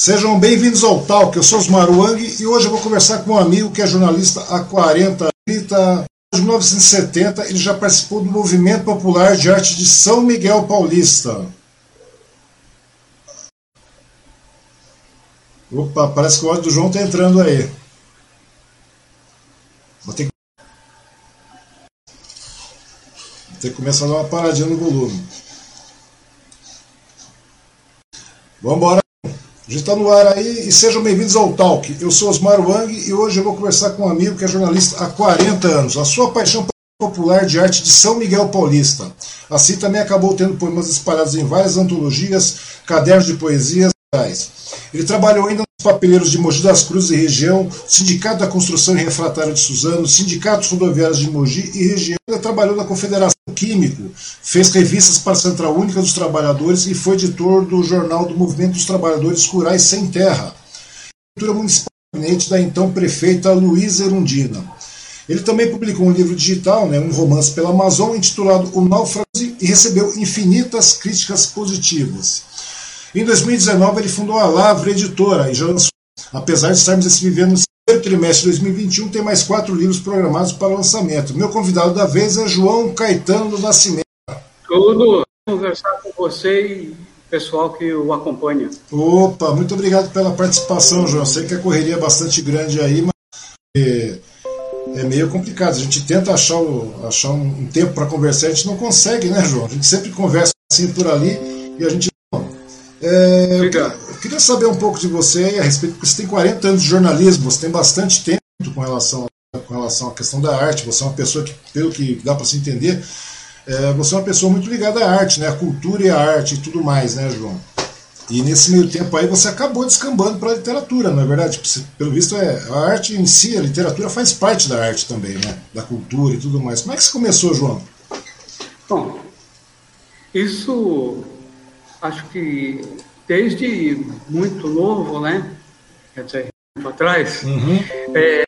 Sejam bem-vindos ao Talk. Eu sou Osmar Wang e hoje eu vou conversar com um amigo que é jornalista há 40 anos. Em 1970 ele já participou do Movimento Popular de Arte de São Miguel Paulista. Opa, parece que o áudio do João está entrando aí. Vou ter que... Vou ter que começar a dar uma paradinha no volume. Vamos embora. Gente está no ar aí e sejam bem-vindos ao Talk. Eu sou Osmar Wang e hoje eu vou conversar com um amigo que é jornalista há 40 anos. A sua paixão popular de arte de São Miguel Paulista. Assim também acabou tendo poemas espalhados em várias antologias, cadernos de poesias. Ele trabalhou ainda papeleiros de Mogi das Cruzes e região, Sindicato da Construção e Refratário de Suzano, Sindicatos Rodoviários de Mogi e região. Trabalhou na Confederação Químico, fez revistas para a Central Única dos Trabalhadores e foi editor do Jornal do Movimento dos Trabalhadores Rurais Sem Terra. Cultura Municipal da então prefeita Luísa Erundina. Ele também publicou um livro digital, né, um romance pela Amazon, intitulado O Náufrago, e recebeu infinitas críticas positivas. Em 2019, ele fundou a Lavra Editora e já lançou, apesar de estarmos vivendo no primeiro trimestre de 2021, tem mais quatro livros programados para lançamento. Meu convidado da vez é João Caetano do Nascimento. Tudo conversar com você e o pessoal que o acompanha. Opa, muito obrigado pela participação, João. Sei que a correria é bastante grande aí, mas é, é meio complicado. A gente tenta achar, o, achar um, tempo para conversar, a gente não consegue, né, João? A gente sempre conversa assim por ali e a gente é, eu, eu, queria saber um pouco de você a respeito, porque você tem 40 anos de jornalismo, você tem bastante tempo com relação, com relação à questão da arte, você é uma pessoa que, pelo que dá para se entender, é, você é uma pessoa muito ligada à arte, né, à cultura e à arte e tudo mais, né, João? E nesse meio tempo aí você acabou descambando para a literatura, não é verdade? Pelo visto, é, a arte em si, a literatura faz parte da arte também, né? Da cultura e tudo mais. Como é que você começou, João? Bom, isso acho que desde muito novo, né? Quer dizer, tempo atrás, uhum. é,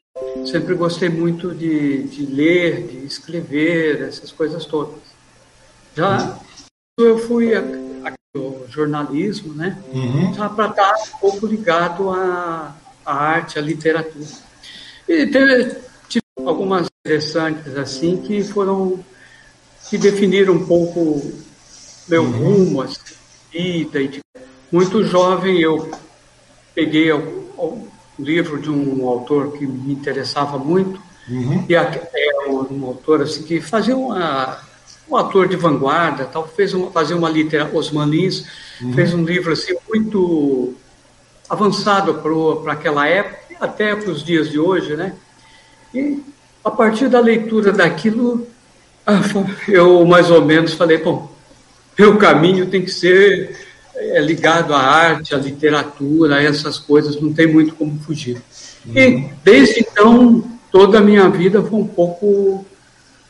sempre gostei muito de, de, ler, de escrever, essas coisas todas. Já uhum. eu fui ao jornalismo, né? Uhum. Já para estar um pouco ligado à, à arte, à literatura. E teve, tive algumas interessantes assim que foram que definiram um pouco meu uhum. rumo, assim, vida. E de... Muito jovem eu peguei o, livro de um autor que me interessava muito, uhum. e é um, autor assim, que fazia uma, um ator de vanguarda, tal, fez uma, fazia uma literatura, Osman Lins, uhum. fez um livro assim muito avançado para aquela época, até para os dias de hoje, né? E a partir da leitura daquilo, eu mais ou menos falei, bom, meu caminho tem que ser é, ligado à arte, à literatura, a essas coisas, não tem muito como fugir. Uhum. E desde então, toda a minha vida foi um pouco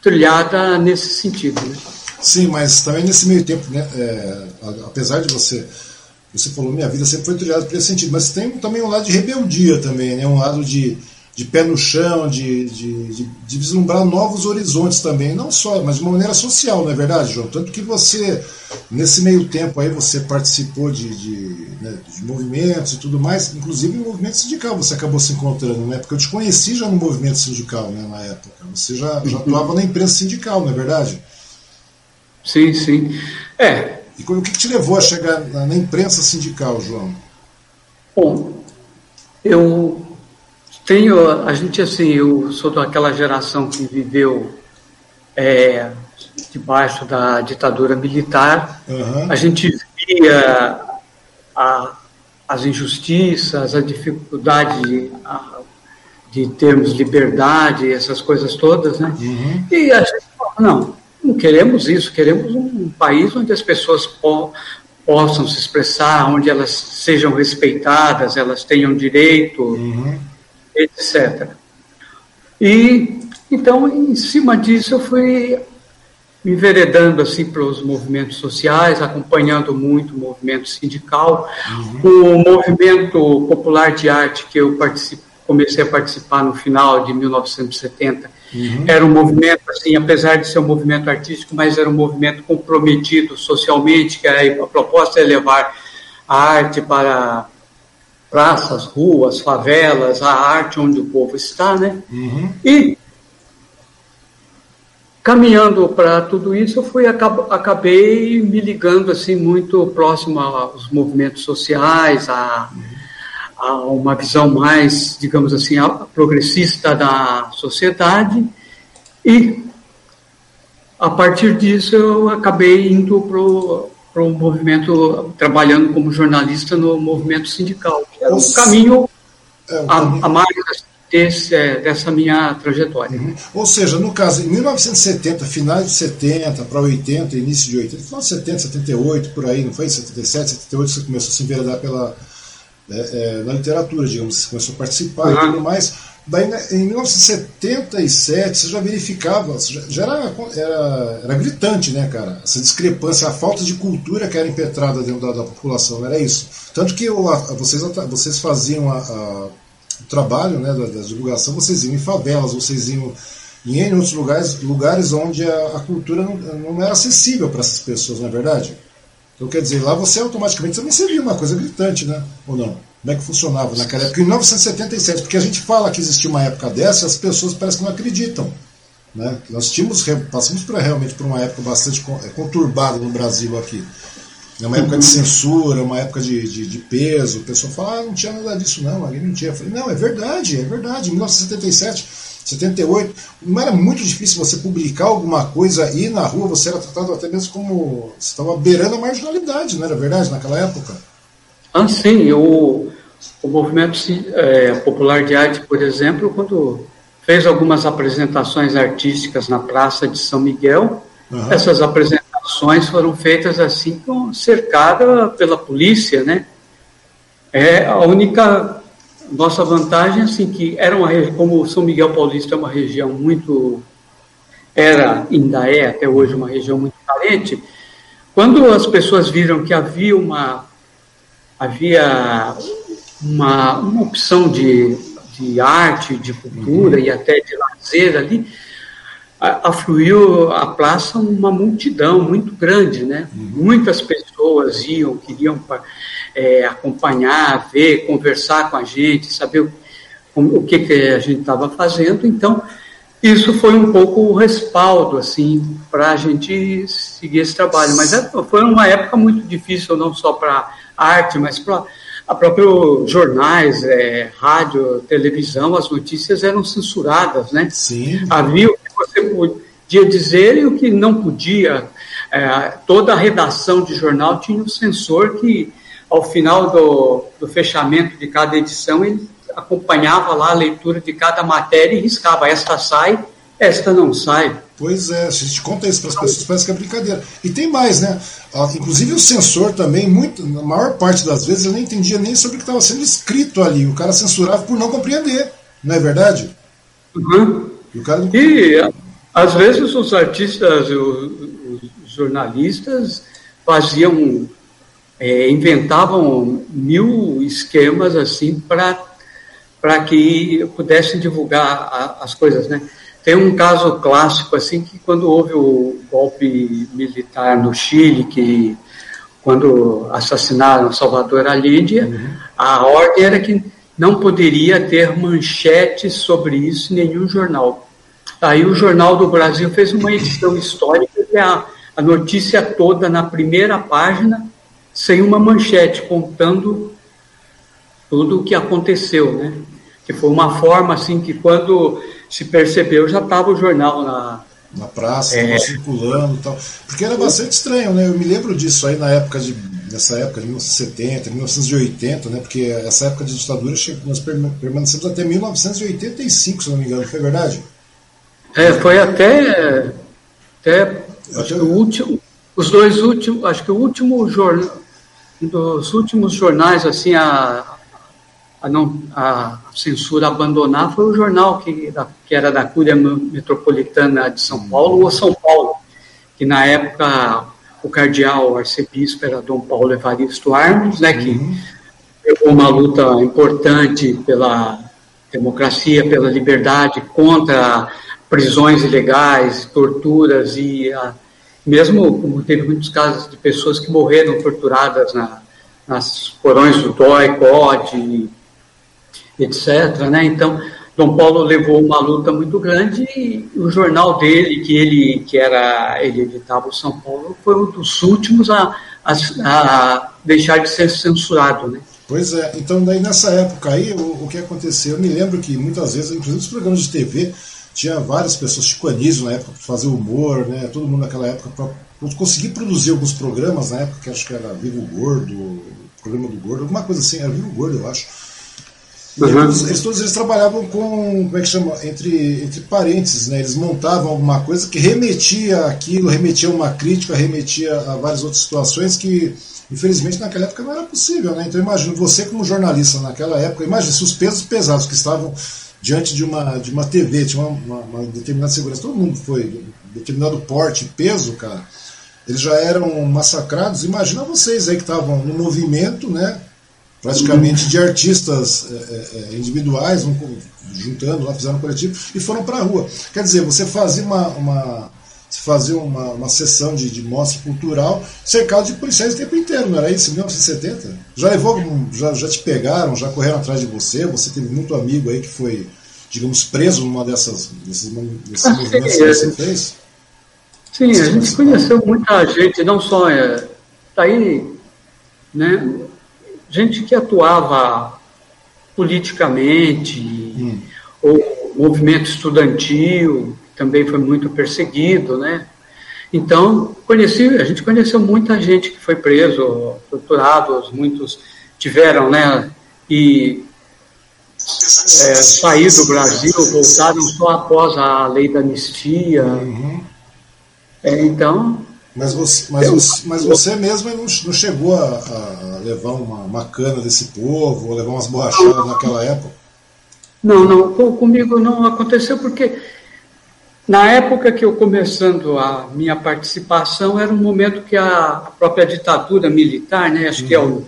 trilhada nesse sentido. Né? Sim, mas também nesse meio tempo, né, é, apesar de você, você falou, minha vida sempre foi trilhada por esse sentido, mas tem também um lado de rebeldia também, né, um lado de de pé no chão, de, de, de, de, vislumbrar novos horizontes também, não só, mas de uma maneira social, não é verdade, João? Tanto que você, nesse meio tempo aí, você participou de, de, né, de movimentos e tudo mais, inclusive no movimento sindical você acabou se encontrando, né? Porque eu te conheci já no movimento sindical, né, na época. Você já, já atuava na imprensa sindical, não é verdade? Sim, sim. É. E o que te levou a chegar na, na imprensa sindical, João? Bom, eu tenho, a gente assim, eu sou daquela geração que viveu é, debaixo da ditadura militar. Uhum. A gente via a, as injustiças, a dificuldade de, a, de termos liberdade, essas coisas todas, né? Uhum. E a gente falou, não, não queremos isso, queremos um país onde as pessoas po possam se expressar, onde elas sejam respeitadas, elas tenham direito. Uhum etc. E então, em cima disso, eu fui me enveredando assim para os movimentos sociais, acompanhando muito o movimento sindical, uhum. o movimento popular de arte que eu comecei a participar no final de 1970. Uhum. Era um movimento, assim, apesar de ser um movimento artístico, mas era um movimento comprometido socialmente, que a proposta é levar a arte para praças, ruas, favelas, a arte onde o povo está, né? Uhum. E caminhando para tudo isso, eu fui acabei me ligando assim muito próximo aos movimentos sociais, a, a uma visão mais, digamos assim, progressista da sociedade e a partir disso eu acabei indo para o movimento, trabalhando como jornalista no movimento sindical, que era um caminho, é um caminho. A, a mais desse, é, dessa minha trajetória. Uhum. Ou seja, no caso, em 1970, finais de 70 para 80, início de 80, final de 70, 78, por aí, não foi? 77, 78 você começou a se enveredar pela, é, é, na literatura, digamos, começou a participar uhum. e tudo mais. Daí, né, em 1977, você já verificava, já era, era, era, gritante, né, cara? Essa discrepância, a falta de cultura que era impetrada dentro da, da população, era isso. Tanto que o, a, vocês, vocês faziam a, a, o trabalho né, da, da, divulgação, vocês iam em favelas, vocês iam em N outros lugares, lugares onde a, a cultura não, não era acessível para essas pessoas, não é verdade? Então, quer dizer, lá você automaticamente também seria uma coisa gritante, né? Ou não? Como é que funcionava naquela época? Em 1977, porque a gente fala que existia uma época dessa, as pessoas parecem que não acreditam. Né? Nós tínhamos, passamos por, realmente por uma época bastante é, conturbada no Brasil aqui. É uma época de censura, uma época de, de, de, peso. O pessoal fala, ah, não tinha nada disso não, ali não tinha. Eu falei, não, é verdade, é verdade. Em 1977, 78, não era muito difícil você publicar alguma coisa e na rua você era tratado até mesmo como. Você estava beirando a marginalidade, não era verdade naquela época? Ah, sim. O, o movimento é, popular de arte, por exemplo, quando fez algumas apresentações artísticas na Praça de São Miguel, uhum. essas apresentações foram feitas assim, cercada pela polícia, né? É a única nossa vantagem assim que era uma como São Miguel Paulista é uma região muito era ainda é até hoje uma região muito carente. Quando as pessoas viram que havia uma havia uma, uma opção de, de arte, de cultura uhum. e até de lazer ali, afluiu a praça uma multidão muito grande, né? Uhum. Muitas pessoas iam, queriam é, acompanhar, ver, conversar com a gente, saber o, o que, que a gente estava fazendo. Então, isso foi um pouco o respaldo, assim, para a gente seguir esse trabalho. Mas é, foi uma época muito difícil, não só para arte, mas para a próprio jornais, é, rádio, televisão, as notícias eram censuradas, né? Sim. Havia o que você podia dizer e o que não podia. É, toda a redação de jornal tinha um censor que, ao final do, do fechamento de cada edição, ele acompanhava lá a leitura de cada matéria e riscava, esta sai, esta não sai. Pois é, se a gente conta isso para as pessoas, parece que é brincadeira. E tem mais, né? Ah, inclusive o censor também, muito, na maior parte das vezes, eu nem entendia nem sobre o que estava sendo escrito ali. O cara censurava por não compreender, não é verdade? Uhum. E, o cara... e às vezes os artistas, jornalistas faziam, é, inventavam mil esquemas assim para que pudessem divulgar a, as coisas, né? Tem um caso clássico, assim, que quando houve o golpe militar no Chile, que quando assassinaram Salvador Allende, uhum. a ordem era que não poderia ter manchetes sobre isso em nenhum jornal. Aí o Jornal do Brasil fez uma edição histórica e a, a notícia toda na primeira página, sem uma manchete, contando tudo o que aconteceu, né? Que foi uma forma, assim, que quando se percebeu, já estava o jornal na, na praça, é. circulando e tal. Porque era bastante estranho, né? Eu me lembro disso aí na época de nessa época de 1970, 1980, né? Porque essa época de ditadura nós permanecemos até 1985, se não me engano, foi verdade? É, foi até até, até acho que o último, os dois últimos, acho que o último jornal dos últimos jornais assim a a, não, a censura abandonar foi o jornal que, que era da Cúria Metropolitana de São Paulo, ou São Paulo, que na época o cardeal, o arcebispo era Dom Paulo Evaristo Armos, né, que uhum. pegou uma luta importante pela democracia, pela liberdade, contra prisões ilegais, torturas e a, mesmo como teve muitos casos de pessoas que morreram torturadas na, nas porões do DOI, COD, etc. Né? Então, Dom Paulo levou uma luta muito grande e o jornal dele, que ele que era ele editava o São Paulo, foi um dos últimos a, a, a deixar de ser censurado, né? Pois é, então daí nessa época aí, o, o, que aconteceu? Eu me lembro que muitas vezes, inclusive nos programas de TV, tinha várias pessoas, Chico Anísio na época, para fazer humor, né? Todo mundo naquela época, para conseguir produzir alguns programas na época, que acho que era Vivo Gordo, programa do Gordo, alguma coisa assim, era Vivo Gordo, eu acho Uhum. Eles, eles, todos eles trabalhavam com, como é que chama, entre, entre parênteses, né? Eles montavam alguma coisa que remetia aquilo, remetia a uma crítica, remetia a várias outras situações que, infelizmente, naquela época não era possível, né? Então imagino você como jornalista naquela época, imagine se os pesos pesados que estavam diante de uma, de uma TV, tinha uma, uma, uma determinada segurança, todo mundo foi, determinado porte, peso, cara, eles já eram massacrados. Imagina vocês aí que estavam no movimento, né? praticamente de artistas é, é, individuais, um, juntando lá, fizeram um coletivo, e foram para a rua. Quer dizer, você fazia uma, uma, fazia uma, uma sessão de, de mostra cultural cercado de policiais o tempo inteiro, não era isso? Em 1970? Já levou, já, já te pegaram, já correram atrás de você, você teve muito amigo aí que foi, digamos, preso numa dessas, desses, desses ah, movimentos que você fez? Sim, a gente conheceu muita gente, não só é, tá aí, né, gente que atuava politicamente, hum. ou movimento estudantil, também foi muito perseguido, né? Então, conheci, a gente conheceu muita gente que foi preso, torturado, muitos tiveram, né? E é, sair do Brasil, voltaram só após a lei da anistia. Uhum. É, então, mas você, mas, eu, você, mas você mesmo não, chegou a, a, levar uma, uma cana desse povo, ou levar umas borrachadas naquela época? Não, não, comigo não aconteceu porque na época que eu começando a minha participação era um momento que a própria ditadura militar, né, acho uhum. que é o,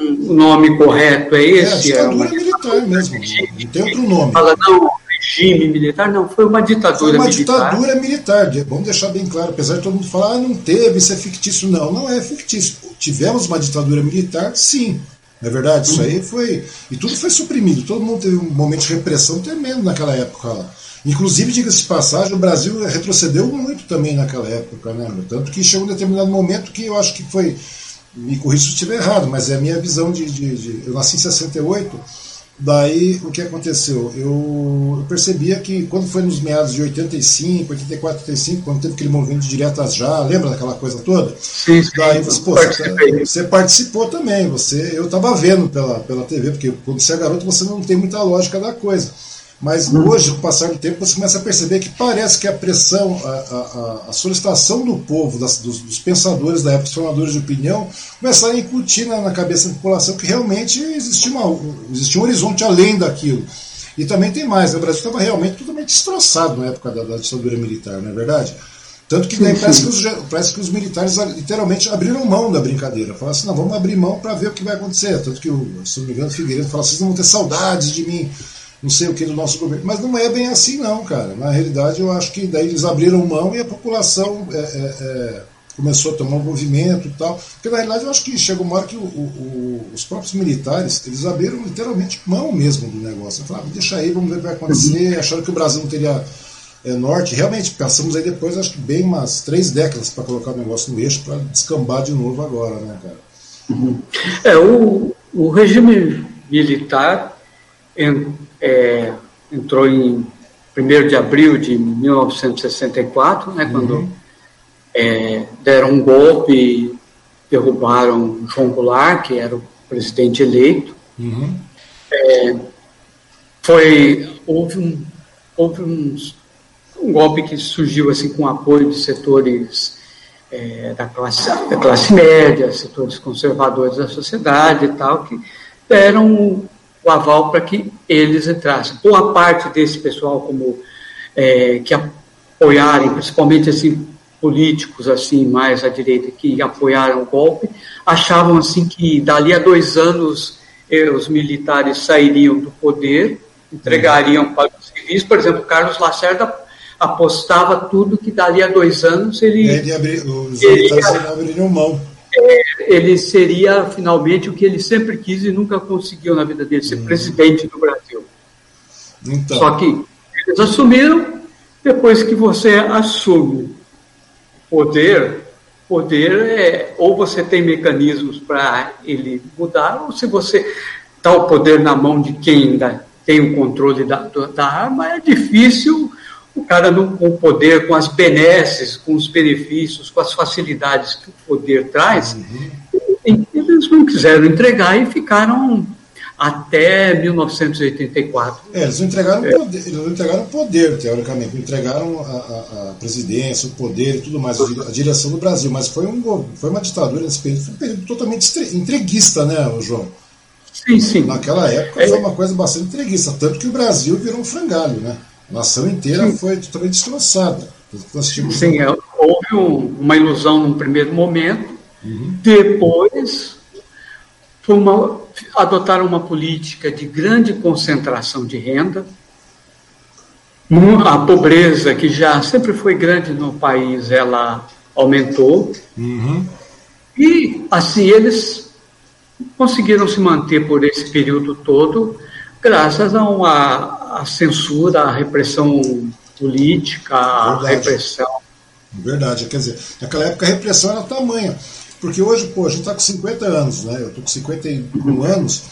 uhum. o nome correto é esse. É, a ditadura é militar mesmo, não tem outro nome. Fala, não, regime militar, não, foi uma ditadura foi uma militar. ditadura militar, vamos deixar bem claro, apesar de todo mundo falar, ah, não teve, isso é fictício. Não, não é fictício. Tivemos uma ditadura militar, sim. Não é verdade? Isso aí foi. E tudo foi suprimido. Todo mundo teve um momento de repressão tremendo naquela época lá. Inclusive, diga-se de passagem, o Brasil retrocedeu muito também naquela época, né? Tanto que chegou um determinado momento que eu acho que foi. Me corrija se eu estiver errado, mas é a minha visão de, de, de. Eu nasci em 68 Daí o que aconteceu? Eu, eu, percebia que quando foi nos meados de 85, 84, 85, quando teve aquele movimento de diretas já, lembra daquela coisa toda? Sim, sim. Daí você, pô, você, você, participou também, você, eu estava vendo pela, pela TV, porque quando você é garoto você não tem muita lógica da coisa. Mas hum. hoje, com o passar do tempo, você começa a perceber que parece que a pressão, a, a, a solicitação do povo, das, dos, dos, pensadores da época, dos formadores de opinião, começaram a incutir na, na cabeça da população que realmente existia, uma, existia um horizonte além daquilo. E também tem mais, né? o Brasil estava realmente totalmente destroçado na época da, da ditadura militar, não é verdade? Tanto que sim, parece, que os, parece que os militares literalmente abriram mão da brincadeira. Falaram assim, não, vamos abrir mão para ver o que vai acontecer. Tanto que, o, se não me engano, o Figueiredo fala, vocês não vão ter saudades de mim não sei o que do nosso governo. Mas não é bem assim, não, cara. Na realidade, eu acho que daí eles abriram mão e a população é, é, é, começou a tomar um movimento e tal. Porque na realidade eu acho que chegou uma hora que o, o, os próprios militares eles abriram literalmente mão mesmo do negócio. Falaram, ah, deixa aí, vamos ver o que vai acontecer. Uhum. Acharam que o Brasil não teria é, norte. Realmente, passamos aí depois, acho que bem umas três décadas para colocar o negócio no eixo para descambar de novo agora, né, cara? Uhum. É, o, o regime militar é, entrou em 1 de abril de 1964, né, quando uhum. é, deram um golpe e derrubaram João Goulart, que era o presidente eleito. Uhum. É, foi, houve, um, houve um, um golpe que surgiu assim, com apoio de setores é, da, classe, da classe média, setores conservadores da sociedade e tal, que deram o aval para que eles entrassem. Boa parte desse pessoal, como é, que apoiarem, principalmente assim políticos assim mais à direita que apoiaram o golpe, achavam assim que dali a dois anos eh, os militares sairiam do poder, entregariam para os civis. Por exemplo, Carlos Lacerda apostava tudo que dali a dois anos ele, ele abri, os militares abririam mão. Ele seria finalmente o que ele sempre quis e nunca conseguiu na vida dele, ser uhum. presidente do Brasil. Então. Só que eles assumiram, depois que você assume poder, poder é ou você tem mecanismos para ele mudar, ou se você dá o poder na mão de quem ainda tem o controle da, da arma, é difícil o cara não, com o poder, com as benesses, com os benefícios, com as facilidades que o poder traz, uhum. eles não quiseram entregar e ficaram até 1984. É, eles não entregaram, é. poder, eles não entregaram poder, teoricamente, entregaram a, a, a, presidência, o poder e tudo mais, a direção do Brasil, mas foi, um, foi uma ditadura nesse período, foi um período totalmente entreguista, né, João? Sim, sim. Naquela época é. foi uma coisa bastante entreguista, tanto que o Brasil virou um frangalho, né? A nação inteira sim. foi totalmente destroçada. Sim, é, houve um, uma ilusão num primeiro momento, uhum. depois uma, adotaram uma política de grande concentração de renda, a pobreza, que já sempre foi grande no país, ela aumentou. Uhum. E assim eles conseguiram se manter por esse período todo, graças a uma a censura, a repressão política, a repressão. Verdade, quer dizer, naquela época a repressão era tamanha. Porque hoje, pô, a gente está com 50 anos, né? Eu estou com 51 anos.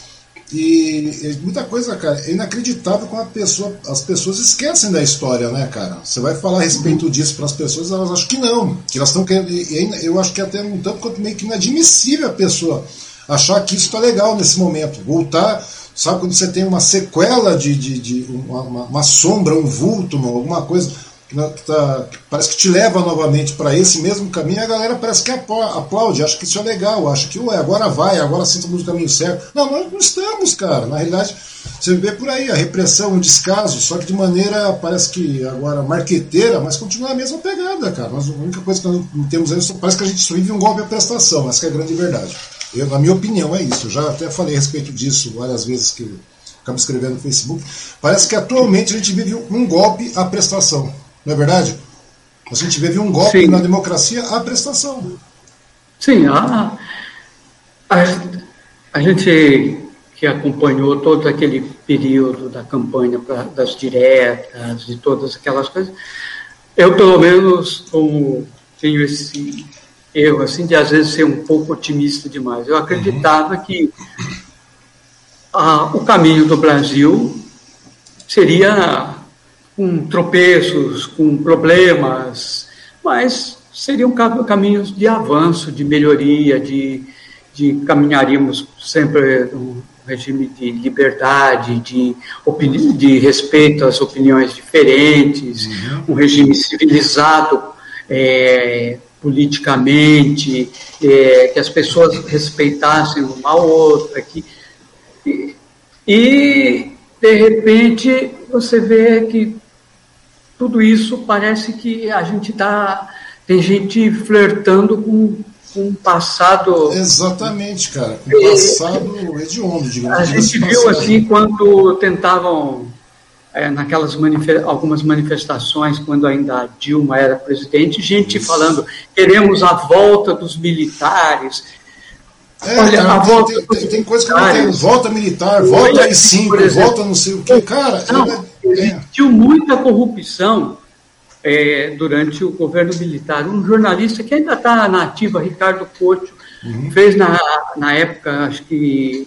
E, muita coisa, cara, é inacreditável como a pessoa, as pessoas esquecem da história, né, cara? Você vai falar a respeito disso para as pessoas, elas acham que não, que elas estão querendo. E eu acho que é até um tanto quanto meio que inadmissível a pessoa achar que isso está legal nesse momento. Voltar, sabe, quando você tem uma sequela de, de, de uma, uma, sombra, um vulto, alguma coisa que, tá, que parece que te leva novamente para esse mesmo caminho, a galera parece que aplaude, acha que isso é legal, acha que ué, agora vai, agora sim estamos no caminho certo. Não, nós não estamos, cara. Na realidade, você vê por aí a repressão, o descaso, só que de maneira, parece que agora marqueteira, mas continua a mesma pegada, cara. Mas a única coisa que nós temos aí, parece que a gente vive um golpe à prestação, essa é a grande verdade. Eu, na minha opinião, é isso. Eu já até falei a respeito disso várias vezes que acabo escrevendo no Facebook. Parece que atualmente a gente vive um golpe à prestação. Não é verdade? A gente vive um golpe Sim. na democracia à prestação. Sim, a, a, a gente que acompanhou todo aquele período da campanha pra, das diretas e todas aquelas coisas, eu pelo menos como tenho esse erro, assim, de às vezes ser um pouco otimista demais. Eu acreditava uhum. que o caminho do Brasil seria com tropeços, com problemas, mas seriam caminhos de avanço, de melhoria, de, de caminharíamos sempre um regime de liberdade, de, de respeito às opiniões diferentes, uhum. um regime civilizado, é, politicamente, é, que as pessoas respeitassem uma a outra, que, e, e, de repente você vê que tudo isso parece que a gente está. Tem gente flertando com, um passado. Exatamente, cara. Um passado hediondo, digamos A gente viu assim quando tentavam é, naquelas algumas manifestações, quando ainda a Dilma era presidente, gente Isso. falando: queremos a volta dos militares. É, Olha, cara, a volta tem, tem, tem coisa que não tem. Volta militar, volta aí sim, volta não sei o que. Cara, não, é, existiu muita corrupção é, durante o governo militar. Um jornalista que ainda está na ativa, Ricardo Couto, uhum. fez na, na época, acho que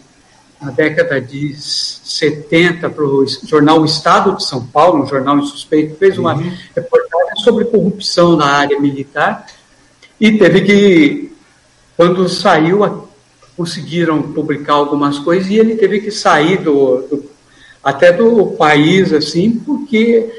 na década de 70, para o jornal o Estado de São Paulo, um jornal insuspeito, fez uma uhum. reportagem sobre corrupção na área militar e teve que, quando saiu, conseguiram publicar algumas coisas e ele teve que sair do, do até do país, assim, porque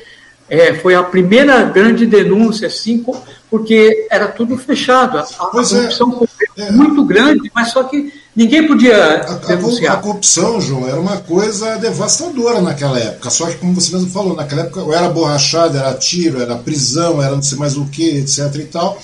é, foi a primeira grande denúncia, assim, porque era tudo fechado. A, a é. corrupção é. muito grande, mas só que Ninguém podia a, denunciar. A, corrupção, João, era uma coisa devastadora naquela época. Só que, como você mesmo falou, naquela época era borrachada, era tiro, era prisão, era não sei mais o que, etc e tal.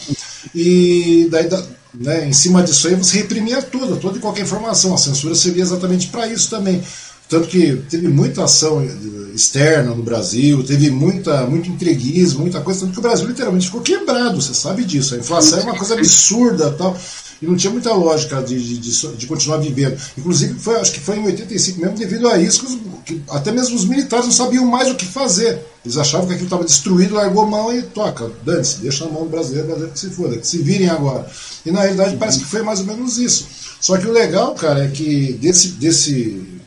E daí, né, em cima disso aí, você reprimia tudo, toda e qualquer informação. A censura servia exatamente para isso também. Tanto que teve muita ação externa no Brasil, teve muita, muito entreguismo, muita coisa, tanto que o Brasil literalmente ficou quebrado, você sabe disso. A inflação é uma coisa absurda tal. E não tinha muita lógica de, de, de, continuar vivendo. Inclusive, foi, acho que foi em 85 mesmo, devido a isso, que, que até mesmo os militares não sabiam mais o que fazer. Eles achavam que aquilo estava destruído, largou a mão e toca, dane-se, deixa na mão do brasileiro, brasileiro que se foda, que se virem agora. E na realidade parece que foi mais ou menos isso. Só que o legal, cara, é que desse, desse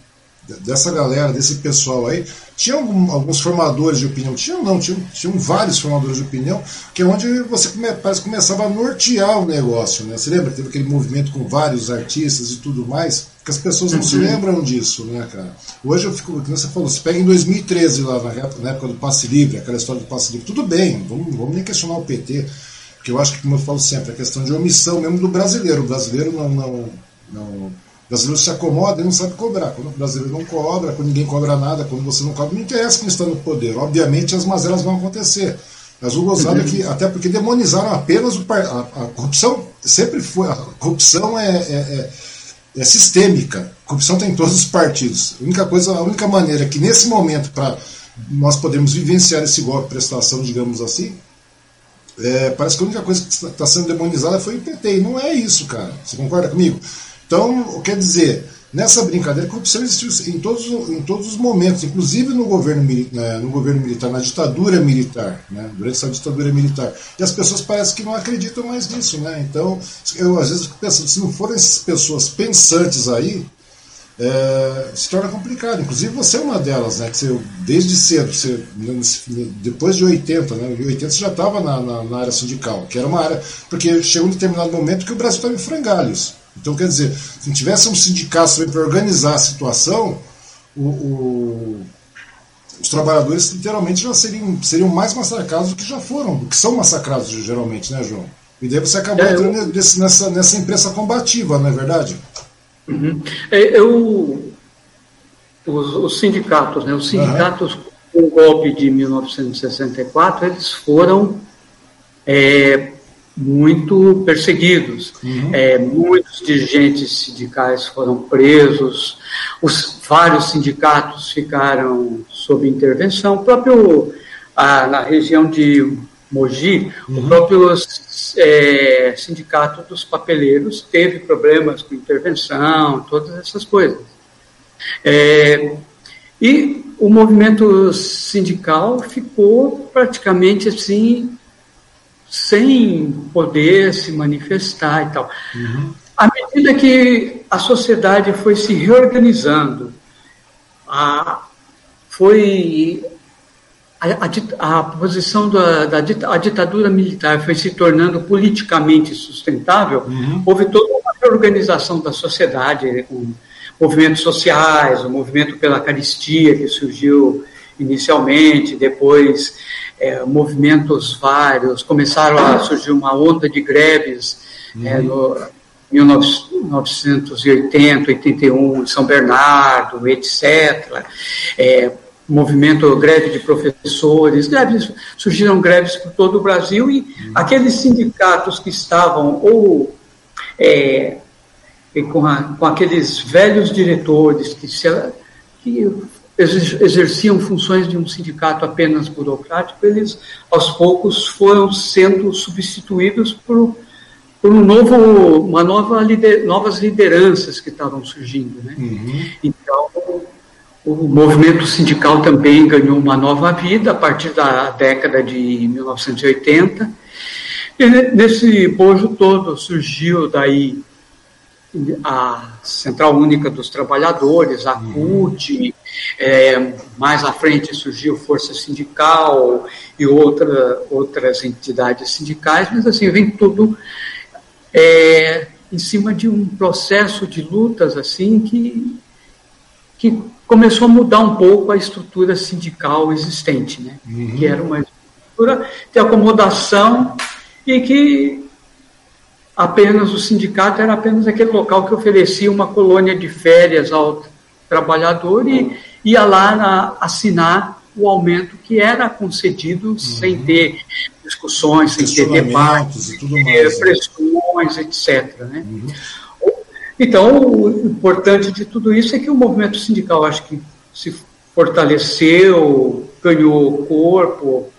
dessa galera, desse pessoal aí, tinha alguns formadores de opinião, tinham não, tinham, tinham vários formadores de opinião, que é onde você come, parece começava a nortear o negócio, né? Você lembra teve aquele movimento com vários artistas e tudo mais, que as pessoas não uhum. se lembram disso, né, cara? Hoje eu fico, como você falou, você pega em 2013 lá na época, na época do passe livre, aquela história do passe livre, tudo bem, vamos, vamos nem questionar o PT, porque eu acho que, como eu falo sempre, a questão de omissão mesmo do brasileiro, o brasileiro não, não, não o brasileiro se acomoda e não sabe cobrar. Quando o brasileiro não cobra, quando ninguém cobra nada, quando você não cobra, não interessa quem está no poder. Obviamente as mazelas vão acontecer. Mas o gozado é que, até porque demonizaram apenas o, a, a, corrupção, sempre foi. A corrupção é, é, é, é sistêmica. A corrupção tem em todos os partidos. A única coisa, a única maneira que nesse momento, para nós podermos vivenciar esse golpe de prestação, digamos assim, é, parece que a única coisa que está sendo demonizada foi o PT. E não é isso, cara. Você concorda comigo? Então, quer dizer, nessa brincadeira, a corrupção existiu em todos, em todos os momentos, inclusive no governo, né, no governo militar, na ditadura militar, né, durante essa ditadura militar. E as pessoas parecem que não acreditam mais nisso. Né? Então, eu às vezes fico pensando, se não forem essas pessoas pensantes aí, é, se torna complicado. Inclusive você é uma delas, né? Que você, desde cedo, você, depois de 80, né? Em 80 você já estava na, na, na, área sindical, que era uma área. Porque chegou um determinado momento que o Brasil estava em frangalhos. Então, quer dizer, se tivesse um sindicato para organizar a situação, o, o, os trabalhadores literalmente já seriam, seriam mais massacrados do que já foram, do que são massacrados geralmente, né, João? E daí você acabou é, entrando eu... nessa, nessa imprensa combativa, não é verdade? Uhum. É, eu, os, os, sindicatos, né, os sindicatos uhum. com o golpe de 1964, eles foram é, muito perseguidos. Uhum. É, muitos dirigentes sindicais foram presos, os vários sindicatos ficaram sob intervenção. O próprio ah, na região de Mogi, uhum. o próprio é, sindicato dos papeleiros teve problemas com intervenção, todas essas coisas. É, e o movimento sindical ficou praticamente assim sem poder se manifestar e tal. Uhum. À medida que a sociedade foi se reorganizando, a, foi a, a, a posição da, da a ditadura militar foi se tornando politicamente sustentável, uhum. houve toda uma reorganização da sociedade, com movimentos sociais, o movimento pela caristia que surgiu inicialmente, depois é, movimentos vários, começaram a surgir uma onda de greves uhum. é, no 1980, 81, em São Bernardo, etc. É, movimento greve de professores, greves, surgiram greves por todo o Brasil e uhum. aqueles sindicatos que estavam ou é, com, a, com aqueles velhos diretores que, se, que exerciam funções de um sindicato apenas burocrático, eles aos poucos foram sendo substituídos por, por um novo, uma nova lider, novas lideranças que estavam surgindo. Né? Uhum. Então, o movimento sindical também ganhou uma nova vida a partir da década de 1980. E nesse bojo todo surgiu daí a Central Única dos Trabalhadores, a uhum. CUT, é, mais à frente surgiu Força Sindical e outra, outras entidades sindicais, mas assim, vem tudo é, em cima de um processo de lutas assim que, que começou a mudar um pouco a estrutura sindical existente, né? Uhum. que era uma estrutura de acomodação e que apenas o sindicato era apenas aquele local que oferecia uma colônia de férias ao trabalhador e ia lá na, assinar o aumento que era concedido uhum. sem ter discussões, sem ter debates, sem ter né? pressões, etc. Né? Uhum. Então, o importante de tudo isso é que o movimento sindical, acho que se fortaleceu, ganhou corpo,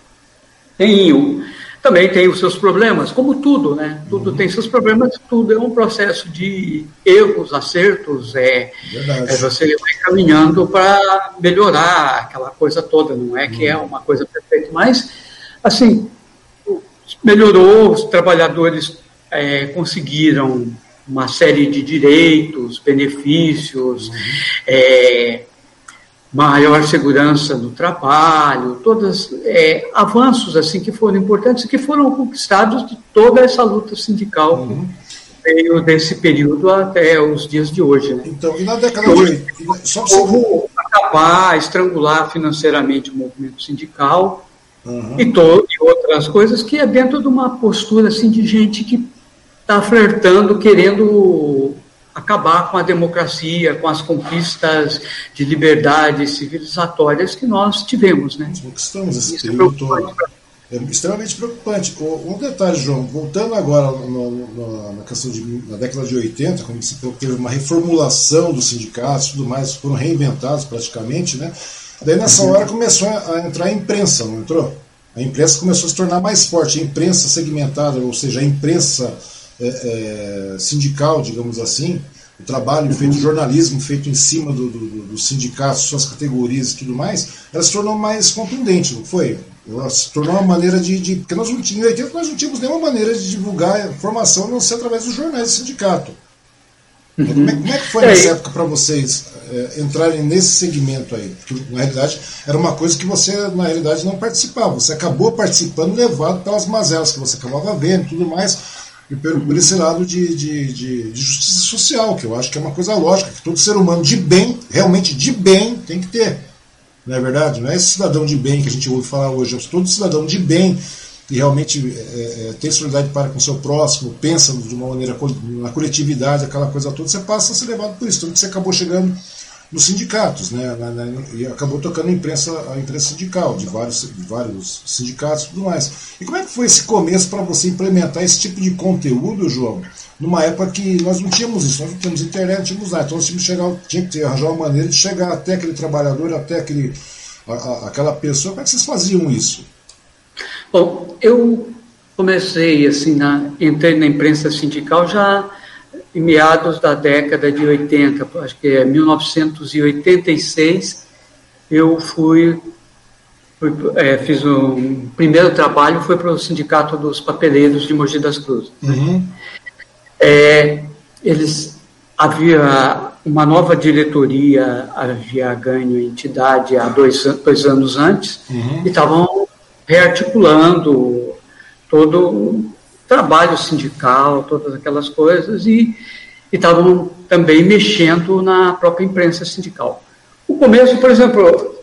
tem também tem os seus problemas, como tudo, né? Tudo uhum. tem seus problemas, tudo é um processo de erros, acertos, é, é você vai caminhando para melhorar aquela coisa toda, não é que é uhum. uma coisa perfeita, mas, assim, melhorou, os trabalhadores é, conseguiram uma série de direitos, benefícios, uhum. é, maior segurança no trabalho, todos é, avanços assim que foram importantes e que foram conquistados de toda essa luta sindical uhum. que veio desse período até os dias de hoje. Né? Então, e na década de só como acabar, estrangular financeiramente o movimento sindical uhum. e, to, e outras coisas que é dentro de uma postura assim de gente que está flertando, querendo acabar com a democracia, com as conquistas de liberdades civilizatórias que nós tivemos. Né? Conquistamos esse Isso período é, é extremamente preocupante. Um detalhe, João, voltando agora no, no, na questão de, na década de 80, quando se teve uma reformulação dos sindicatos tudo mais, foram reinventados praticamente, né? Daí nessa uhum. hora começou a entrar a imprensa, não entrou? A imprensa começou a se tornar mais forte, a imprensa segmentada, ou seja, a imprensa é, é, sindical, digamos assim, o trabalho feito, o jornalismo feito em cima do, do, do sindicato, suas categorias e tudo mais, ela se tornou mais contundente, não foi? Ela se tornou uma maneira de. de porque nós não, em 80 nós não tínhamos nenhuma maneira de divulgar informação a não ser através dos jornais do sindicato. Uhum. Como, é, como, é, que foi nessa época para vocês é, entrarem nesse segmento aí? Porque, na realidade, era uma coisa que você, na realidade, não participava. Você acabou participando levado pelas mazelas que você acabava vendo e tudo mais e por esse lado de, de, de, de, justiça social, que eu acho que é uma coisa lógica, que todo ser humano de bem, realmente de bem, tem que ter. Não é verdade? Não é esse cidadão de bem que a gente ouve falar hoje, é todo cidadão de bem que realmente é, é, tem solidariedade para com o seu próximo, pensa de uma maneira na coletividade, aquela coisa toda, você passa a ser levado por isso. Tanto que você acabou chegando nos sindicatos, né, na, na, e acabou tocando a imprensa, a imprensa sindical, de vários, de vários sindicatos e tudo mais. E como é que foi esse começo para você implementar esse tipo de conteúdo, João, numa época que nós não tínhamos isso, nós não tínhamos internet, não tínhamos nada, então nós tínhamos que, chegar, tinha que arranjar uma maneira de chegar até aquele trabalhador, até aquele, a, a, aquela pessoa. Como é que vocês faziam isso? Bom, eu comecei assim, na, entrei na imprensa sindical já em meados da década de 80, acho que é 1986, eu fui, fui é, fiz um primeiro trabalho, foi para o Sindicato dos Papeleiros de Mogi das Cruzes. Uhum. É, eles havia uma nova diretoria havia ganho entidade há dois, dois anos antes uhum. e estavam rearticulando todo trabalho sindical, todas aquelas coisas, e estavam também mexendo na própria imprensa sindical. O começo, por exemplo,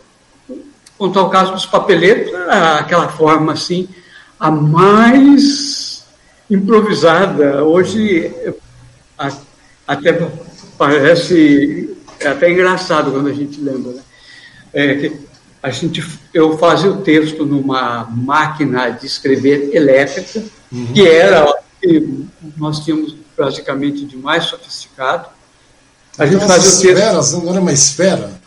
contar o caso dos papeleiros, aquela forma assim, a mais improvisada. Hoje, até parece é até engraçado quando a gente lembra. Né? É, a gente, eu fazia o texto numa máquina de escrever elétrica, uhum. que era o que nós tínhamos praticamente de mais sofisticado. A gente fazia o texto. Esferas, não era uma esfera?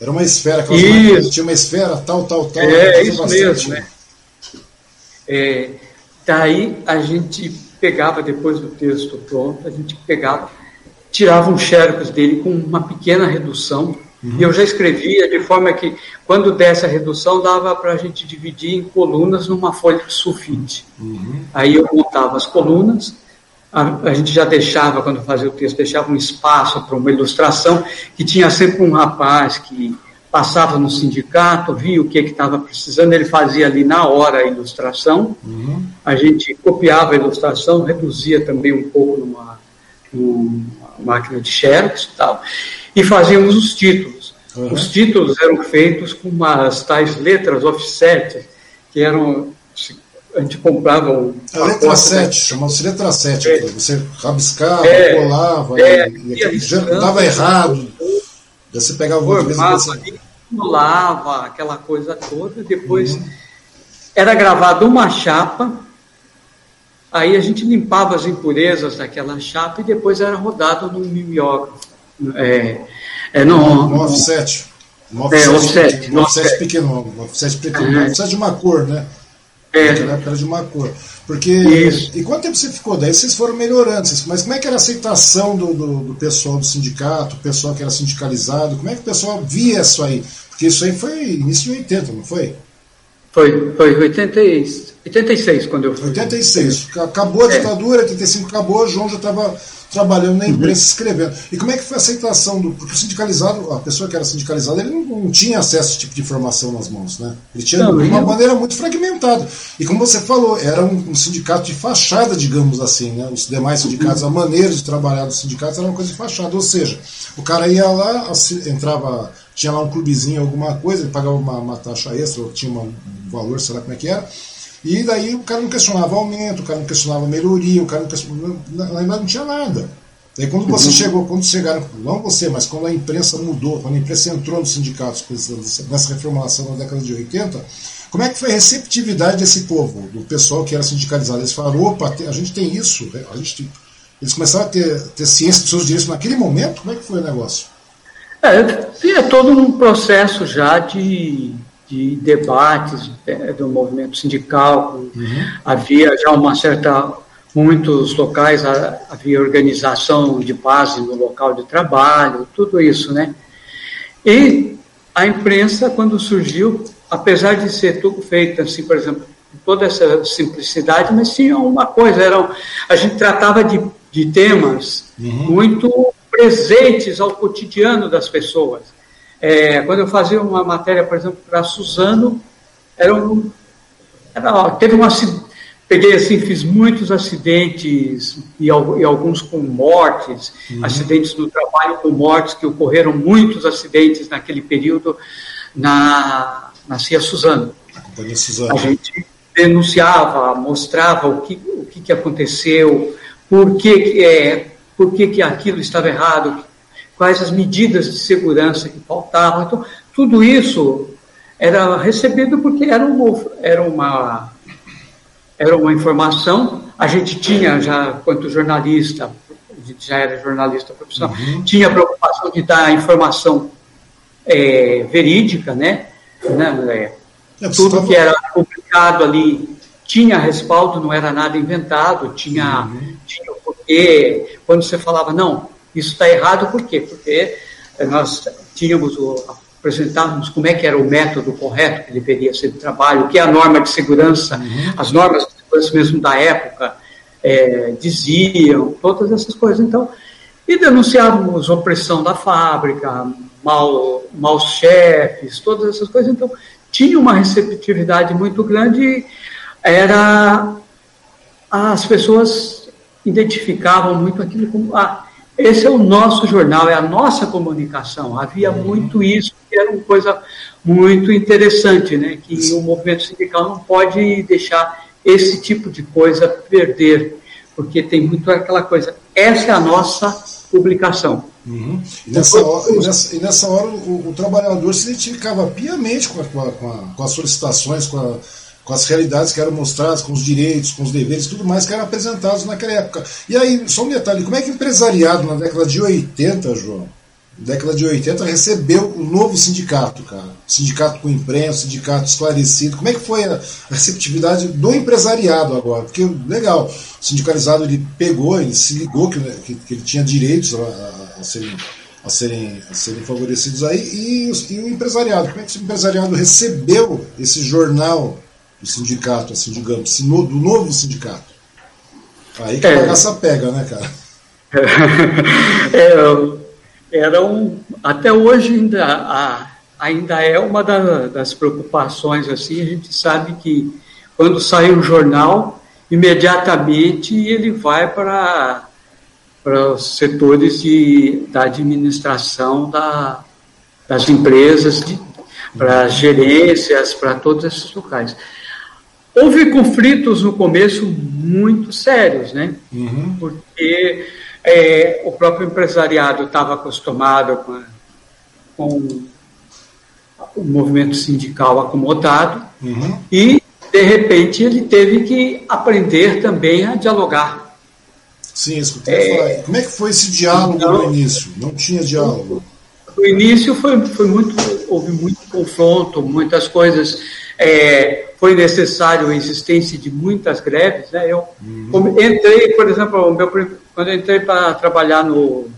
Era uma esfera, isso. tinha uma esfera, tal, tal, tal. É, isso bastante. mesmo, né? É, daí a gente pegava, depois do texto pronto, a gente pegava, tirava um xerox dele com uma pequena redução Uhum. E eu já escrevia de forma que, quando desse a redução, dava para a gente dividir em colunas numa folha de sulfite. Uhum. Aí eu montava as colunas, a, a, gente já deixava, quando fazia o texto, deixava um espaço para uma ilustração, que tinha sempre um rapaz que passava no sindicato, via o que estava precisando, ele fazia ali na hora a ilustração, uhum. a gente copiava a ilustração, reduzia também um pouco numa, numa máquina de xerox e tal, e fazíamos os títulos. Uhum. Os títulos eram feitos com umas tais letras offset, que eram. A gente comprava um. A letra 7, chamava-se letra 7. É. Você rabiscava, é, colava, é, e, e dava errado. Você pegava o Formava, aquela coisa toda, depois uhum. era gravada uma chapa, aí a gente limpava as impurezas daquela chapa e depois era rodado no mimeógrafo. É, é no, no offset. No offset, é, offset, no offset pequeno, no offset pequeno, no offset de uma cor, né? É. Naquela época era de uma cor. Porque. Isso. E quanto tempo você ficou? Daí vocês foram melhorando. Mas como é que era a aceitação do, do, do pessoal do sindicato, o pessoal que era sindicalizado? Como é que o pessoal via isso aí? Porque isso aí foi início de 80, não foi? Foi, foi 80, 86 quando eu fui. 86. Acabou a é. ditadura, 85 acabou, o João já estava trabalhando na imprensa, uhum. escrevendo. E como é que foi a aceitação do. Porque o sindicalizado, a pessoa que era sindicalizada, ele não, não tinha acesso a esse tipo de informação nas mãos, né? Ele tinha não, de uma maneira muito fragmentada. E como você falou, era um, um, sindicato de fachada, digamos assim, né? Os demais sindicatos, uhum. a maneira de trabalhar dos sindicatos era uma coisa de fachada. Ou seja, o cara ia lá, entrava, tinha lá um clubezinho, alguma coisa, ele pagava uma, uma taxa extra, ou tinha uma, um valor, sei lá como é que era e daí o cara não questionava aumento, o cara não questionava melhoria, o cara não questionava. Na verdade não tinha nada. Daí quando você uhum. chegou, quando chegaram, não você, mas quando a imprensa mudou, quando a imprensa entrou nos sindicatos nessa reformulação na década de 80, como é que foi a receptividade desse povo, do pessoal que era sindicalizado? Eles falaram, opa, a gente tem isso, a gente eles começaram a ter, ter ciência dos seus direitos naquele momento? Como é que foi o negócio? É, é todo um processo já de de debates é, do movimento sindical, uhum. havia já uma certa, muitos locais havia organização de base no local de trabalho, tudo isso, né? E a imprensa, quando surgiu, apesar de ser tudo feito assim, por exemplo, toda essa simplicidade, mas tinha uma coisa, era, a gente tratava de, de temas uhum. muito presentes ao cotidiano das pessoas. É, quando eu fazia uma matéria, por exemplo, para Suzano, era um, era, teve um peguei assim, fiz muitos acidentes e, e alguns com mortes, uhum. acidentes no trabalho com mortes, que ocorreram muitos acidentes naquele período na, na CIA Suzano. A, gente denunciava, mostrava o que, o que, que aconteceu, por que, é, por que, que aquilo estava errado, quais as medidas de segurança que faltavam. Então, tudo isso era recebido porque era, uma era, uma, era uma informação. A gente tinha, já, quanto jornalista, a gente já era jornalista profissional, uhum. tinha a preocupação de dar informação é, verídica, né? né? É, tudo que era publicado ali tinha respaldo, não era nada inventado, tinha, uhum. tinha o porquê. Quando você falava, não, isso está errado por quê? Porque nós tínhamos o, apresentávamos como é que era o método correto que deveria ser de trabalho, o que é a norma de segurança, uhum. as normas de segurança mesmo da época é, diziam, todas essas coisas. Então, e denunciávamos opressão da fábrica, mal, maus chefes, todas essas coisas. Então, tinha uma receptividade muito grande, era as pessoas identificavam muito aquilo como ah, esse é o nosso jornal, é a nossa comunicação. Havia uhum. muito isso, que era uma coisa muito interessante, né? que o movimento sindical não pode deixar esse tipo de coisa perder, porque tem muito aquela coisa, essa é a nossa publicação. Uhum. E, nessa hora, e, nessa, e nessa hora o, o, trabalhador se identificava piamente com, a, com, a, com as solicitações, com a com as realidades que eram mostradas, com os direitos, com os deveres tudo mais que eram apresentados naquela época. E aí, só um detalhe, como é que o empresariado na década de 80, João, década de 80, recebeu o novo sindicato, cara? Sindicato com imprensa, sindicato esclarecido. Como é que foi a receptividade do empresariado agora? Porque, legal, o sindicalizado ele pegou, ele se ligou que, que, que ele tinha direitos a, a, a serem a serem, a serem favorecidos aí, e, e, o empresariado. Como é que o empresariado recebeu esse jornal do sindicato, assim, digamos, do novo sindicato. Aí que é. a bagaça pega, né, cara? é, era um, até hoje ainda, a, ainda é uma da, das preocupações, assim, a gente sabe que quando sai um jornal, imediatamente ele vai para, para os setores de, da administração da, das empresas, para as gerências, para todos esses locais. Houve conflitos no começo muito sérios, né? Uhum. Porque é, o próprio empresariado estava acostumado com, com, o movimento sindical acomodado uhum. e, de repente, ele teve que aprender também a dialogar. Sim, eu é, falar. Como é que foi esse diálogo então, no início? Não tinha diálogo? No início foi, foi muito, houve muito confronto, muitas coisas. É, foi necessário a existência de muitas greves. Né? Eu uhum. entrei, por exemplo, meu, quando eu entrei para trabalhar no,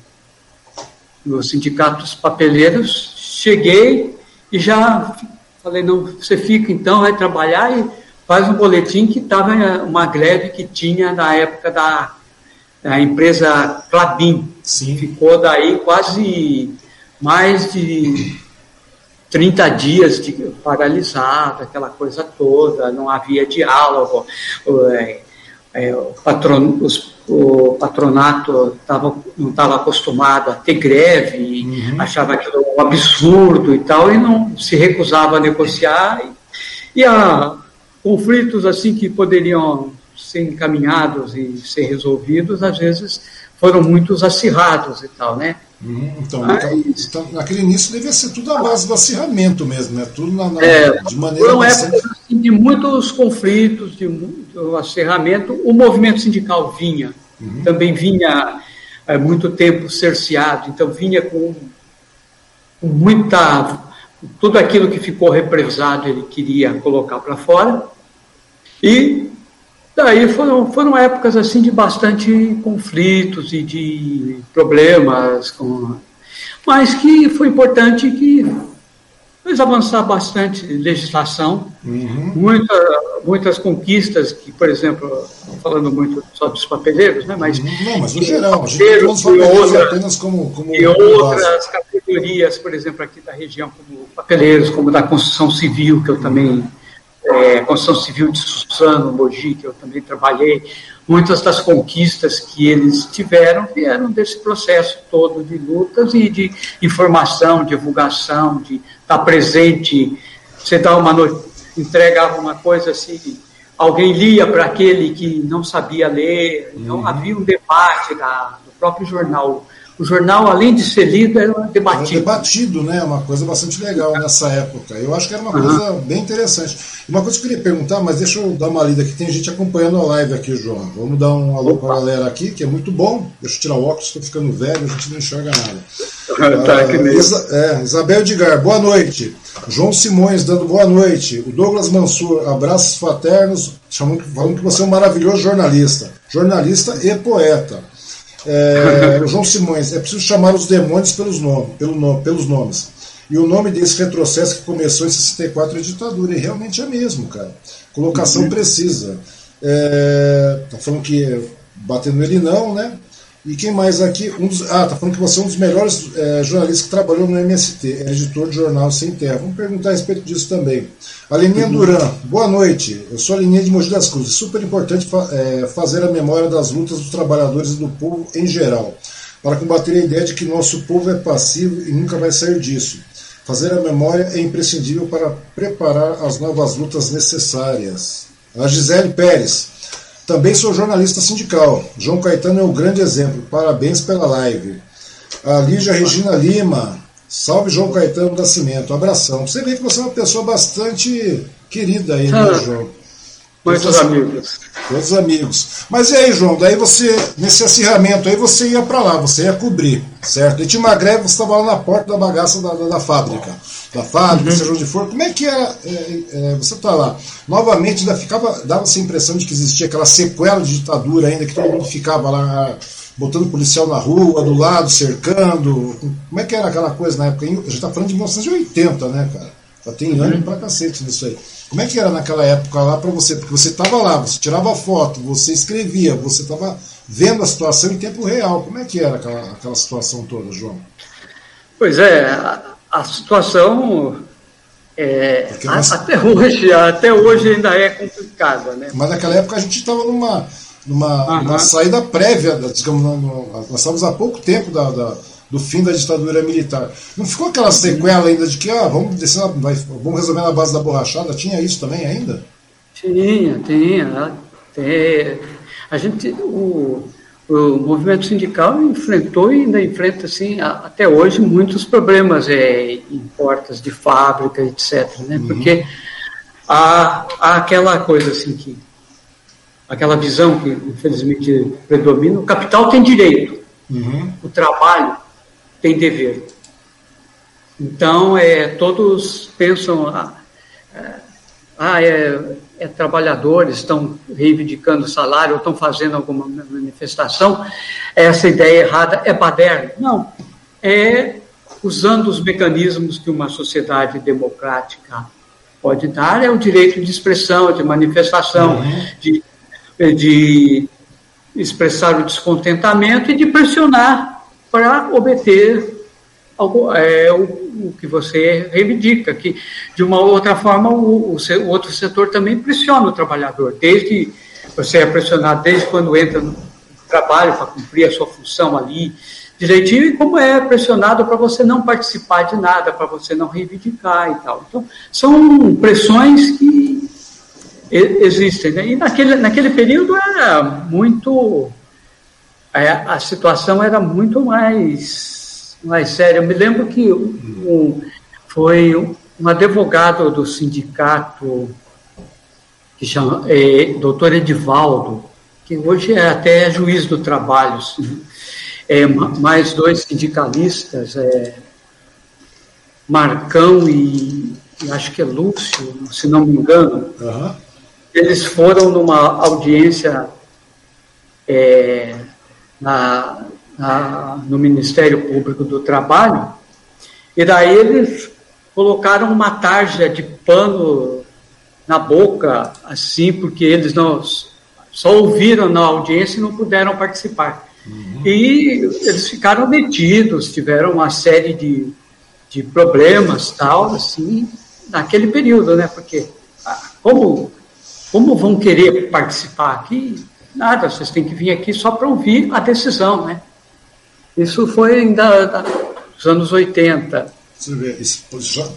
no sindicato dos papeleiros, cheguei e já falei, não, você fica então, vai trabalhar e faz um boletim que estava uma greve que tinha na época da, da empresa Clabin. Sim. Ficou daí quase mais de 30 dias de paralisado, aquela coisa toda, não havia diálogo, é, é, o, patron, os, o patronato tava, não estava acostumado a ter greve, uhum. achava aquilo um absurdo e tal, e não se recusava a negociar. E, e há conflitos assim que poderiam ser encaminhados e ser resolvidos, às vezes foram muito acirrados e tal, né? Hum, então, Mas, então, então, naquele início devia ser tudo a base do acirramento mesmo, né? Tudo na, na é, de maneira foram bastante... épocas assim, de muitos conflitos, de muito acirramento. O movimento sindical vinha, uhum. também vinha é, muito tempo cerceado, então vinha com, com muita tudo aquilo que ficou represado ele queria colocar para fora e Daí foram, foram épocas assim de bastante conflitos e de problemas, com, mas que foi importante que fez avançar bastante legislação, uhum. muita, muitas conquistas que, por exemplo, falando muito só dos papeleiros, né, mas, uhum. Não, mas no geral, gente e outras, apenas como, como e outras categorias, por exemplo, aqui da região, como papeleiros, como da construção civil, que eu também é, construção civil de Suzano, Mogi, que eu também trabalhei, muitas das conquistas que eles tiveram vieram desse processo todo de lutas e de informação, divulgação, de estar presente. Você dá uma entregava uma coisa assim, alguém lia para aquele que não sabia ler, então uhum. havia um debate da, do próprio jornal o jornal, além de ser lido, era debatido. Era debatido, né? Uma coisa bastante legal nessa época. Eu acho que era uma uhum. coisa bem interessante. Uma coisa que eu queria perguntar, mas deixa eu dar uma lida aqui. Tem gente acompanhando a live aqui, João. Vamos dar um alô para a galera aqui, que é muito bom. Deixa eu tirar o óculos, estou ficando velho, a gente não enxerga nada. tá, que ah, Isa, é, Isabel Edgar, boa noite. João Simões dando boa noite. O Douglas Mansur, abraços fraternos, chamando, falando que você é um maravilhoso jornalista. Jornalista e poeta. É, João Simões, é preciso chamar os demônios pelos, nome, pelo nome, pelos nomes. E o nome desse retrocesso que começou em 64 é ditadura, e realmente é mesmo, cara. Colocação uhum. precisa. É, tá falando que batendo ele não, né? E quem mais aqui? Um dos, ah, tá falando que você é um dos melhores é, jornalistas que trabalhou no MST, é editor de jornal Sem Terra. Vamos perguntar a respeito disso também. A Leninha uhum. Duran, boa noite. Eu sou a de Mogi das Cruzes. Super importante fa é, fazer a memória das lutas dos trabalhadores e do povo em geral, para combater a ideia de que nosso povo é passivo e nunca vai sair disso. Fazer a memória é imprescindível para preparar as novas lutas necessárias. A Gisele Pérez, também sou jornalista sindical. João Caetano é um grande exemplo. Parabéns pela live. A Lígia Regina Lima. Salve João Caetano Nascimento. Abração. Você vê que você é uma pessoa bastante querida aí, né, ah, João? Muitos amigos. Todos amigos. Mas e aí, João? Daí você, nesse acirramento aí, você ia para lá, você ia cobrir, certo? E tinha uma greve, você estava lá na porta da bagaça da, da, da fábrica da fábrica, uhum. seja onde for, como é que era? É, é, você está lá. Novamente, ainda ficava, dava essa impressão de que existia aquela sequela de ditadura ainda, que todo mundo ficava lá botando policial na rua, do lado, cercando. Como é que era aquela coisa na época? A gente está falando de 1980, né, cara? Já tem uhum. ano pra cacete nisso aí. Como é que era naquela época lá para você? Porque você estava lá, você tirava foto, você escrevia, você estava vendo a situação em tempo real. Como é que era aquela, aquela situação toda, João? Pois é, a situação é, nós... até hoje até hoje ainda é complicada, né? Mas naquela época a gente estava numa numa, numa, saída prévia, digamos, nós estávamos há pouco tempo da, da, do fim da ditadura militar. Não ficou aquela sequela ainda de que ah, vamos descer, vamos resolver na base da borrachada? Tinha isso também ainda? Tinha, tinha. Tem. A gente, o, o movimento sindical enfrentou e ainda enfrenta assim até hoje muitos problemas é, em portas de fábrica etc né uhum. porque há, há aquela coisa assim que aquela visão que infelizmente predomina o capital tem direito uhum. o trabalho tem dever então é todos pensam a, ah, é, é trabalhadores estão reivindicando salário ou estão fazendo alguma manifestação, essa ideia errada é baderna. Não, é usando os mecanismos que uma sociedade democrática pode dar, é o direito de expressão, de manifestação, uhum. de, de expressar o descontentamento e de pressionar para obter algo, é, o, o, que você reivindica, que de uma outra forma o, o, o, outro setor também pressiona o trabalhador, desde você é pressionado desde quando entra no trabalho para cumprir a sua função ali direitinho e como é pressionado para você não participar de nada, para você não reivindicar e tal. Então, são pressões que existem. Né? E naquele, naquele período era muito. É, a situação era muito mais, mais séria. Eu me lembro que um, foi um advogado do sindicato, que chama é, doutor Edivaldo, que hoje é até juiz do trabalho, é, mais dois sindicalistas, é, Marcão e, e, acho que é Lúcio, se não me engano. Uhum eles foram numa audiência é, na, na, no Ministério Público do Trabalho, e daí eles colocaram uma tarja de pano na boca, assim, porque eles não só ouviram na audiência e não puderam participar. Uhum. E eles ficaram detidos, tiveram uma série de, de problemas, tal, assim, naquele período, né? Porque ah, como como vão querer participar aqui? Nada, vocês têm que vir aqui só para ouvir a decisão, né? Isso foi ainda nos anos 80. Você vê,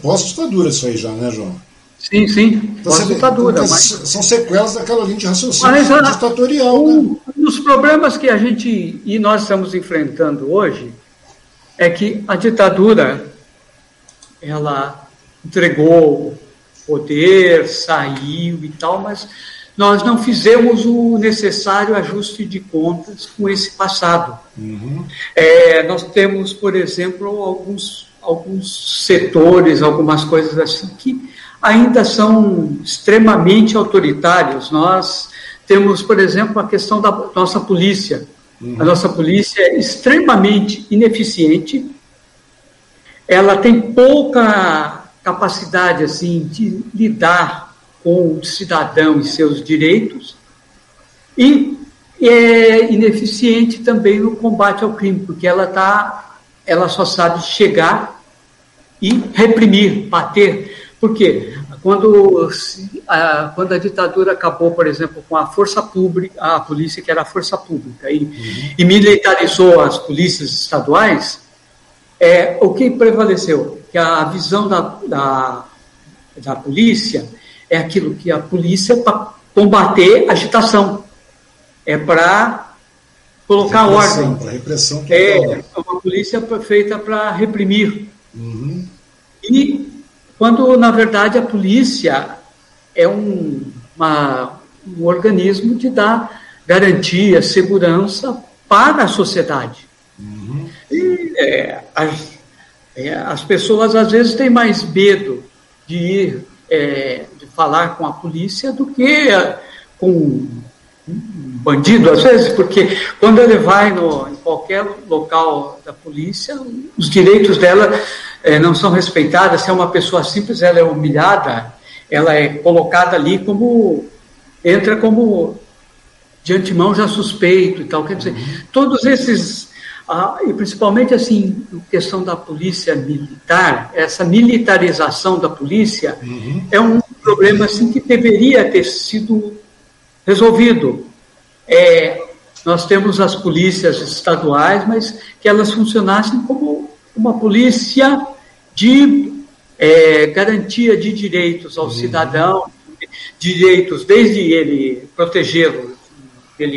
pós-ditadura isso aí já, né, João? Sim, sim, então, pós-ditadura. Mas... São sequelas daquela linha de raciocínio mas, ditatorial, um, né? um dos problemas que a gente, e nós estamos enfrentando hoje, é que a ditadura, ela entregou poder, saiu e tal, mas nós não fizemos o necessário ajuste de contas com esse passado. Uhum. É, nós temos, por exemplo, alguns, alguns setores, algumas coisas assim que ainda são extremamente autoritários. Nós temos, por exemplo, a questão da nossa polícia. Uhum. A nossa polícia é extremamente ineficiente, ela tem pouca capacidade assim de lidar com o cidadão e seus direitos e é ineficiente também no combate ao crime, porque ela tá, ela só sabe chegar e reprimir, bater. Por quê? Quando a, quando a ditadura acabou, por exemplo, com a força pública, a polícia que era a força pública, e, uhum. e militarizou as polícias estaduais, é, o que prevaleceu? Que a visão da, da, da polícia é aquilo que a polícia é para combater agitação, é para colocar repressão, ordem. Para repressão. É, uma polícia feita para reprimir. Uhum. E quando, na verdade, a polícia é um, uma, um organismo de dar garantia, segurança para a sociedade. Uhum. E é, as, é, as pessoas às vezes têm mais medo de ir, é, de falar com a polícia do que com um bandido, às vezes, porque quando ele vai no, em qualquer local da polícia, os direitos dela é, não são respeitados. Se é uma pessoa simples, ela é humilhada, ela é colocada ali como. entra como de antemão já suspeito e tal. Quer dizer, todos esses ah, e principalmente assim, questão da polícia militar, essa militarização da polícia uhum. é um problema assim que deveria ter sido resolvido. É, nós temos as polícias estaduais, mas que elas funcionassem como uma polícia de é, garantia de direitos ao uhum. cidadão, direitos desde ele protegê-lo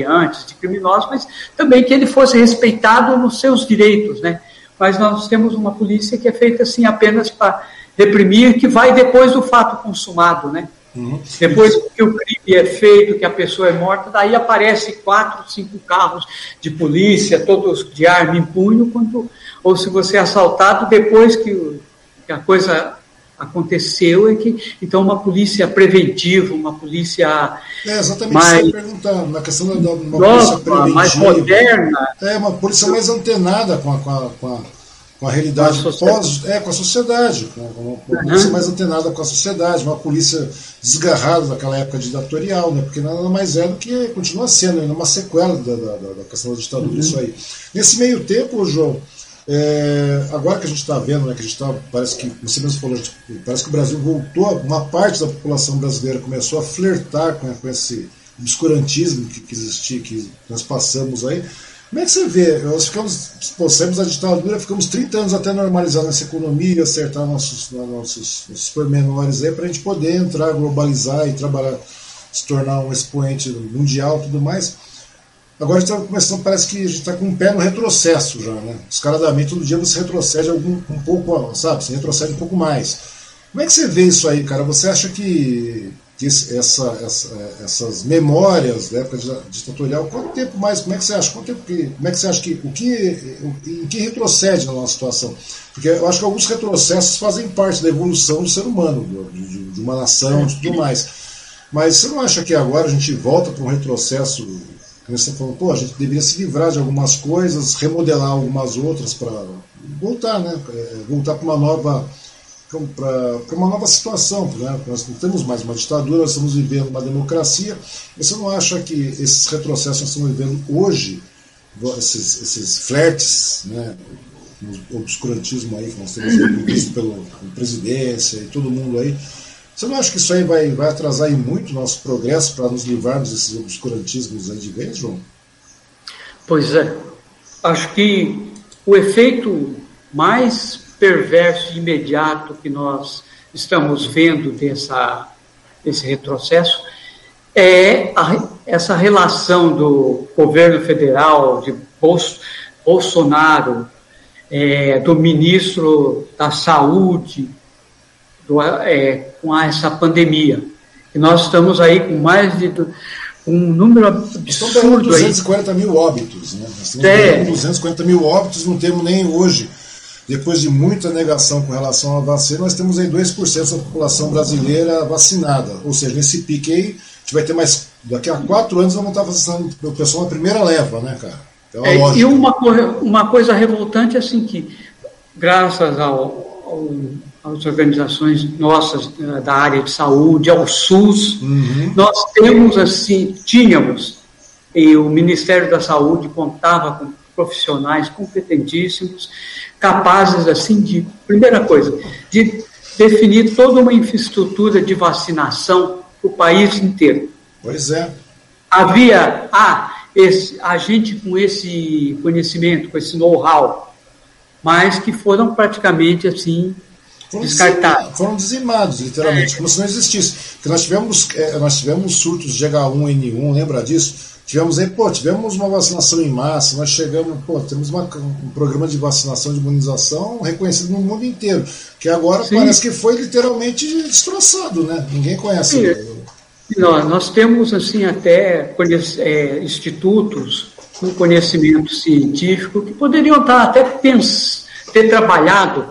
antes de criminosos, mas também que ele fosse respeitado nos seus direitos, né? Mas nós temos uma polícia que é feita assim apenas para reprimir, que vai depois do fato consumado, né? Uhum. Depois que o crime é feito, que a pessoa é morta, daí aparece quatro, cinco carros de polícia, todos de arma em punho, quando, ou se você é assaltado depois que, que a coisa aconteceu é que então uma polícia preventiva, uma polícia é exatamente mais isso perguntando na questão da uma nova, polícia preventiva, mais moderna, é uma polícia mais antenada com a, com a, com a, com a realidade Com a pós, é com a sociedade, com uma, uma polícia Uhum. mais antenada com a sociedade, uma polícia desgarrada daquela época ditatorial, né? Porque nada mais é do que continua sendo ainda uma sequela da, da, da- da questão da ditadura Uhum. isso aí. Nesse meio tempo, João, é, agora que a gente está vendo, né, que a gente tá, parece que, você mesmo falou, a gente- parece que o Brasil voltou, uma parte da população brasileira começou a flertar com, com esse obscurantismo que, que existia, que nós passamos aí. Como é que você vê? Nós ficamos, pô, saímos da ditadura, ficamos 30 anos até normalizar nossa economia, acertar nossos, nossos, nossos pormenores aí, para a gente poder entrar, globalizar e trabalhar, se tornar um expoente mundial e tudo mais. Agora a gente está começando, parece que a gente está com um pé no retrocesso já, né? Escaladamente, todo dia você retrocede algum, um pouco, sabe? Você retrocede um pouco mais. Como é que você vê isso aí, cara? Você acha que, que essa, essa- essas memórias da época dita- ditatorial, quanto tempo mais? Como é que você acha? Quanto tempo que, como é que você acha que o que o, que retrocede na nossa situação? Porque eu acho que alguns retrocessos fazem parte da evolução do ser humano, de, de uma nação, e tudo mais. Mas você não acha que agora a gente volta para um retrocesso? Você falou, pô, a gente deveria se livrar de algumas coisas, remodelar algumas outras para voltar, né? É, Voltar para uma nova para uma nova situação, né? Nós não temos mais uma ditadura, nós estamos vivendo uma democracia. Você não acha que esses retrocessos que nós estamos vivendo hoje, esses, esses flertes, né? o obscurantismo aí que nós temos visto pela presidência e todo mundo aí, você não acha que isso aí vai, vai atrasar muito o nosso progresso para nos livrarmos desses obscurantismos aí de vez, João? Pois é. Acho que o efeito mais perverso e imediato que nós estamos vendo dessa, desse retrocesso é a, essa relação do governo federal, de Bolso, Bolsonaro, é, do ministro da Saúde, do, é, com essa pandemia. E nós estamos aí com mais de um número pegando absurdo aí. 240 mil óbitos, né? Estamos É. pegando 240 mil óbitos, não temos nem hoje, depois de muita negação com relação à vacina, nós temos aí 2% da população brasileira vacinada. Ou seja, nesse pique aí, a gente vai ter mais. Daqui a quatro anos vamos estar vacinando o pessoal na primeira leva, né, cara? Então, É, lógico. e uma, uma coisa revoltante é assim que, graças ao, ao, às organizações nossas eh, da área de saúde, ao SUS, Uhum. nós temos assim, tínhamos, e o Ministério da Saúde contava com profissionais competentíssimos, capazes assim de, primeira coisa, de definir toda uma infraestrutura de vacinação para o país inteiro Pois é. havia ah, esse, a gente com esse conhecimento, com esse know-how, mas que foram praticamente assim Foram descartados. Foram dizimados, literalmente, como se não existisse. Porque nós tivemos, eh, nós tivemos surtos de H1N1, lembra disso? Tivemos aí, pô, tivemos uma vacinação em massa, nós chegamos, pô, temos uma- um programa de vacinação, de imunização reconhecido no mundo inteiro, que agora Sim. parece que foi literalmente destroçado, né? Ninguém conhece. E Nós, nós temos assim até é, institutos com conhecimento científico que poderiam estar até pens, ter trabalhado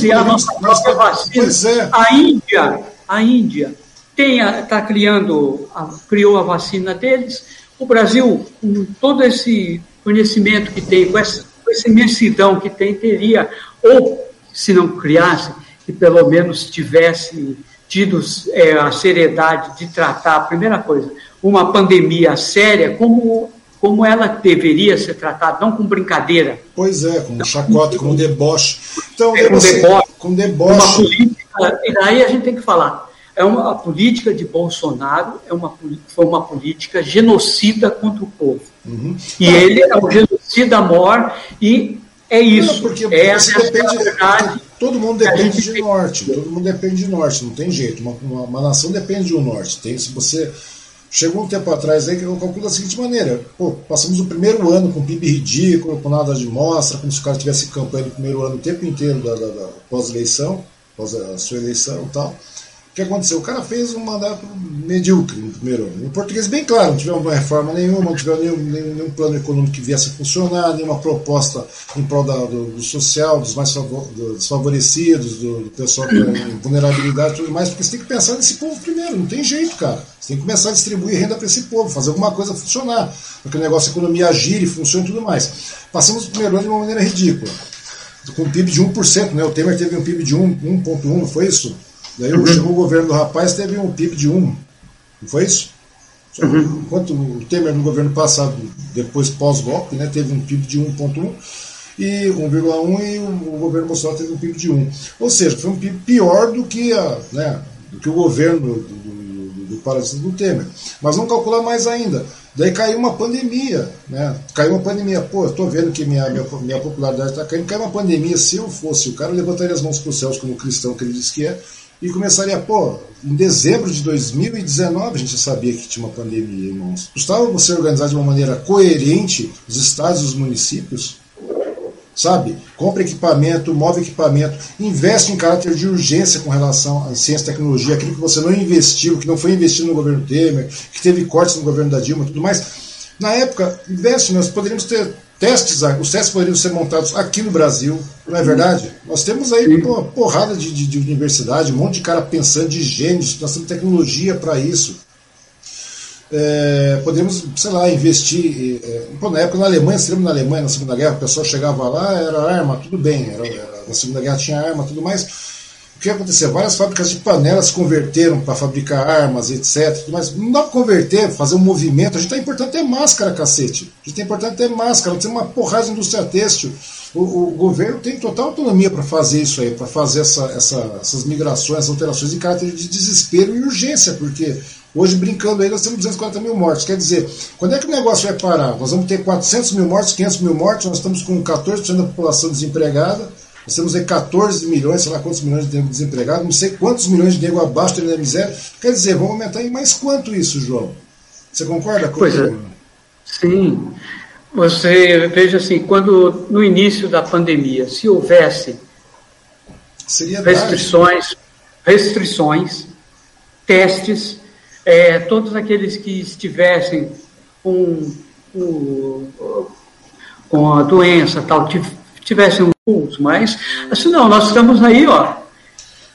criar a nossa própria vacina. é. A Índia, a Índia está criando, a- criou a vacina deles. O Brasil, com todo esse conhecimento que tem, com essa, com essa imensidão que tem, teria, ou se não criasse, que pelo menos tivesse tido é, a seriedade de tratar, a primeira coisa, uma pandemia séria como, como ela deveria ser tratada, não com brincadeira. Pois é, com chacota, com deboche. Então, É, com você- deboche. com Uma deboche. política, e daí a gente tem que falar, é uma, a política de Bolsonaro é uma, foi uma política genocida contra o povo. Uhum. E ele é o genocida maior e é isso. Não, porque é, essa é a depende, verdade. todo mundo depende de tem. norte, todo mundo depende de norte, não tem jeito. Uma, uma, uma nação depende de um norte. Tem, se você chegou um tempo atrás aí que eu calculo da seguinte maneira: pô, passamos o primeiro ano com PIB ridículo, com nada de mostra, como se o cara tivesse campanha no primeiro ano o tempo inteiro da, da- da pós-eleição, após a sua eleição e tal. Que aconteceu? O cara fez um mandato medíocre no primeiro ano. Em português, bem claro, não tivemos uma reforma nenhuma, não tivemos nenhum, nenhum, nenhum, plano econômico que viesse a funcionar, nenhuma proposta em prol da, do, do, social, dos mais desfavorecidos, do, do pessoal com vulnerabilidade e tudo mais, porque você tem que pensar nesse povo primeiro, não tem jeito, cara. Você tem que começar a distribuir renda para esse povo, fazer alguma coisa funcionar, para que o negócio, a economia agire, funcione e tudo mais. Passamos o primeiro ano de uma maneira ridícula, com um PIB de 1%, né? O Temer teve um PIB de 1,1, não foi isso? Daí uhum. chegou o governo do rapaz, teve um PIB de 1. Não foi isso? Uhum. Enquanto o Temer no governo passado, depois pós-golpe, né, teve um PIB de 1,1 e 1,1 e o, governo Bolsonaro teve um PIB de 1. Ou seja, foi um PIB pior do que, a, né, do, que o governo do, do, do, do parasita do Temer. Mas vamos calcular mais ainda. Daí caiu uma pandemia, né? Caiu uma pandemia. Pô, eu tô vendo que minha, minha, minha popularidade está caindo. Caiu uma pandemia. Se eu fosse o cara, eu levantaria as mãos para os céus como cristão que ele disse que é e começaria, pô, em dezembro de 2019 a gente já sabia que tinha uma pandemia, irmãos. Custava você organizar de uma maneira coerente os estados e os municípios? Sabe? Compra equipamento, move equipamento, investe em caráter de urgência com relação à ciência e tecnologia, aquilo que você não investiu, que não foi investido no governo Temer, que teve cortes no governo da Dilma e tudo mais. Na época, investe, nós poderíamos ter testes, os testes poderiam ser montados aqui no Brasil, não é verdade? Nós temos aí uma porrada de, de, de, universidade, um monte de cara pensando de gênios, nós temos tecnologia para isso. É, podemos, sei lá, investir. É, pô, na época na Alemanha, você lembra na Alemanha, na Segunda Guerra, o pessoal chegava lá, era arma, tudo bem, era, era, na Segunda Guerra tinha arma, tudo mais o que aconteceu? Várias fábricas de panelas converteram para fabricar armas, etc. Mas não dá para converter, fazer um movimento. A gente está importante ter máscara, cacete. A gente está importante ter máscara. Tem uma porrada de indústria têxtil. O, o, governo tem total autonomia para fazer isso aí, para fazer essa, essa, essas migrações, essas alterações em caráter de desespero e urgência, porque hoje, brincando aí, nós temos 240 mil mortos. Quer dizer, quando é que o negócio vai parar? Nós vamos ter 400 mil mortos, 500 mil mortos, nós estamos com 14% da população desempregada nós temos aí 14 milhões, sei lá quantos milhões de negros desempregados, não sei quantos milhões de negros abaixo da miséria. Quer dizer, vamos aumentar em mais quanto isso, João? Você concorda com isso? É. Sim. Você veja assim, quando no início da pandemia, se houvesse restrições, restrições, testes, é, todos aqueles que estivessem com, com, com a doença tal, tivessem um culto, mas assim não, nós estamos aí, ó.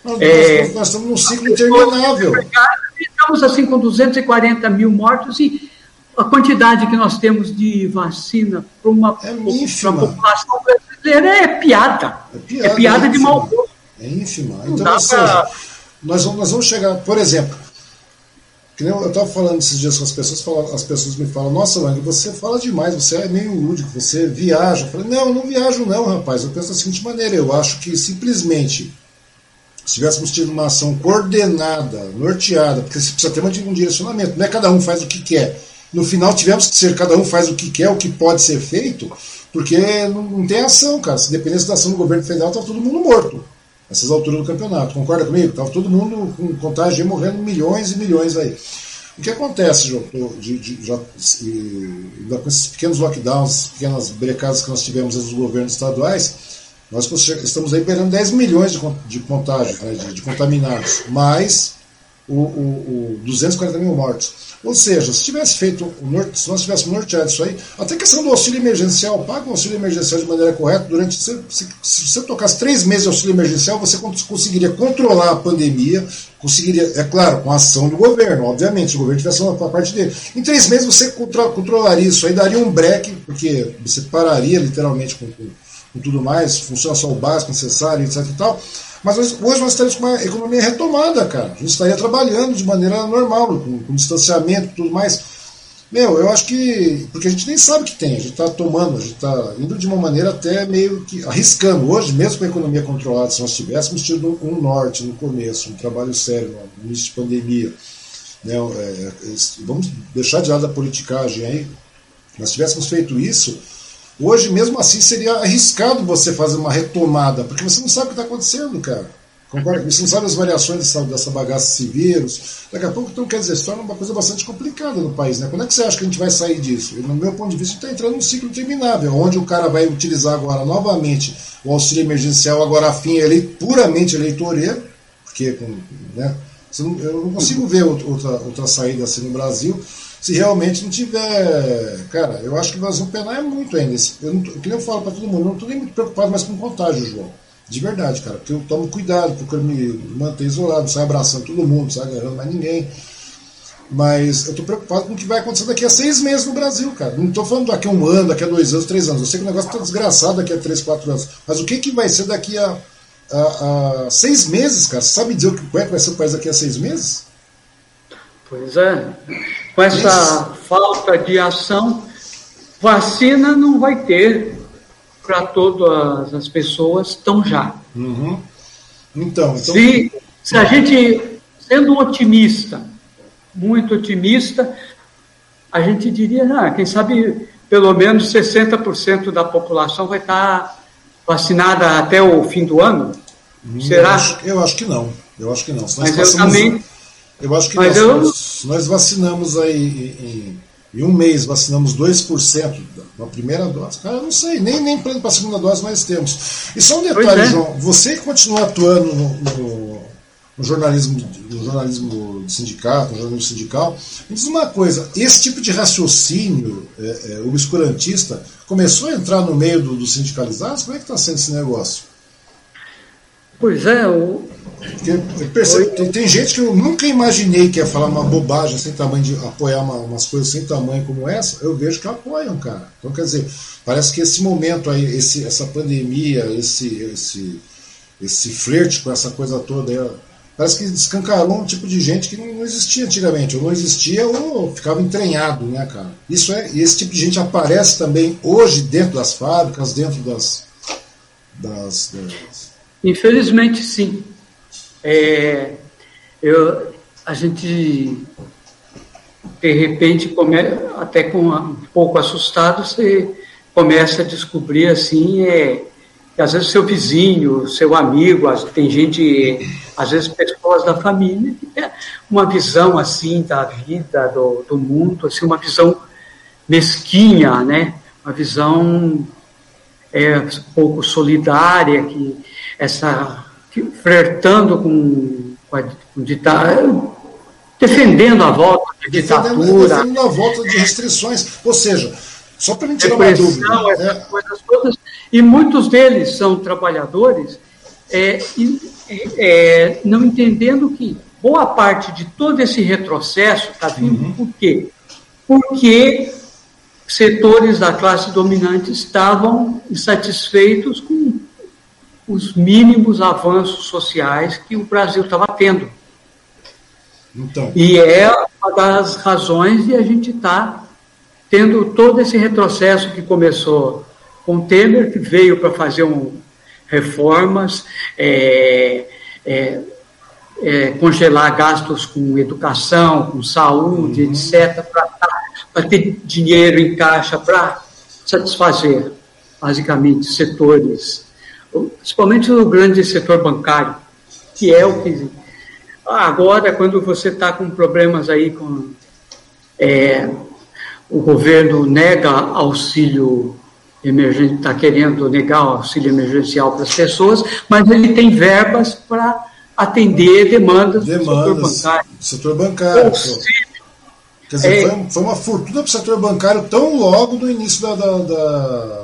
Nós, é, nós, estamos num ciclo interminável. Estamos assim com 240 mil mortos e a quantidade que nós temos de vacina para uma, é população brasileira é piada. É piada, é piada é de mau gosto. É ínfima. Então, assim, pra... nós, vamos, nós vamos chegar, por exemplo, que eu estava falando esses dias com as pessoas, as pessoas me falam, nossa, Wang, você fala demais, você é meio lúdico, você viaja. Eu falei, não, eu não viajo não, rapaz. Eu penso da seguinte maneira, eu acho que simplesmente se tivéssemos tido uma ação coordenada, norteada, porque você precisa ter um direcionamento, não é cada um faz o que quer. No final tivemos que ser cada um faz o que quer, o que pode ser feito, porque não, não tem ação, cara. Se dependesse da ação do governo federal, estava todo mundo morto essas alturas do campeonato. Concorda comigo? Estava todo mundo com contagem morrendo milhões e milhões aí. O que acontece, João, de, de, com esses pequenos lockdowns, pequenas brecadas que nós tivemos dos governos estaduais, nós estamos aí beirando 10 milhões de, de contágios, né, de, de, contaminados, mais o, o, o 240 mil mortos. Ou seja, se tivesse feito se nós tivéssemos norteado isso aí, até questão do auxílio emergencial, paga o auxílio emergencial de maneira correta durante. Se, se, se você tocasse três meses de auxílio emergencial, você conseguiria controlar a pandemia, conseguiria, é claro, com a ação do governo, obviamente, se o governo tivesse uma parte dele. Em três meses você controlaria isso aí, daria um break, porque você pararia literalmente com, com, com tudo mais, funciona só o básico necessário, etc e tal mas hoje, nós estamos com uma economia retomada, cara. A gente estaria trabalhando de maneira normal, com, com distanciamento e tudo mais. Meu, eu acho que. Porque a gente nem sabe o que tem, a gente está tomando, a gente está indo de uma maneira até meio que arriscando. Hoje, mesmo com a economia controlada, se nós tivéssemos tido um norte no começo, um trabalho sério no início de pandemia, né, é, vamos deixar de lado a politicagem aí, nós tivéssemos feito isso, Hoje, mesmo assim, seria arriscado você fazer uma retomada, porque você não sabe o que está acontecendo, cara. Concorda? Você não sabe as variações dessa, dessa bagaça desse vírus. Daqui a pouco, então, quer dizer, se torna uma coisa bastante complicada no país. Né? Quando é que você acha que a gente vai sair disso? no meu ponto de vista, está entrando num ciclo interminável, onde o cara vai utilizar agora novamente o auxílio emergencial, agora a fim ele, puramente eleitoreiro, porque né, eu não consigo ver outra, outra saída assim no Brasil se realmente não tiver. Cara, eu acho que o Brasil penar é muito ainda. Eu não, que eu falo para todo mundo, eu não estou nem muito preocupado mais com contágio, João. De verdade, cara, porque eu tomo cuidado, procuro me manter isolado, não sai abraçando todo mundo, não sai agarrando mais ninguém. Mas eu estou preocupado com o que vai acontecer daqui a seis meses no Brasil, cara. Não estou falando daqui a um ano, daqui a dois anos, três anos. Eu sei que o negócio está desgraçado daqui a três, quatro anos. Mas o que, que vai ser daqui a, a, a seis meses, cara? Você sabe dizer o que, como é que vai ser o país daqui a seis meses? Pois é. Com essa falta de ação, vacina não vai ter para todas as pessoas tão já. Uhum. Então, então, Se, se a gente, sendo otimista, muito otimista, a gente diria, ah, quem sabe pelo menos 60% da população vai estar vacinada até o fim do ano? Hum, Será? Eu acho, eu acho, que não. Eu acho que não. Mas eu também. Eu acho que nós, nós, nós, vacinamos aí em, em, um mês, vacinamos 2% da primeira dose. Cara, eu não sei, nem, nem para a segunda dose nós temos. E só um detalhe, é. João, você que continua atuando no, no, no, jornalismo, no jornalismo de sindicato, no jornalismo sindical, me diz uma coisa, esse tipo de raciocínio é, é, obscurantista começou a entrar no meio dos do sindicalizados? Como é que está sendo esse negócio? Pois é, o, tem, tem, gente que eu nunca imaginei que ia falar uma bobagem sem tamanho de apoiar uma, umas coisas sem tamanho como essa, eu vejo que apoiam, cara. Então quer dizer, parece que esse momento aí, esse, essa pandemia, esse, esse, esse flerte com essa coisa toda aí, parece que descancarou um tipo de gente que não, existia antigamente, ou não existia ou ficava entranhado, né, cara? Isso é, e esse tipo de gente aparece também hoje dentro das fábricas, dentro das, das, das... Infelizmente sim. É, eu, a gente, de repente, come, até com um pouco assustado, você começa a descobrir assim, é, que às vezes seu vizinho, seu amigo, tem gente, às vezes pessoas da família, que tem uma visão assim da vida, do, do mundo, assim, uma visão mesquinha, né? Uma visão é, um pouco solidária, que essa flertando com, com, a, com defendendo a volta da ditadura. Defendendo a volta de restrições. Ou seja, só para gente tirar uma dúvida. É. Coisas todas, e muitos deles são trabalhadores é, é, não entendendo que boa parte de todo esse retrocesso está vindo uhum. por quê? Porque setores da classe dominante estavam insatisfeitos com os mínimos avanços sociais que o Brasil estava tendo. Então. E é uma das razões de a gente estar tá tendo todo esse retrocesso que começou com o Temer, que veio para fazer um, reformas, é, é, é, congelar gastos com educação, com saúde, uhum. etc., para ter dinheiro em caixa para satisfazer, basicamente, setores principalmente no grande setor bancário, que é o que. Agora, quando você está com problemas aí com. É, o governo nega auxílio emergente, está querendo negar auxílio emergencial para as pessoas, mas ele tem verbas para atender demandas, demandas do setor bancário. Setor bancário. Seja, Quer dizer, é, foi, foi, uma fortuna para o setor bancário tão logo no início da, da, da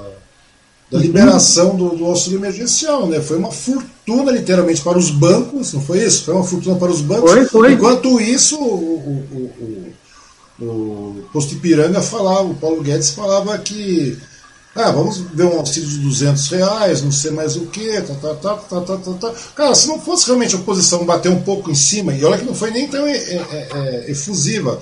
da liberação do, do, auxílio emergencial, né? Foi uma fortuna, literalmente, para os bancos, não foi isso? Foi uma fortuna para os bancos. Foi, foi. Enquanto isso, o, o, o, o Posto Ipiranga falava, o Paulo Guedes falava que ah, vamos ver um auxílio de 200 reais, não sei mais o que, tá, tá, tá, tá, tá, tá, tá. Cara, se não fosse realmente a oposição bater um pouco em cima, e olha que não foi nem tão é, é, é, efusiva,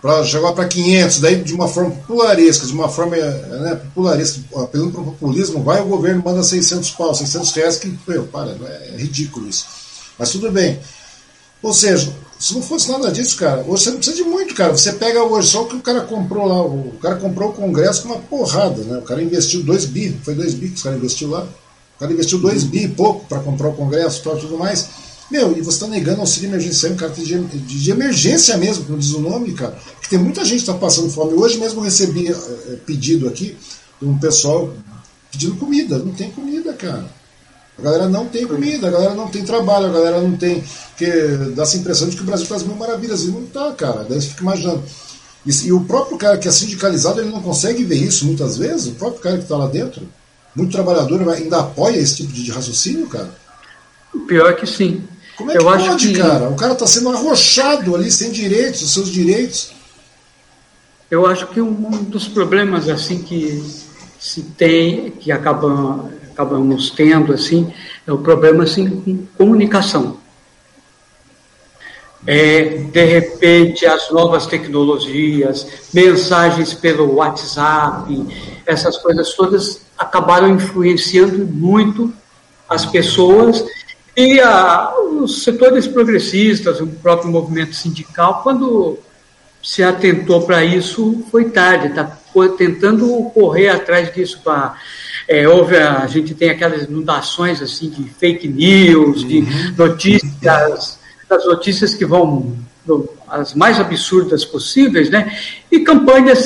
para jogar para 500, daí de uma forma popularesca, de uma forma né, popularesca, apelando para o populismo, vai o governo manda 600 pau, 600 reais, que, meu, para, é ridículo isso. Mas tudo bem. Ou seja, se não fosse nada disso, cara, hoje você não precisa de muito, cara. Você pega hoje só o que o cara comprou lá, o cara comprou o Congresso com uma porrada, né? O cara investiu 2 bi, foi 2 bi que o cara investiu lá. O cara investiu 2 bi pouco para comprar o Congresso e tudo mais. Meu, e você está negando auxílio emergencial em carta de, de, emergência mesmo, como diz o nome, cara. Porque tem muita gente que está passando fome. Hoje mesmo recebi é, pedido aqui de um pessoal pedindo comida. Não tem comida, cara. A galera não tem comida, a galera não tem trabalho, a galera não tem. Porque dá essa impressão de que o Brasil faz mil maravilhas. E não tá, cara. Daí você fica imaginando. E, e, o próprio cara que é sindicalizado, ele não consegue ver isso muitas vezes. O próprio cara que está lá dentro, muito trabalhador, ainda apoia esse tipo de raciocínio, cara? Pior que sim. Como é que Eu pode, acho que... cara? O cara está sendo arrochado ali, sem direitos, os seus direitos. Eu acho que um dos problemas assim que se tem, que acabam, acabamos tendo assim, é o problema assim com comunicação. É, de repente, as novas tecnologias, mensagens pelo WhatsApp, essas coisas todas acabaram influenciando muito as pessoas e a, os setores progressistas, o próprio movimento sindical, quando se atentou para isso, foi tarde, está tentando correr atrás disso. Pra, é, houve, a gente tem aquelas inundações assim, de fake news, uhum. de notícias, das notícias que vão as mais absurdas possíveis, né? E campanhas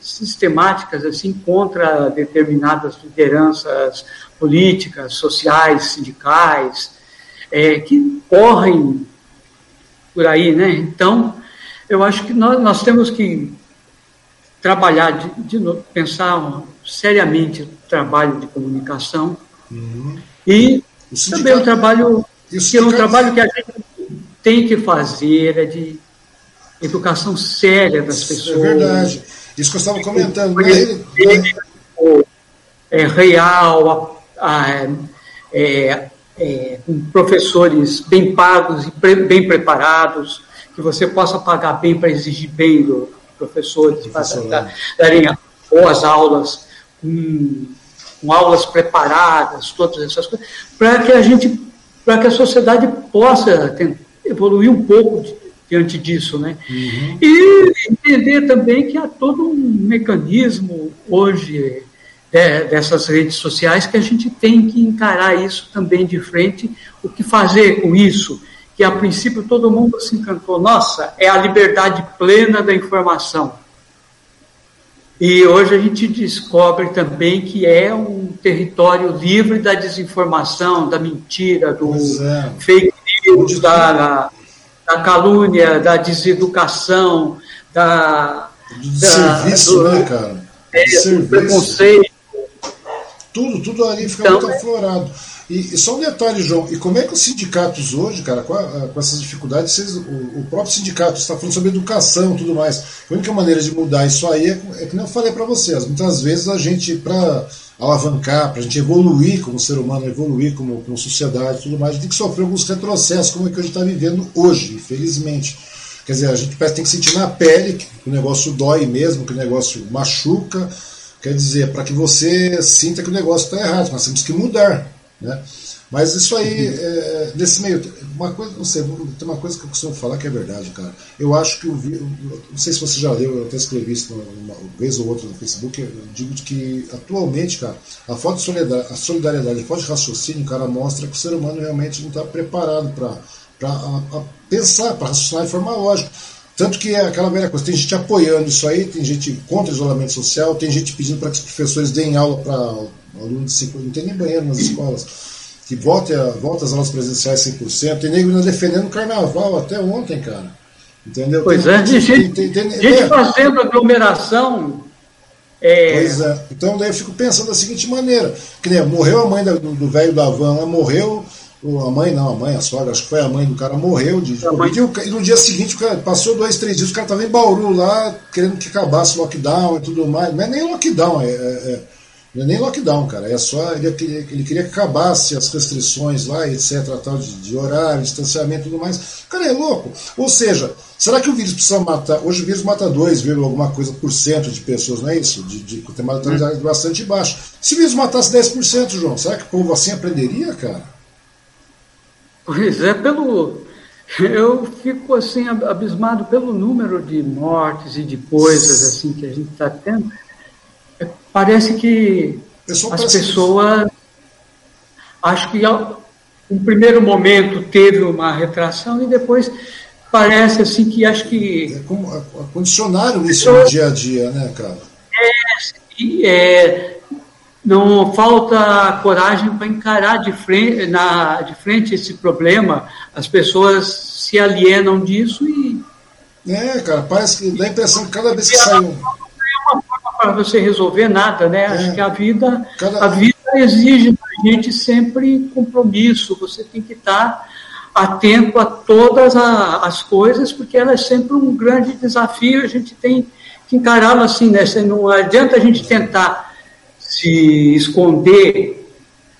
sistemáticas assim contra determinadas lideranças políticas, sociais, sindicais, é, que correm por aí, né? Então, eu acho que nós, nós temos que trabalhar, de, de pensar seriamente o trabalho de comunicação uhum. e também o trabalho que é um trabalho que a gente tem que fazer é de educação séria das pessoas. É verdade. Isso que eu estava comentando. Né? É real, a, é, é, com professores bem pagos e pre, bem preparados, que você possa pagar bem para exigir bem dos professores, para darem boas aulas, com, com, aulas preparadas, todas essas coisas, para que a gente, para que a sociedade possa evoluir um pouco diante disso, né? Uhum. E entender também que há todo um mecanismo hoje é, dessas redes sociais que a gente tem que encarar isso também de frente, o que fazer com isso, que a princípio todo mundo se encantou, nossa, é a liberdade plena da informação. E hoje a gente descobre também que é um território livre da desinformação, da mentira, do é. fake news, da, da calúnia, da deseducação, da. Do da, serviço, do, né, cara? É, do preconceito. Tudo, tudo ali fica então, muito aflorado. E, e, só um detalhe, João, e como é que os sindicatos hoje, cara, com, a, com essas dificuldades, vocês, o, o, próprio sindicato está falando sobre educação e tudo mais. A única maneira de mudar isso aí é, é que eu falei para vocês, muitas vezes a gente, para alavancar, para a gente evoluir como ser humano, evoluir como, como sociedade e tudo mais, a gente tem que sofrer alguns retrocessos, como é que a gente está vivendo hoje, infelizmente. Quer dizer, a gente tem que sentir na pele que o negócio dói mesmo, que o negócio machuca, Quer dizer, para que você sinta que o negócio está errado, nós temos que mudar. Né? Mas isso aí, uhum. é, nesse meio. Uma coisa, não sei, tem uma coisa que eu costumo falar que é verdade, cara. Eu acho que o. Não sei se você já leu, eu até escrevi isso uma vez ou outra no Facebook. Eu digo que atualmente, cara, a falta de solidariedade, a solidariedade, a falta de raciocínio, cara, mostra que o ser humano realmente não está preparado para pensar, para raciocinar de forma lógica. Tanto que é aquela velha coisa, tem gente apoiando isso aí, tem gente contra o isolamento social, tem gente pedindo para que os professores deem aula para alunos de 5 não tem nem banheiro nas escolas, que volte, a, volte às aulas presenciais 100%, tem nego defendendo o carnaval até ontem, cara. Entendeu? Pois tem, é, tem, gente, tem, tem, gente é. fazendo aglomeração. É... Pois é. Então daí eu fico pensando da seguinte maneira, que nem morreu a mãe do velho da van, morreu a mãe não, a mãe, a sogra, acho que foi a mãe do cara, morreu de Covid. E no dia seguinte, cara passou dois, três dias, o cara estava em Bauru lá, querendo que acabasse o lockdown e tudo mais. Não é nem lockdown, é, é, é, não é nem lockdown, cara. É só. Ele, ele queria que acabasse as restrições lá, etc., tal, de, de horário, distanciamento e tudo mais. Cara é louco. Ou seja, será que o vírus precisa matar? Hoje o vírus mata 2, alguma coisa por cento de pessoas, não é isso? De, de, tem uma mortalidade bastante baixa. Se o vírus matasse 10%, João, será que o povo assim aprenderia, cara? Pois é, pelo. Eu fico assim abismado pelo número de mortes e de coisas assim que a gente está tendo. É, parece que as parece pessoas. Que... Acho que um primeiro momento teve uma retração e depois parece assim que acho que. É como, condicionaram isso no dia a dia, né, cara? É, é não falta coragem para encarar de frente, na, de frente esse problema. As pessoas se alienam disso e. É, cara, parece que dá a impressão que cada vez que sai um. Não é uma forma para você resolver nada, né? É, Acho que a vida, cada... a vida exige da gente sempre compromisso. Você tem que estar atento a todas a, as coisas, porque ela é sempre um grande desafio. A gente tem que encará-lo assim, né? Não adianta a gente tentar se esconder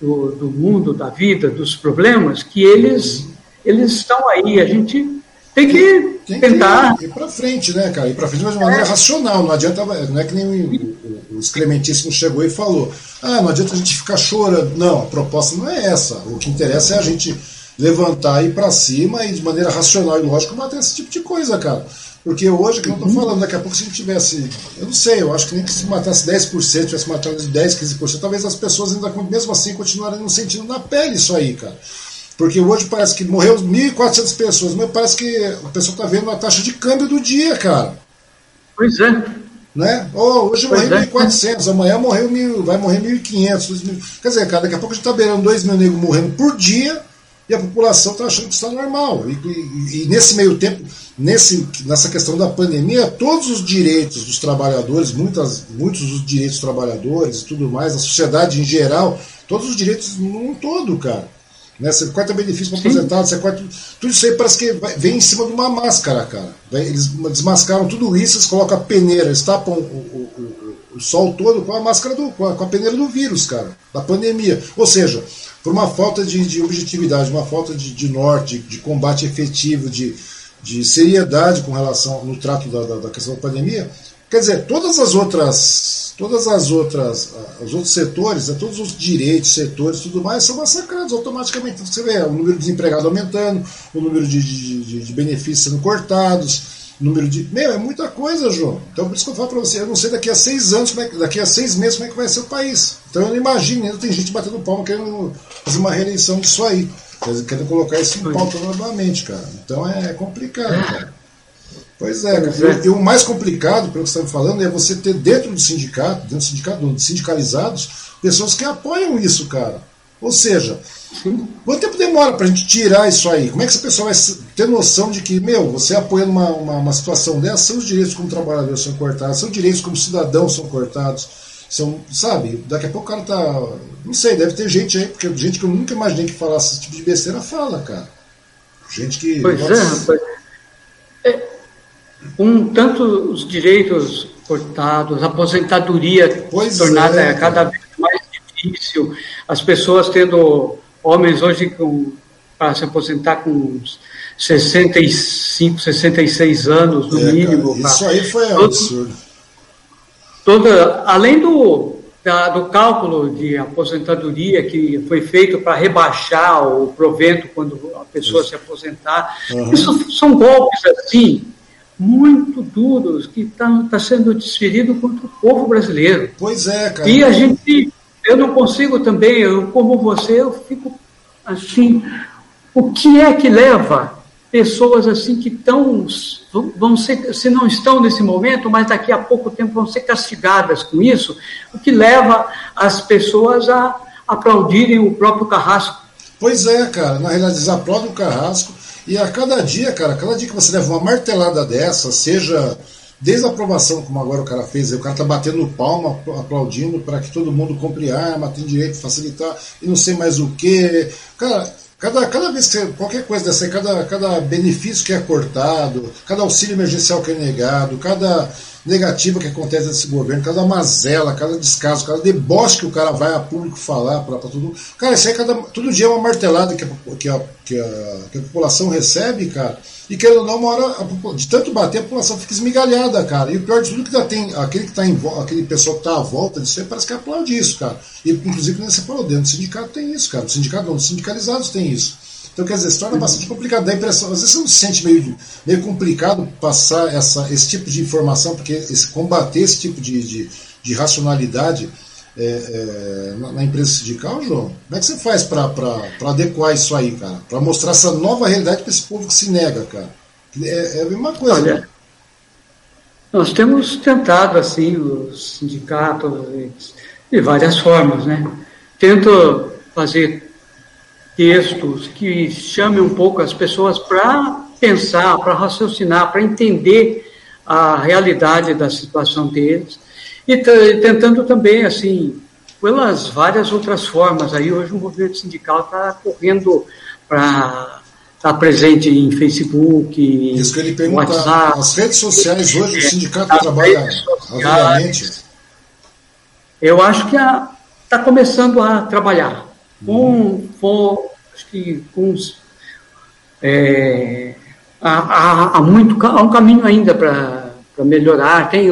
do, do, mundo, da vida, dos problemas, que eles, eles estão aí. A gente tem que tem tentar. Que ir para frente, né, cara? Ir para frente, mas de maneira é. racional. Não adianta, não é que nem o, o, Clementíssimo chegou e falou: ah, não adianta a gente ficar chorando. Não, a proposta não é essa. O que interessa é a gente levantar e ir para cima e de maneira racional e lógica matar esse tipo de coisa, cara. Porque hoje, que eu estou falando, daqui a pouco se a gente tivesse, eu não sei, eu acho que nem que se matasse 10%, tivesse matado de 10%, 15%, talvez as pessoas ainda, mesmo assim, continuariam sentindo na pele isso aí, cara. Porque hoje parece que morreu 1.400 pessoas, mas parece que a pessoa está vendo a taxa de câmbio do dia, cara. Pois é. Né? Oh, hoje pois morreu é. 1.400, amanhã morreu mil, vai morrer 1.500. Quer dizer, cara, daqui a pouco a gente está beirando 2 mil negros morrendo por dia e a população está achando que está normal. E, e, e, nesse meio tempo, nesse, nessa questão da pandemia, todos os direitos dos trabalhadores, muitas, muitos dos direitos dos trabalhadores e tudo mais, a sociedade em geral, todos os direitos num todo, cara. Né? Você corta benefício para aposentado, você corta. Tudo isso aí parece que vem em cima de uma máscara, cara. Eles desmascaram tudo isso, eles colocam a peneira, eles tapam o, o, o, o sol todo com a máscara do. Com a, com a peneira do vírus, cara, da pandemia. Ou seja, por uma falta de, de objetividade, uma falta de, de norte, de, de, combate efetivo, de, de seriedade com relação no trato da, da, da, questão da pandemia. Quer dizer, todas as outras, todas as outras, os outros setores, né, todos os direitos, setores, tudo mais, são massacrados automaticamente. Você vê o número de desempregados aumentando, o número de, de, de benefícios sendo cortados, número de. Meu, é muita coisa, João. Então por isso que eu falo para você, eu não sei daqui a seis anos, como é, daqui a seis meses, como é que vai ser o país. Então eu não imagino, ainda tem gente batendo palma querendo fazer uma reeleição disso aí. Querendo colocar isso em pauta novamente, cara. Então é complicado, cara. Pois é, cara. E, o mais complicado, pelo que você está me falando, é você ter dentro do sindicato, dentro do sindicato, de sindicalizados, pessoas que apoiam isso, cara. Ou seja, Sim. quanto tempo demora para a gente tirar isso aí? Como é que essa pessoa vai ter noção de que, meu, você apoiando uma, uma, uma situação dessa, seus direitos como trabalhador são cortados, seus direitos como cidadão são cortados, são, sabe, daqui a pouco o cara tá. Não sei, deve ter gente aí, porque gente que eu nunca imaginei que falasse esse tipo de besteira fala, cara. Gente que. Pois nossa, é, rapaz. É, um, tanto os direitos cortados, a aposentadoria pois tornada é, cada vez mais difícil, as pessoas tendo homens hoje para se aposentar com 65, 66 anos no é, mínimo. Cara, isso aí foi todo, absurdo. Toda, além do, da, do cálculo de aposentadoria que foi feito para rebaixar o provento quando a pessoa isso. se aposentar, uhum. isso são golpes assim muito duros que estão tá, tá sendo desferido contra o povo brasileiro. Pois é, cara. E a gente eu não consigo também, eu, como você, eu fico assim, o que é que leva pessoas assim que estão, vão ser, se não estão nesse momento, mas daqui a pouco tempo vão ser castigadas com isso, o que leva as pessoas a aplaudirem o próprio Carrasco. Pois é, cara, na realidade eles aplaudem o Carrasco e a cada dia, cara, cada dia que você leva uma martelada dessa, seja Desde a aprovação, como agora o cara fez, o cara tá batendo palma, aplaudindo para que todo mundo compre arma, tem direito facilitar e não sei mais o que. Cara, cada, cada vez que qualquer coisa dessa, cada, cada benefício que é cortado, cada auxílio emergencial que é negado, cada negativa que acontece nesse governo, cada mazela, cada descaso, cada deboche que o cara vai a público falar para tudo. Cara, isso aí cada, todo dia é uma martelada que a, que a, que a, que a população recebe, cara. E querendo ou não, uma hora, de tanto bater, a população fica esmigalhada, cara. E o pior de tudo é que já tem aquele que tá em aquele pessoal que está à volta disso aí, parece que aplaude isso, cara. E inclusive, nem você falou, dentro do sindicato tem isso, cara. O sindicato não, os sindicalizados tem isso. Então, quer dizer, se torna bastante complicado. Dá a impressão, às vezes você não se sente meio, meio complicado passar essa, esse tipo de informação, porque esse, combater esse tipo de, de, de racionalidade é, é, na, na, empresa sindical, João? Como é que você faz para adequar isso aí, cara? Para mostrar essa nova realidade para esse povo que se nega, cara? É, é a mesma coisa. Olha, né? nós temos tentado, assim, os sindicatos De várias formas, né? Tento fazer textos que chamem um pouco as pessoas para pensar, para raciocinar, para entender a realidade da situação deles e tentando também, assim, pelas várias outras formas. Aí hoje o movimento sindical está correndo para estar tá presente em Facebook, Isso que ele pergunta, WhatsApp. As redes sociais hoje, o sindicato trabalha obviamente. Eu acho que está começando a trabalhar. Com, com, acho que com é, há, há, há, muito, há um caminho ainda para melhorar, tem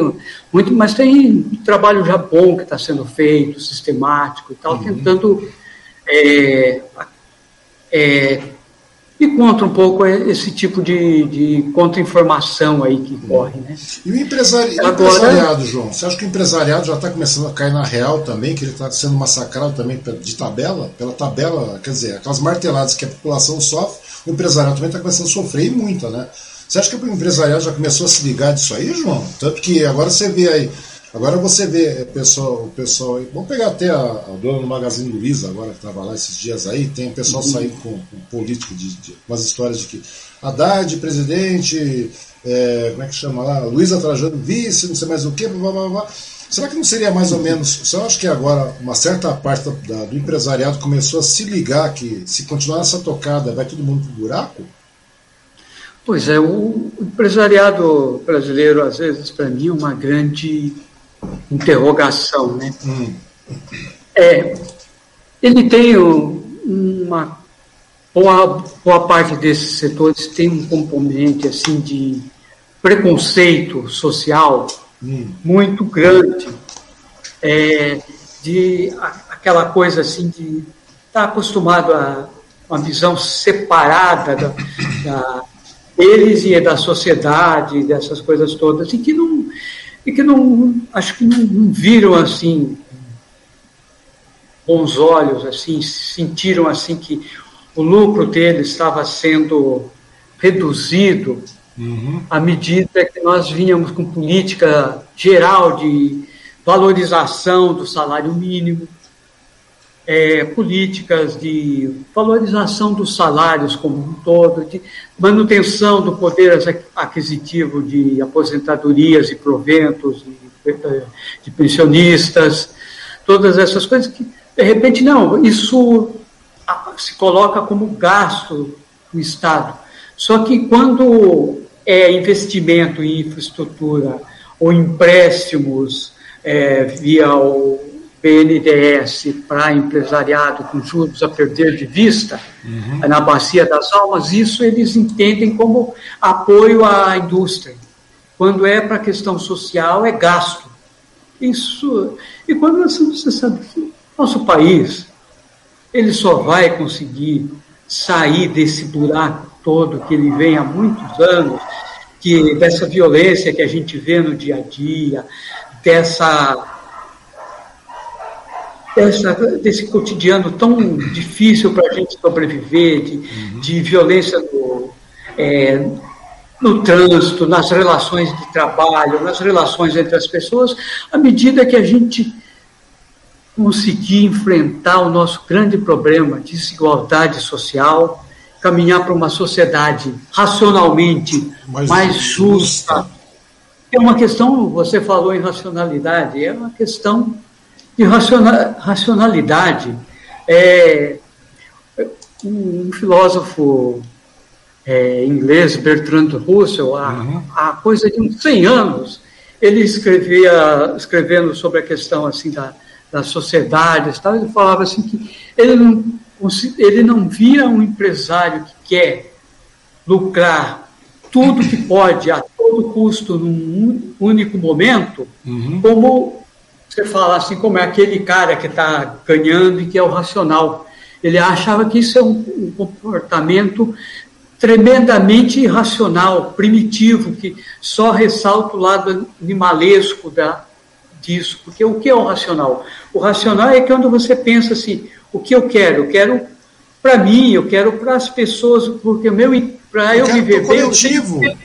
muito, mas tem trabalho já bom que está sendo feito, sistemático e tal, uhum. tentando é, é, e contra um pouco esse tipo de, de contra-informação aí que corre. Né? E o empresari Agora, empresariado, João? Você acha que o empresariado já está começando a cair na real também, que ele está sendo massacrado também de tabela? Pela tabela, quer dizer, aquelas marteladas que a população sofre, o empresariado também está começando a sofrer e muita, né? Você acha que o empresariado já começou a se ligar disso aí, João? Tanto que agora você vê aí Agora você vê o pessoal, o pessoal vamos pegar até a, a dona do Magazine Luiza agora que estava lá esses dias aí, tem o pessoal uhum. saindo com, com político de, de umas histórias de que Haddad, presidente, é, como é que chama lá? Luiza Trajano, vice, não sei mais o que, blá, blá, blá. Será que não seria mais ou menos. Você acha que agora uma certa parte da, do empresariado começou a se ligar que se continuar essa tocada vai todo mundo pro buraco? Pois é, o empresariado brasileiro, às vezes, para mim, é uma grande interrogação, né? Hum. É, ele tem uma boa, boa parte desses setores tem um componente assim de preconceito social hum. muito grande, é, de aquela coisa assim de estar tá acostumado a uma visão separada da, da eles e da sociedade, dessas coisas todas, e que não e que não, acho que não, não viram assim bons olhos, assim, sentiram assim que o lucro deles estava sendo reduzido uhum. à medida que nós vínhamos com política geral de valorização do salário mínimo, é, políticas de valorização dos salários como um todo, de manutenção do poder aquisitivo de aposentadorias e proventos de, de pensionistas, todas essas coisas que, de repente, não, isso se coloca como gasto do Estado. Só que quando é investimento em infraestrutura ou empréstimos é, via o BNDES para empresariado com juros a perder de vista uhum. na bacia das almas, isso eles entendem como apoio à indústria. Quando é para questão social, é gasto. Isso, e quando você sabe que nosso país ele só vai conseguir sair desse buraco todo que ele vem há muitos anos, que dessa violência que a gente vê no dia a dia, dessa dessa, desse cotidiano tão difícil para a gente sobreviver, de, uhum. de violência no, é, no trânsito, nas relações de trabalho, nas relações entre as pessoas, à medida que a gente conseguir enfrentar o nosso grande problema de desigualdade social, caminhar para uma sociedade racionalmente mais, mais justa. É uma questão, você falou em racionalidade, é uma questão de racionalidade. É, um filósofo é, inglês, Bertrand Russell, há, uhum. há coisa de uns 100 anos, ele escrevia, escrevendo sobre a questão assim da, das sociedades, tal, ele falava assim que ele não, ele não via um empresário que quer lucrar tudo que pode a todo custo num único momento uhum. como você fala assim, como é aquele cara que está ganhando e que é o racional. Ele achava que isso é um, um comportamento tremendamente irracional, primitivo, que só ressalta o lado animalesco da, disso. Porque o que é o racional? O racional é quando você pensa assim, o que eu quero? Eu quero para mim, eu quero para as pessoas, porque o meu para eu, eu viver bem, eu tenho,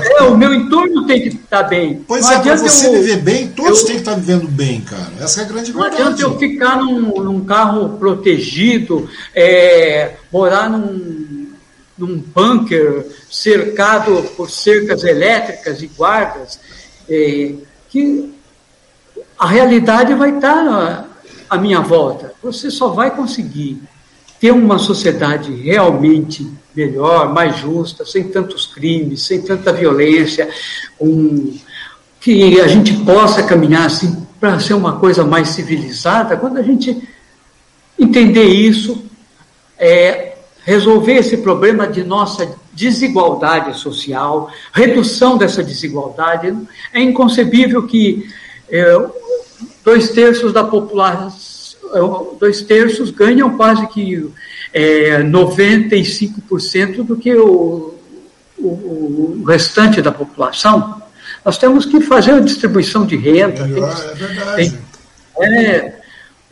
é, o meu entorno tem que estar bem. Pois não é, para você eu, viver bem, Todos eu, têm que estar vivendo bem, cara. Essa é a grande verdade. Não adianta eu ficar num, num carro protegido, é, morar num, num bunker cercado por cercas elétricas e guardas, é, que a realidade vai estar à minha volta. Você só vai conseguir ter uma sociedade realmente melhor, mais justa, sem tantos crimes, sem tanta violência, um, que a gente possa caminhar assim para ser uma coisa mais civilizada, quando a gente entender isso, é, resolver esse problema de nossa desigualdade social, redução dessa desigualdade, é inconcebível que é, dois terços da população, dois terços ganham quase que é, 95% do que o, o, o, restante da população. Nós temos que fazer a distribuição de renda. É, verdade. é,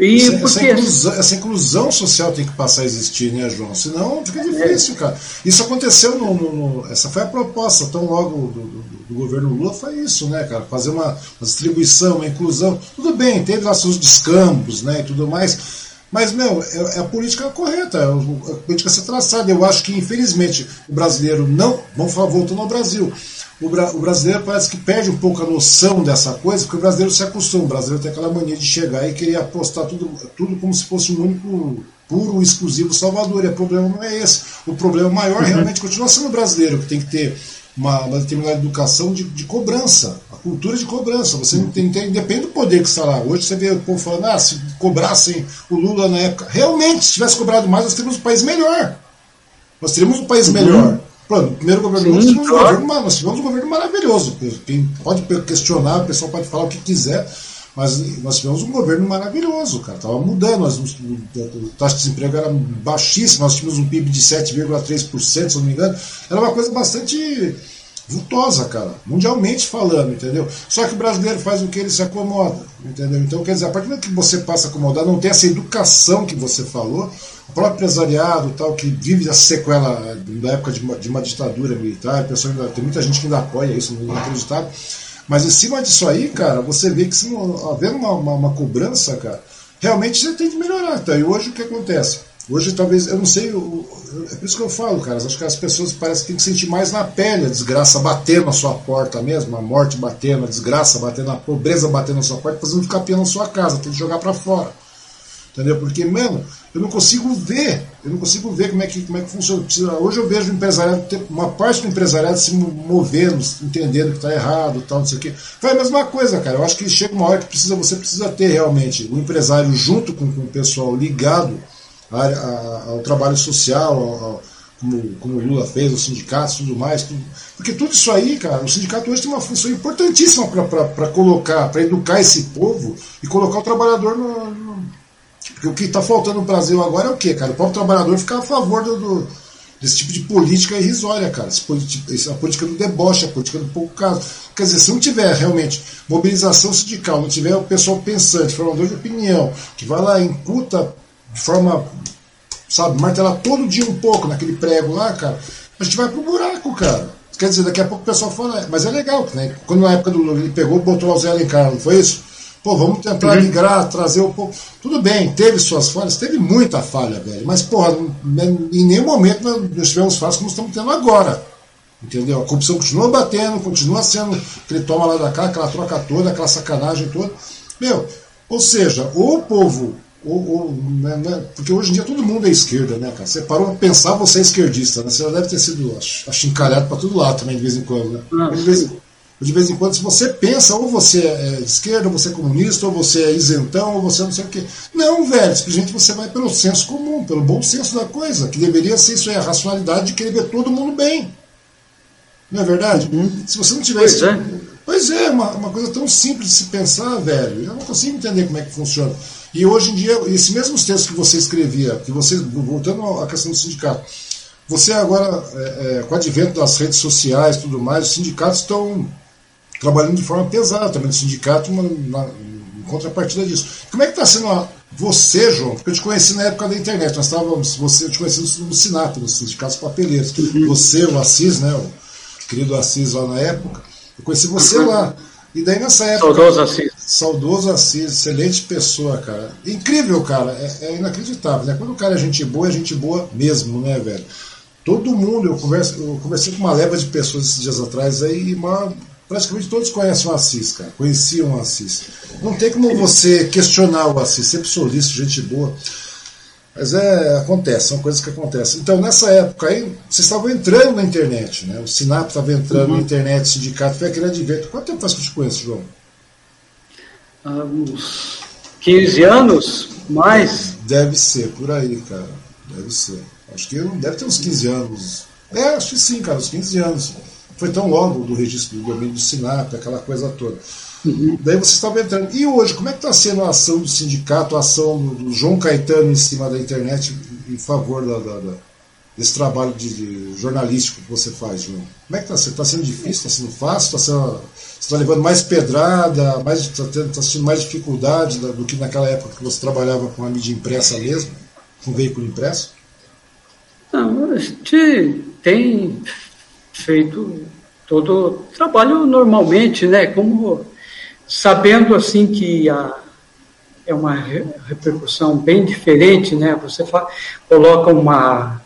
e essa, porque... essa, inclusão, essa, inclusão, social tem que passar a existir, né, João? Senão fica difícil, cara. Isso aconteceu no, no, no Essa foi a proposta, tão logo do, do, do, governo Lula foi isso, né, cara? Fazer uma, uma distribuição, uma inclusão. Tudo bem, teve lá seus descampos, né, e tudo mais. Mas, meu, é, é a política correta, é a política a ser traçada. Eu acho que, infelizmente, o brasileiro não. Vamos falar, voltando ao Brasil o, bra o, brasileiro parece que perde um pouco a noção dessa coisa, porque o brasileiro se acostuma. O brasileiro tem aquela mania de chegar e querer apostar tudo, tudo como se fosse um único, puro, exclusivo Salvador. E o problema não é esse. O problema maior realmente continua sendo o brasileiro, que tem que ter uma, uma determinada educação de, de, cobrança, a cultura de cobrança. Você não tem, tem, depende do poder que está lá. Hoje você vê o povo falando, ah, se cobrassem o Lula na época. Realmente, se tivesse cobrado mais, nós teríamos um país melhor. Nós teríamos um país uhum. melhor. Pronto, primeiro governo, nós tivemos, um governo, nós tivemos um governo maravilhoso. Quem pode questionar, o pessoal pode falar o que quiser, mas nós tivemos um governo maravilhoso, cara. Estava mudando, as, a taxa de desemprego era baixíssima, nós tínhamos um PIB de 7,3%, se não me engano. Era uma coisa bastante vultosa, cara, mundialmente falando, entendeu? Só que o brasileiro faz o que ele se acomoda, entendeu? Então, quer dizer, a partir do que você passa a acomodar, não tem essa educação que você falou, o próprio empresariado, tal, que vive a sequela da época de uma, de uma ditadura militar, ainda, tem muita gente que ainda apoia isso, não é inacreditável. Mas em cima disso aí, cara, você vê que não havendo uma, uma, uma, cobrança, cara, realmente você tem que melhorar. Tá? E hoje o que acontece? Hoje talvez, eu não sei, é por isso que eu falo, cara, acho que as pessoas parecem que têm que sentir mais na pele a desgraça batendo na sua porta mesmo, a morte batendo, a desgraça batendo, a pobreza batendo na sua porta, fazendo capinha na sua casa, tem que jogar para fora. Entendeu? Porque, mano, eu não consigo ver, eu não consigo ver como é que, como é que funciona. Hoje eu vejo o empresariado, uma parte do empresariado se movendo, entendendo que está errado, tal, não sei o quê. Foi a mesma coisa, cara. Eu acho que chega uma hora que precisa, você precisa ter realmente o empresário junto com, com o pessoal ligado a, a, ao trabalho social, ao, como, como o Lula fez, os sindicatos tudo mais. Tudo. Porque tudo isso aí, cara, o sindicato hoje tem uma função importantíssima para colocar, para educar esse povo e colocar o trabalhador no, no porque o que está faltando no Brasil agora é o quê, cara? O próprio trabalhador ficar a favor do, do, desse tipo de política irrisória, cara. Essa, a política do deboche, a política do pouco caso. Quer dizer, se não tiver realmente mobilização sindical, não tiver o pessoal pensante, formador de opinião, que vai lá e incuta de forma, sabe, martelar todo dia um pouco naquele prego lá, cara, a gente vai pro buraco, cara. Quer dizer, daqui a pouco o pessoal fala, mas é legal, né? Quando na época do Lula ele pegou, botou o Zé Alencar, não foi isso? Pô, vamos tentar uhum. migrar, trazer o povo. Tudo bem, teve suas falhas, teve muita falha, velho. Mas, porra, em nenhum momento nós tivemos falhas como estamos tendo agora. Entendeu? A corrupção continua batendo, continua sendo aquele toma lá da cá, aquela troca toda, aquela sacanagem toda. Meu, ou seja, ou o povo, ou, ou né, né, porque hoje em dia todo mundo é esquerda, né, cara? Você parou pra pensar, você é esquerdista, né? Você já deve ter sido achincalhado para todo lado também, de vez em quando, né? Ah, de vez em quando de vez em quando, se você pensa, ou você é de esquerda, ou você é comunista, ou você é isentão, ou você não sei o quê. Não, velho, simplesmente você vai pelo senso comum, pelo bom senso da coisa, que deveria ser isso aí, a racionalidade de querer ver todo mundo bem. Não é verdade? Uhum. Se você não tivesse. Pois é, pois é uma, uma coisa tão simples de se pensar, velho. Eu não consigo entender como é que funciona. E hoje em dia, esses mesmos textos que você escrevia, que você, voltando à questão do sindicato, você agora, é, é, com o advento das redes sociais e tudo mais, os sindicatos estão trabalhando de forma pesada também no sindicato, uma, na, em contrapartida disso. Como é que está sendo a, você, João? Porque eu te conheci na época da internet, nós estávamos, você, eu te conheci no, no Sinap, nos sindicatos papeleiros. Uhum. Você, o Assis, né, o querido Assis lá na época, eu conheci você uhum. lá. E daí nessa época. Saudoso Assis. Saudoso Assis, excelente pessoa, cara. Incrível, cara. É, é, inacreditável, né? Quando o cara é gente boa, é gente boa mesmo, né, velho? Todo mundo, eu, converso, eu conversei com uma leva de pessoas esses dias atrás aí, uma, praticamente todos conhecem o Assis, cara. Conheciam o Assis. Não tem como você questionar o Assis, sempre solícito, gente boa. Mas é, acontece, são coisas que acontecem. Então, nessa época aí, vocês estavam entrando na internet, né? O Sinap estava entrando uhum. na internet, o sindicato foi aquele advento. Quanto tempo faz que eu te conheço, João? Há uns 15 anos, mais. Deve ser, por aí, cara. Deve ser. Acho que deve ter uns 15 anos. É, acho que sim, cara, uns 15 anos. Foi tão logo do registro do domínio do Sinap, aquela coisa toda. Uhum. Daí você estava entrando. E hoje, como é que está sendo a ação do sindicato, a ação do João Caetano em cima da internet em favor da, da, da, desse trabalho de, de, jornalístico que você faz, João? Como é que está Está sendo difícil? Está sendo fácil? Tá sendo, você está levando mais pedrada? Está mais, tá tá sentindo mais dificuldade do que naquela época que você trabalhava com a mídia impressa mesmo? Com veículo impresso? Não, a gente tem feito todo o trabalho normalmente, né? Como sabendo assim que a, é uma repercussão bem diferente, né? Você coloca uma,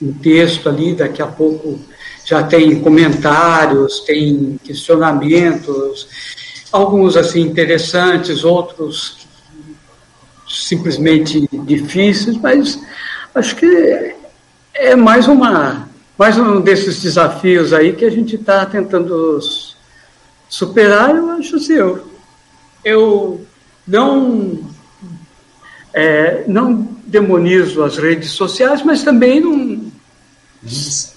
um texto ali, daqui a pouco já tem comentários, tem questionamentos, alguns assim interessantes, outros simplesmente difíceis, mas acho que é mais uma mais um desses desafios aí que a gente está tentando superar, eu acho assim, eu, eu não, é, não demonizo as redes sociais, mas também não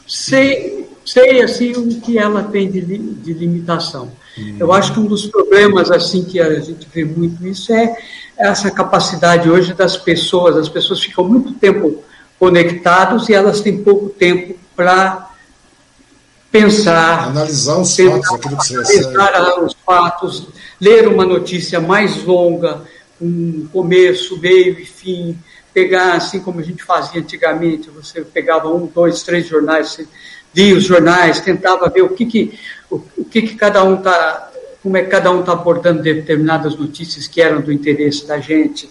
sei, sei assim o que ela tem de, de limitação. Uhum. Eu acho que um dos problemas assim que a gente vê muito isso é essa capacidade hoje das pessoas. As pessoas ficam muito tempo conectados e elas têm pouco tempo para pensar, analisar os fatos, aquilo que você analisar os fatos, ler uma notícia mais longa, um começo, meio e fim, pegar assim como a gente fazia antigamente, você pegava um, dois, três jornais, lia os jornais, tentava ver o que que o, o que que cada um está como é que cada um está abordando determinadas notícias que eram do interesse da gente,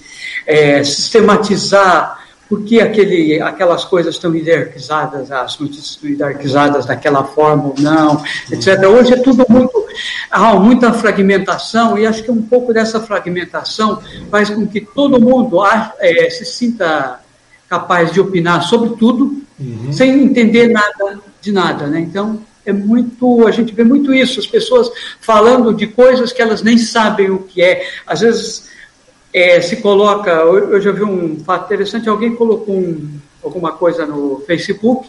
é, sistematizar por que aquele, aquelas coisas estão hierarquizadas, as notícias estão hierarquizadas daquela forma ou não, etc. Hoje é tudo muito, há muita fragmentação, e acho que um pouco dessa fragmentação faz com que todo mundo é, se sinta capaz de opinar sobre tudo, uhum. sem entender nada de nada. Né? Então, é muito, a gente vê muito isso, as pessoas falando de coisas que elas nem sabem o que é. Às vezes é, se coloca, eu, já vi um fato interessante, alguém colocou um, alguma coisa no Facebook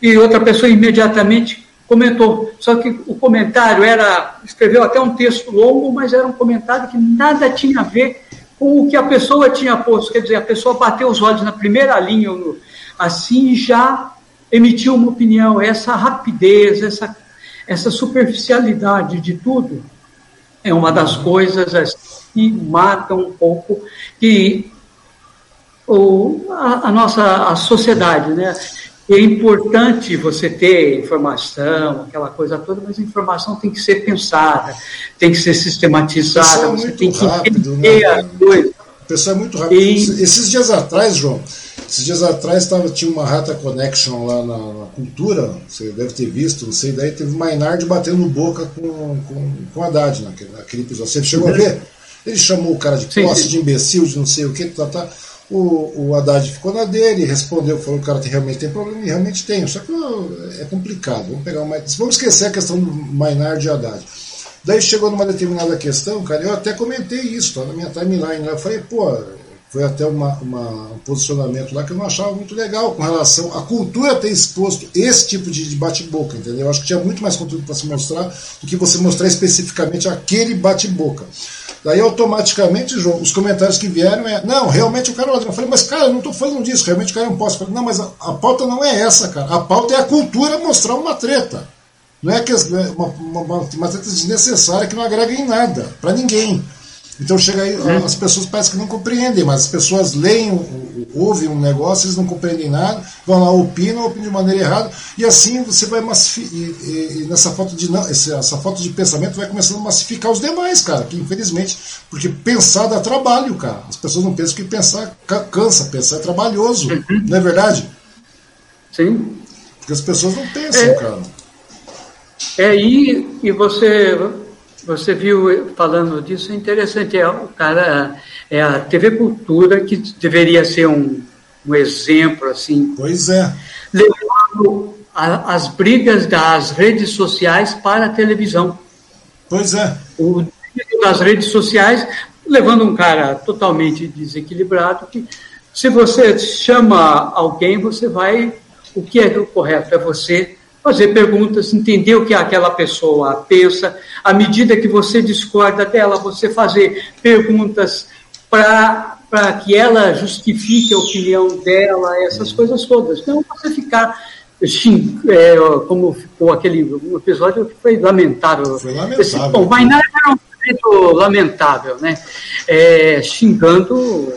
e outra pessoa imediatamente comentou. Só que o comentário era, escreveu até um texto longo, mas era um comentário que nada tinha a ver com o que a pessoa tinha posto. Quer dizer, a pessoa bateu os olhos na primeira linha, assim já emitiu uma opinião. Essa rapidez, essa, essa superficialidade de tudo é uma das coisas que matam um pouco que o, a, a, nossa a sociedade, né? É importante você ter informação, aquela coisa toda, mas a informação tem que ser pensada, tem que ser sistematizada, você tem que rápido, entender né? a coisa. É muito rápido. E... Esses dias atrás, João, esses dias atrás tava, tinha uma Rata Connection lá na, na, Cultura, você deve ter visto, não sei, daí teve o Mainard batendo boca com, com, com Haddad naquele, naquele episódio. Você chegou a ver? Ele chamou o cara de posse, de imbecil, de não sei o que, tá, tá. O, o Haddad ficou na dele, respondeu, falou que o cara tem, realmente tem problema, e realmente tem. Só que é complicado. Vamos pegar uma, Vamos esquecer a questão do Maynard e Haddad. Daí chegou numa determinada questão, cara, eu até comentei isso, tá na minha timeline. Eu falei, pô, foi até uma, uma, um posicionamento lá que eu não achava muito legal com relação à cultura ter exposto esse tipo de bate-boca, entendeu? Eu acho que tinha muito mais conteúdo para se mostrar do que você mostrar especificamente aquele bate-boca. Daí automaticamente, os comentários que vieram é, não, realmente o cara é Eu falei, mas cara, eu não estou falando disso, realmente o cara não posso. Falei, não, mas a, a, pauta não é essa, cara. A pauta é a cultura mostrar uma treta. Não é que é uma, uma, uma, uma treta desnecessária que não agrega em nada, para ninguém. Então chega aí, uhum. as pessoas parecem que não compreendem, mas as pessoas leem, ouvem um negócio, eles não compreendem nada, vão lá, opinam, opinam de maneira errada, e assim você vai massificar, e, e, nessa falta de essa falta de pensamento vai começando a massificar os demais, cara, que infelizmente, porque pensar dá trabalho, cara. As pessoas não pensam que pensar cansa, pensar é trabalhoso, uhum. não é verdade? Sim. Porque as pessoas não pensam, é, cara. É, e, e você você viu falando disso, é interessante. É, o cara, é a TV Cultura que deveria ser um, um exemplo, assim. Pois é. Levando a, as brigas das redes sociais para a televisão. Pois é. O das redes sociais, levando um cara totalmente desequilibrado, que se você chama alguém, você vai. O que é o correto? É você fazer perguntas, entender o que aquela pessoa pensa. À medida que você discorda dela, você fazer perguntas para que ela justifique a opinião dela, essas coisas todas. Não você ficar xing, é, como ficou aquele um episódio que foi lamentável. Foi lamentável. Esse, bom, mas não era um jeito lamentável, né? É, xingando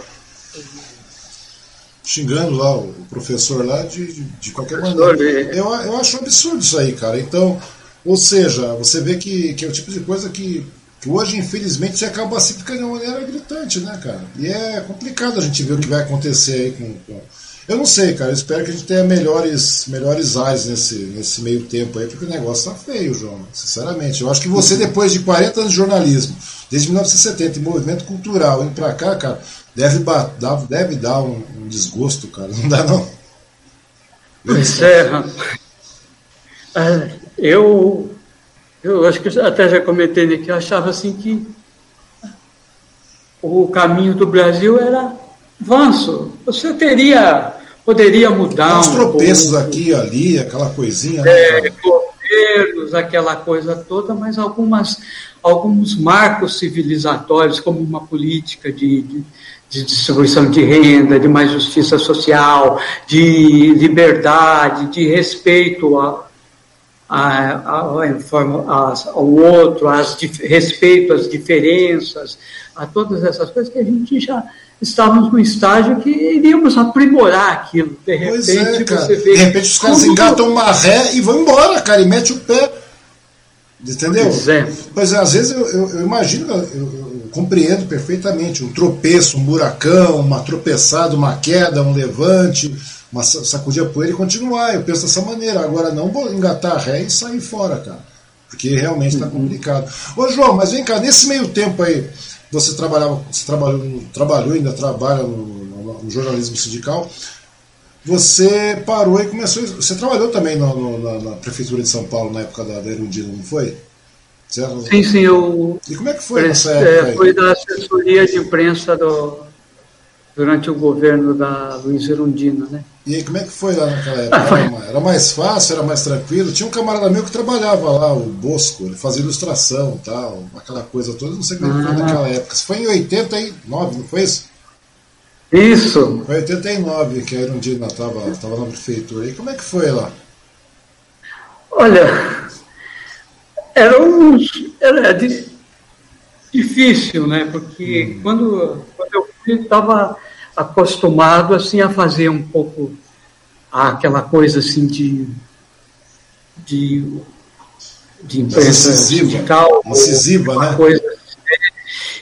xingando lá o professor lá de, de, de qualquer maneira. Eu, eu acho absurdo isso aí, cara. Então, ou seja, você vê que, que é o tipo de coisa que, que hoje, infelizmente, você acaba se ficando de uma maneira gritante, né, cara? E é complicado a gente ver o que vai acontecer aí com, com... Eu não sei, cara. Eu espero que a gente tenha melhores, melhores áreas nesse, nesse meio tempo aí, porque o negócio tá feio, João. Sinceramente. Eu acho que você, depois de 40 anos de jornalismo, desde 1970, em movimento cultural, indo pra cá, cara, deve, dar, deve dar um, um desgosto, cara. Não dá, não? Pois é, eu, eu acho que até já comentei aqui, eu achava assim que o caminho do Brasil era avanço. Você teria, poderia mudar. Uns um tropeços pouco, aqui ali, aquela coisinha. Né, é, governos, aquela coisa toda, mas algumas, alguns marcos civilizatórios, como uma política de, de de distribuição de renda, de mais justiça social, de liberdade, de respeito a, a, a, ao outro, as, respeito às diferenças, a todas essas coisas que a gente já estávamos num estágio que iríamos aprimorar aquilo. De repente, pois é, cara. você vê. De repente os caras engatam uma ré e vão embora, cara, e mete o pé. Entendeu? Pois é. Pois é, às vezes eu, eu, eu imagino, eu, compreendo perfeitamente. Um tropeço, um buracão, uma tropeçada, uma queda, um levante, uma sacudir a poeira e continuar. Eu penso dessa maneira. Agora, não vou engatar ré e sair fora, cara. Porque realmente está uhum. complicado. Ô, João, mas vem cá, nesse meio tempo aí, você trabalhava, você trabalhou, trabalhou ainda trabalha no, no, no jornalismo sindical. Você parou e começou. Você trabalhou também no, na, na, Prefeitura de São Paulo na época da, da Erundina, não foi? Certo? Sim, sim. Eu, e como é que foi essa época? É, foi da assessoria de imprensa do, durante o governo da Luiz Erundina, né? E aí, como é que foi lá naquela época? Era, era mais fácil, era mais tranquilo? Tinha um camarada meu que trabalhava lá, o Bosco, ele fazia ilustração tal, aquela coisa toda, não sei como é que foi ah. naquela época. Isso foi em 89, não foi isso? Isso. Foi em 89 que a Erundina estava tava na prefeitura. E como é que foi lá? Olha, era, um, era difícil, né? Porque hum. quando, quando eu fui, estava acostumado assim a fazer um pouco aquela coisa assim de de, de imprensa sindical, incisiva, né? Coisa,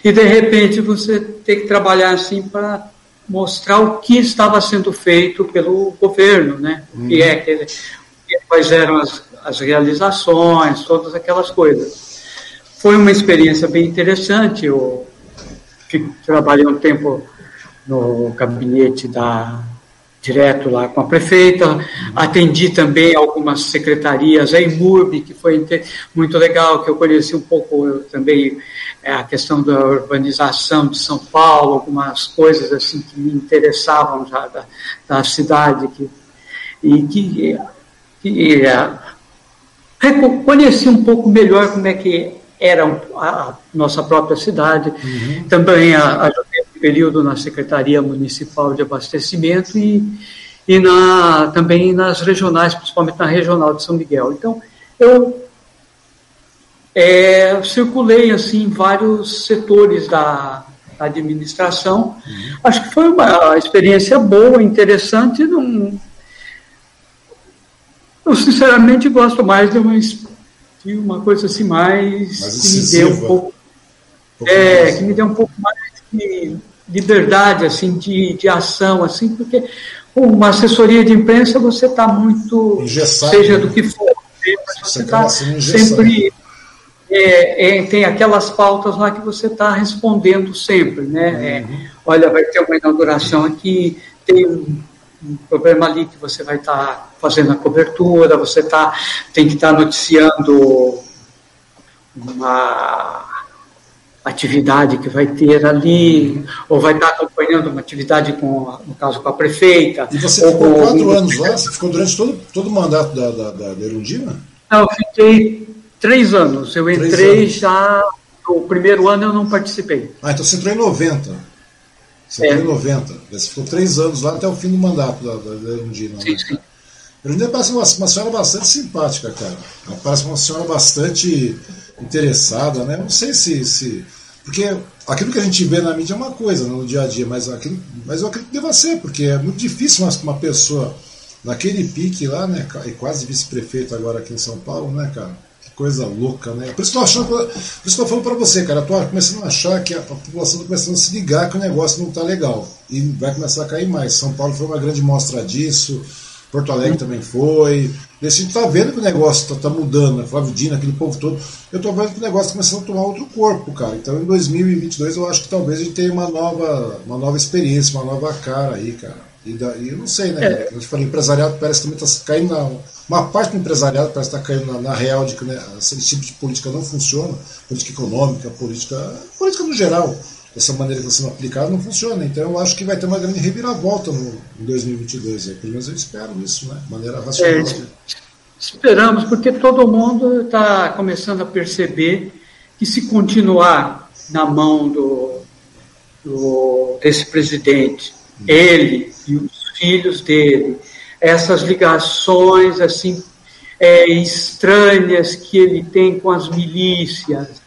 e de repente você tem que trabalhar assim para mostrar o que estava sendo feito pelo governo, né? Hum. Que é que, quais eram as, as realizações, todas aquelas coisas. Foi uma experiência bem interessante. Eu trabalhei um tempo no gabinete da direto lá com a prefeita, atendi também algumas secretarias, a IMURB, que foi muito legal, que eu conheci um pouco também é, a questão da urbanização de São Paulo, algumas coisas assim que me interessavam já da, da cidade, que, e que, que é, conheci um pouco melhor como é que era a nossa própria cidade. Uhum. Também ajudei um período na Secretaria Municipal de Abastecimento e, e na, também nas regionais, principalmente na Regional de São Miguel. Então, eu é, circulei assim em vários setores da administração. Uhum. Acho que foi uma experiência boa, interessante. Não, eu sinceramente gosto mais de uma, de uma coisa assim mais, mais que me dê um pouco, um é, que me dê um pouco mais de liberdade assim de, de ação assim, porque uma assessoria de imprensa você está muito Engessado, seja né? do que for, você está sempre é, é, tem aquelas pautas lá que você está respondendo sempre, né? É, uhum. olha, vai ter uma inauguração aqui, tem um, um problema ali que você vai estar tá fazendo a cobertura, você tá, tem que estar tá noticiando uma atividade que vai ter ali, ou vai estar tá acompanhando uma atividade, com, no caso, com a prefeita. E você ficou quatro anos lá? Você ficou durante todo, todo o mandato da, da, da Erundina? Não, eu fiquei Três anos. Eu entrei já. O primeiro ano eu não participei. Ah, então você entrou em 90. Você é. entrou em 90. Você ficou três anos lá até o fim do mandato da, da Erundina. Sim, né? sim. Erundina parece uma, uma senhora bastante simpática, cara. Ela parece uma senhora bastante interessada, né? Não sei se, se. Porque aquilo que a gente vê na mídia é uma coisa no dia a dia, mas, aquilo, mas eu acredito que deva ser, porque é muito difícil uma, uma pessoa naquele pique lá, né? E quase vice-prefeito agora aqui em São Paulo, né, cara? Coisa louca, né? Por isso que eu, achando, por isso que eu falando para você, cara, eu tô começando a achar que a, população está começando a se ligar que o negócio não está legal e vai começar a cair mais. São Paulo foi uma grande mostra disso, Porto Alegre também foi. E a gente está vendo que o negócio está tá mudando, né? Flávio Dino, aquele povo todo. Eu estou vendo que o negócio está começando a tomar outro corpo, cara. Então em 2022 eu acho que talvez a gente tenha uma nova, uma nova experiência, uma nova cara aí, cara. E, da, e eu não sei, né? É. A gente fala, empresariado parece que também está caindo na uma parte do empresariado parece estar caindo na, na real de que né, esse tipo de política não funciona, política econômica, política, política no geral, dessa maneira que está sendo aplicada não funciona. Então eu acho que vai ter uma grande reviravolta no, em 2022. Aí, pelo menos eu espero isso, né? de maneira racional. É, esperamos, porque todo mundo está começando a perceber que se continuar na mão do, do desse presidente, hum. ele e os filhos dele, essas ligações assim é, estranhas que ele tem com as milícias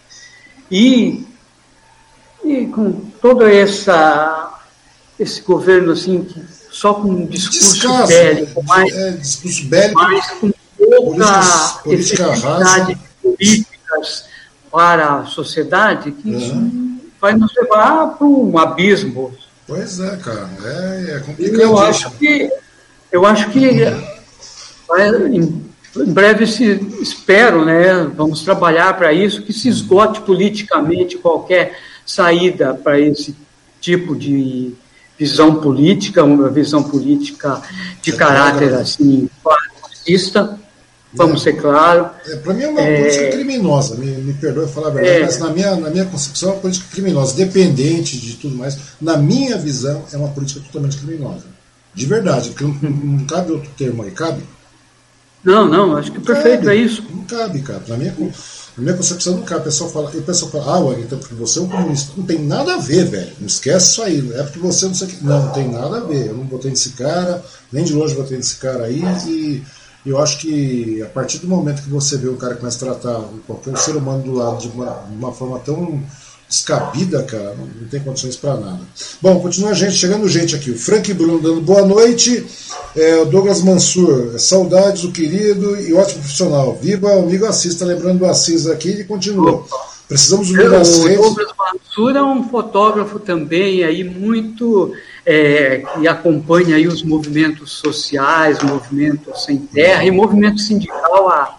e, e com todo essa esse governo assim que só com um discurso Descaso, bélico, mais, é, discurso bélico, mais com pouca efetividade políticas para a sociedade que isso vai nos levar para um abismo. Pois é, cara, é, é complicado. Eu acho que eu acho que em breve se espero, né? Vamos trabalhar para isso, que se esgote politicamente qualquer saída para esse tipo de visão política, uma visão política de caráter assim fascista, vamos ser claros. É, para mim é uma é, política criminosa, me, me perdoe falar a verdade, é, mas na minha, na minha concepção é uma política criminosa, dependente de tudo mais. Na minha visão, é uma política totalmente criminosa. De verdade, porque não, não cabe outro termo aí, cabe? Não, não, acho que perfeito, cabe, é isso. Não cabe, cara. Na minha, na minha concepção não cabe. O pessoal fala, o pessoal fala ah, Wagner, então porque você é um comunista. Não tem nada a ver, velho. Não esquece isso aí. É porque você não sei o que. Não, não tem nada a ver. Eu não votei nesse cara, nem de longe votei nesse cara aí. E eu acho que a partir do momento que você vê um cara que começa a tratar qualquer ser humano do lado de uma, de uma forma tão descabida, cara, não, não tem condições para nada. Bom, continua a gente, chegando gente aqui. O Frank Bruno dando boa noite. É, o Douglas Mansur, saudades do querido e ótimo profissional. Viva o amigo Assis, está lembrando do Assis aqui e continua. Precisamos unir as redes. O Douglas Mansur é um fotógrafo também aí muito é, que acompanha aí os movimentos sociais, movimentos sem terra e movimento sindical há,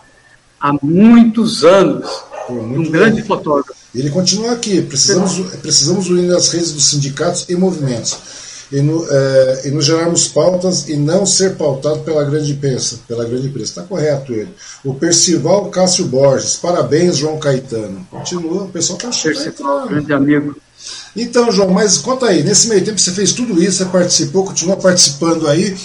há muitos anos. Pô, um grande fotógrafo. Ele continua aqui. Precisamos, precisamos unir as redes dos sindicatos e movimentos e, no, é, e nos gerarmos pautas e não ser pautado pela grande imprensa. Pela grande imprensa. Está correto ele. O Percival Cássio Borges. Parabéns, João Caetano. Continua, o pessoal está Percival, grande amigo. Então, João, mas conta aí, nesse meio tempo você fez tudo isso, você participou, continua participando aí.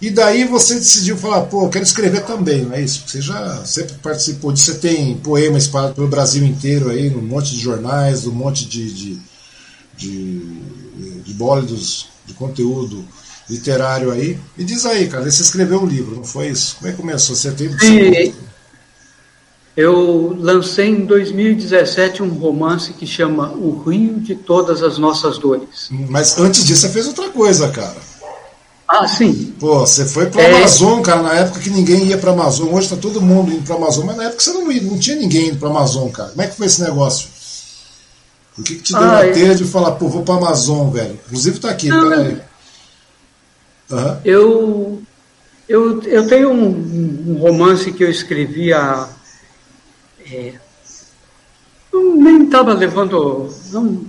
E daí você decidiu falar, pô, eu quero escrever também, não é isso? Você já sempre participou disso, você tem poemas espalhados pelo Brasil inteiro aí, num monte de jornais, num monte de, de, de, de bólidos de conteúdo literário aí. E diz aí, cara, você escreveu um livro, não foi isso? Como é que começou? Você teve. Sim. Eu lancei em 2017 um romance que chama O Rio de Todas as Nossas Dores. Mas antes disso você fez outra coisa, cara. Ah, sim. Pô, você foi para é... Amazon, cara, na época que ninguém ia para Amazon. Hoje tá todo mundo indo para Amazon, mas na época você não ia, não tinha ninguém indo para Amazon, cara. Como é que foi esse negócio? O que, que te deu ah, a telha de falar, pô, vou para Amazon, velho? Inclusive tá aqui, não, peraí. Uhum. Eu, eu, eu tenho um, um, romance que eu escrevi há. É, nem estava levando. Não,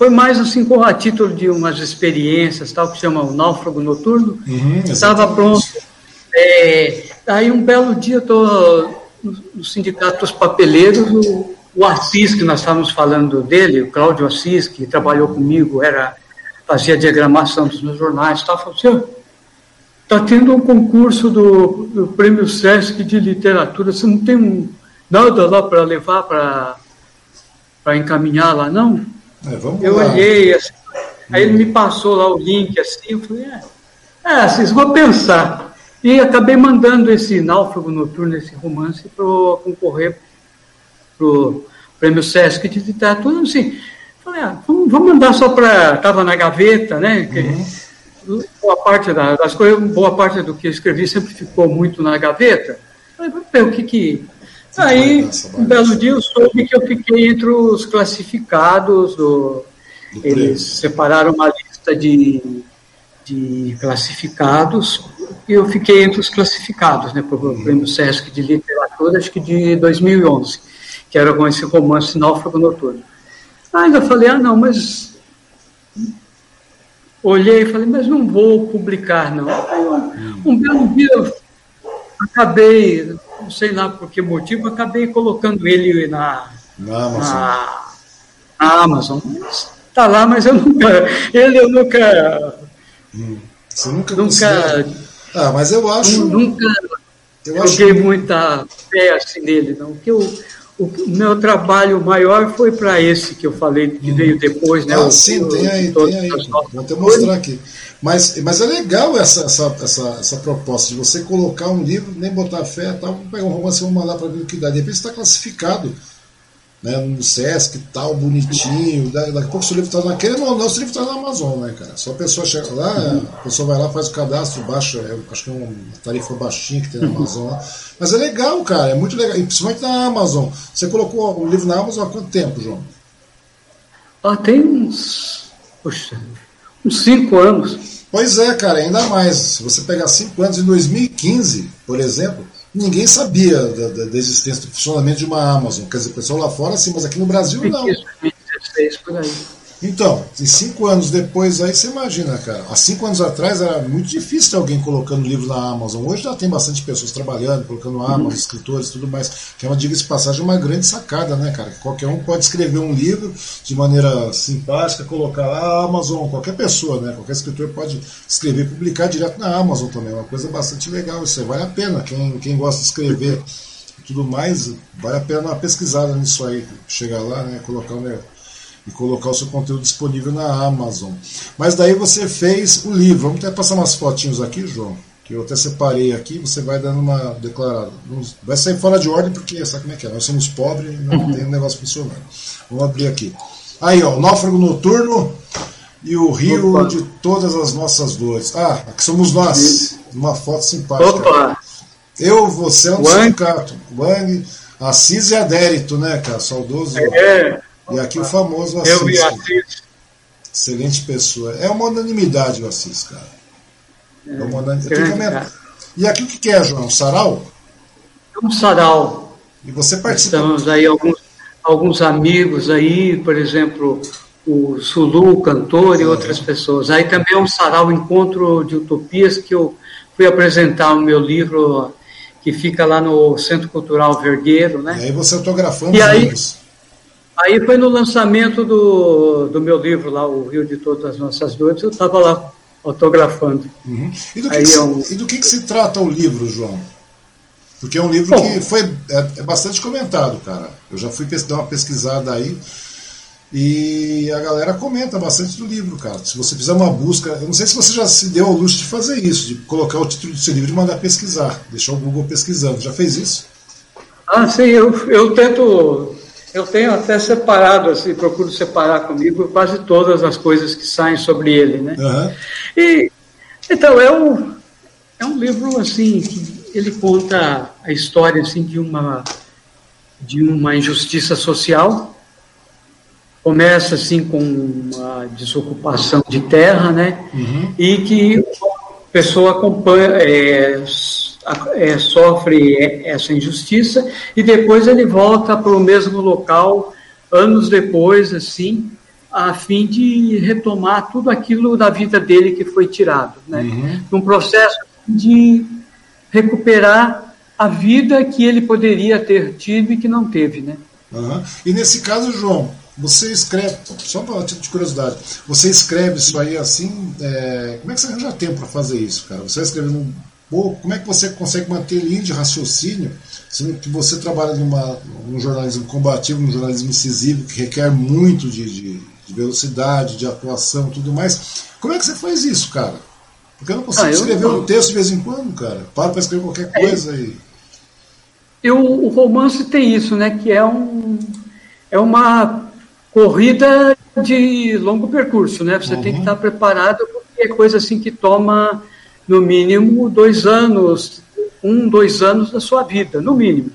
foi mais assim com a título de umas experiências, tal, que chama o Náufrago Noturno. Estava uhum, pronto. É, aí um belo dia estou no, Sindicato dos Papeleiros, o, o Assis, que nós estávamos falando dele, o Cláudio Assis, que trabalhou comigo, era fazia diagramação dos meus jornais, tal, falou assim, está tendo um concurso do, do, Prêmio Sesc de Literatura, você não tem nada lá para levar para encaminhar lá, não? É, eu lá. olhei, assim, aí ele me passou lá o link, assim, eu falei, é, é vocês vão pensar. E acabei mandando esse Náufrago Noturno, esse romance, para concorrer para o Prêmio Sesc de Literatura, assim, falei, ah, vamos, vamos mandar só para, estava na gaveta, né, uhum. boa parte das coisas, boa parte do que eu escrevi sempre ficou muito na gaveta, falei, vamos ver o que que Aí, um belo dia, eu soube que eu fiquei entre os classificados. Do, do eles separaram uma lista de, de classificados e eu fiquei entre os classificados, né, para o uhum. Prêmio Sesc de Literatura, acho que de 2011, que era com esse romance Náufrago Noturno. Aí eu falei, ah, não, mas. Olhei e falei, mas não vou publicar, não. Aí, um belo dia eu acabei não sei lá por que motivo, acabei colocando ele na, na Amazon. Na, na Amazon. Está lá, mas eu nunca. Ele eu nunca. Hum, você nunca. Nunca. Ah, mas eu acho. Nunca eu joguei acho... muita fé assim nele, não. Porque o, o meu trabalho maior foi para esse que eu falei, que hum. veio depois, né? Ah, o, sim, tem aí, tem aí. Vou até mostrar aqui. Mas, mas é legal essa, essa, essa, essa proposta de você colocar um livro, nem botar fé, tal, pegar um romance e vamos mandar para ver o que dá. De repente está classificado né, no Sesc tal, bonitinho. Daqui a pouco o seu livro está naquele, não, não, o seu livro está na Amazon, né, cara? Só a pessoa chega lá, a pessoa vai lá, faz o cadastro, baixa, é, acho que é uma tarifa baixinha que tem na Amazon lá. Mas é legal, cara, é muito legal. E principalmente na Amazon. Você colocou o livro na Amazon há quanto tempo, João? Ah, tem uns. Poxa, uns cinco anos. Pois é, cara, ainda mais. Se você pegar cinco anos, em 2015, por exemplo, ninguém sabia da, da, da existência, do funcionamento de uma Amazon. Quer dizer, o pessoal lá fora sim, mas aqui no Brasil não. 2016, por aí. Então, e cinco anos depois aí, você imagina, cara. Há cinco anos atrás era muito difícil ter alguém colocando livro na Amazon. Hoje já tem bastante pessoas trabalhando, colocando na Amazon, uhum. escritores e tudo mais. Que é uma, diga de passagem, uma grande sacada, né, cara? Qualquer um pode escrever um livro de maneira simpática, colocar lá a Amazon, qualquer pessoa, né? Qualquer escritor pode escrever e publicar direto na Amazon também. É uma coisa bastante legal. Isso aí vale a pena. Quem, quem gosta de escrever e tudo mais, vale a pena uma pesquisada nisso aí. Chegar lá, né? Colocar um e colocar o seu conteúdo disponível na Amazon. Mas daí você fez o livro. Vamos até passar umas fotinhos aqui, João, que eu até separei aqui. Você vai dando uma declarada. Vai sair fora de ordem porque sabe como é que é? Nós somos pobres e não uhum. tem um negócio funcionando. Vamos abrir aqui. Aí, ó, Náufrago Noturno e o Rio Opa. de todas as nossas dores. Ah, aqui somos nós. Uma foto simpática. Opa. Eu, você é um sindicato. Wang, Assis e Adérito, né, cara? Saudoso. É. E aqui o famoso Assis. Eu vi Assis. Excelente pessoa. É uma unanimidade o Assis, cara. É, é uma unanimidade. E aqui o que é, João? Um sarau? É um sarau. E você participa? Estamos aí alguns, alguns amigos aí, por exemplo, o Sulu, o cantor e é. outras pessoas. Aí também é um sarau Encontro de Utopias que eu fui apresentar o meu livro que fica lá no Centro Cultural Vergueiro, né? E aí você autografando e aí, livros. Aí foi no lançamento do, do meu livro lá, O Rio de Todas as Nossas Dores, eu estava lá autografando. Uhum. E, do que, que se, eu... e do que, que se trata o livro, João? Porque é um livro Bom, que foi é, é, bastante comentado, cara. Eu já fui dar uma pesquisada aí e a galera comenta bastante do livro, cara. Se você fizer uma busca, eu não sei se você já se deu ao luxo de fazer isso, de colocar o título do seu livro e mandar pesquisar, deixar o Google pesquisando. Já fez isso? Ah, sim, eu, eu tento, eu tenho até separado, assim, procuro separar comigo quase todas as coisas que saem sobre ele, né? Uhum. E, então, é um, é um livro, assim, que ele conta a história, assim, de uma, de uma injustiça social, começa assim com uma desocupação de terra, né? Uhum. E que a pessoa acompanha, é, é, sofre essa injustiça e depois ele volta para o mesmo local anos depois, assim, a fim de retomar tudo aquilo da vida dele que foi tirado, né? Uhum. Num processo de recuperar a vida que ele poderia ter tido e que não teve, né? Uhum. E nesse caso, João, você escreve, só para título de curiosidade, você escreve isso aí assim, é, como é que você arranja tempo para fazer isso, cara? Você escreve num pouco, como é que você consegue manter linha de raciocínio, sendo que você trabalha numa, num jornalismo combativo, num jornalismo incisivo, que requer muito de, de, de velocidade, de atuação tudo mais. Como é que você faz isso, cara? Porque eu não consigo ah, eu escrever não... um texto de vez em quando, cara. Para para escrever qualquer é. coisa aí. Eu, o romance tem isso, né? Que é um é uma corrida de longo percurso, né? Você uhum. tem que uhum. estar preparado porque é coisa assim que toma no mínimo dois anos, um, dois anos da sua vida, no mínimo.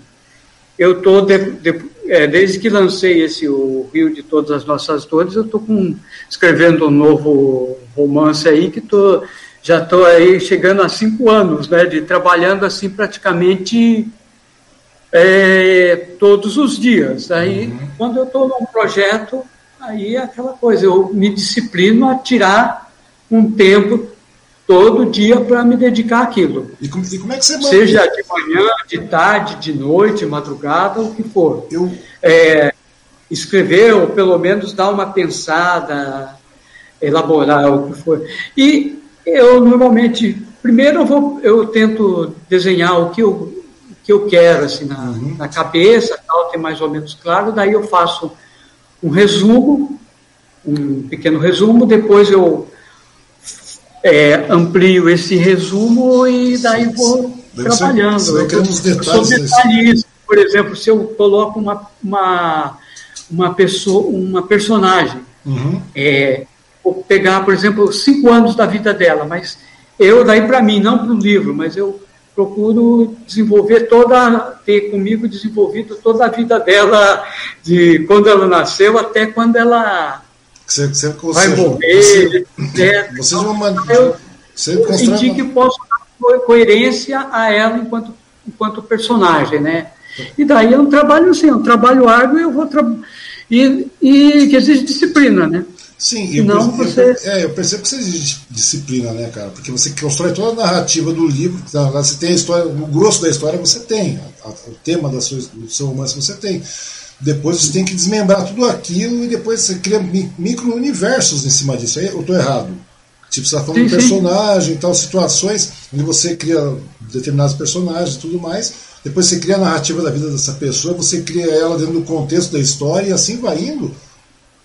Eu estou, de, de, é, desde que lancei esse O Rio de Todas as Nossas Dores, eu estou escrevendo um novo romance aí que tô, já estou aí chegando a cinco anos, né, de trabalhando assim praticamente é, todos os dias. Aí, uhum. quando eu estou num projeto, aí é aquela coisa, eu me disciplino a tirar um tempo todo dia para me dedicar àquilo. E como, e como, é que você Seja de manhã, de tarde, de noite, madrugada, o que for. Eu... É, escrever, ou pelo menos dar uma pensada, elaborar o que for. E eu normalmente, primeiro eu, vou, eu tento desenhar o que eu que eu quero, assim, na, uhum. na cabeça, tal, ter mais ou menos claro, daí eu faço um resumo, um pequeno resumo, depois eu é, amplio esse resumo e daí vou Deve trabalhando. Ser, eu, detalhes sou detalhista, por exemplo, se eu coloco uma, uma, uma pessoa, uma personagem, uhum. é, vou pegar, por exemplo, cinco anos da vida dela, mas eu daí para mim, não para o livro, mas eu procuro desenvolver toda, ter comigo desenvolvido toda a vida dela, de quando ela nasceu até quando ela você, você, vai seja, morrer. Você, você então, uma, eu, eu senti que posso dar coerência a ela enquanto, enquanto personagem, né? E daí é um trabalho assim, é um trabalho árduo e eu vou e, e que exige disciplina, né? Sim, eu, percebo, você... é, eu percebo que você exige disciplina, né, cara? Porque você constrói toda a narrativa do livro, você tem a história, o grosso da história você tem, a, a, o tema da sua, do seu romance você tem. Depois você tem que desmembrar tudo aquilo e depois você cria micro-universos em cima disso. Aí eu estou errado. Tipo, você está falando sim, de personagem, tal, situações onde você cria determinados personagens e tudo mais. Depois você cria a narrativa da vida dessa pessoa, você cria ela dentro do contexto da história e assim vai indo.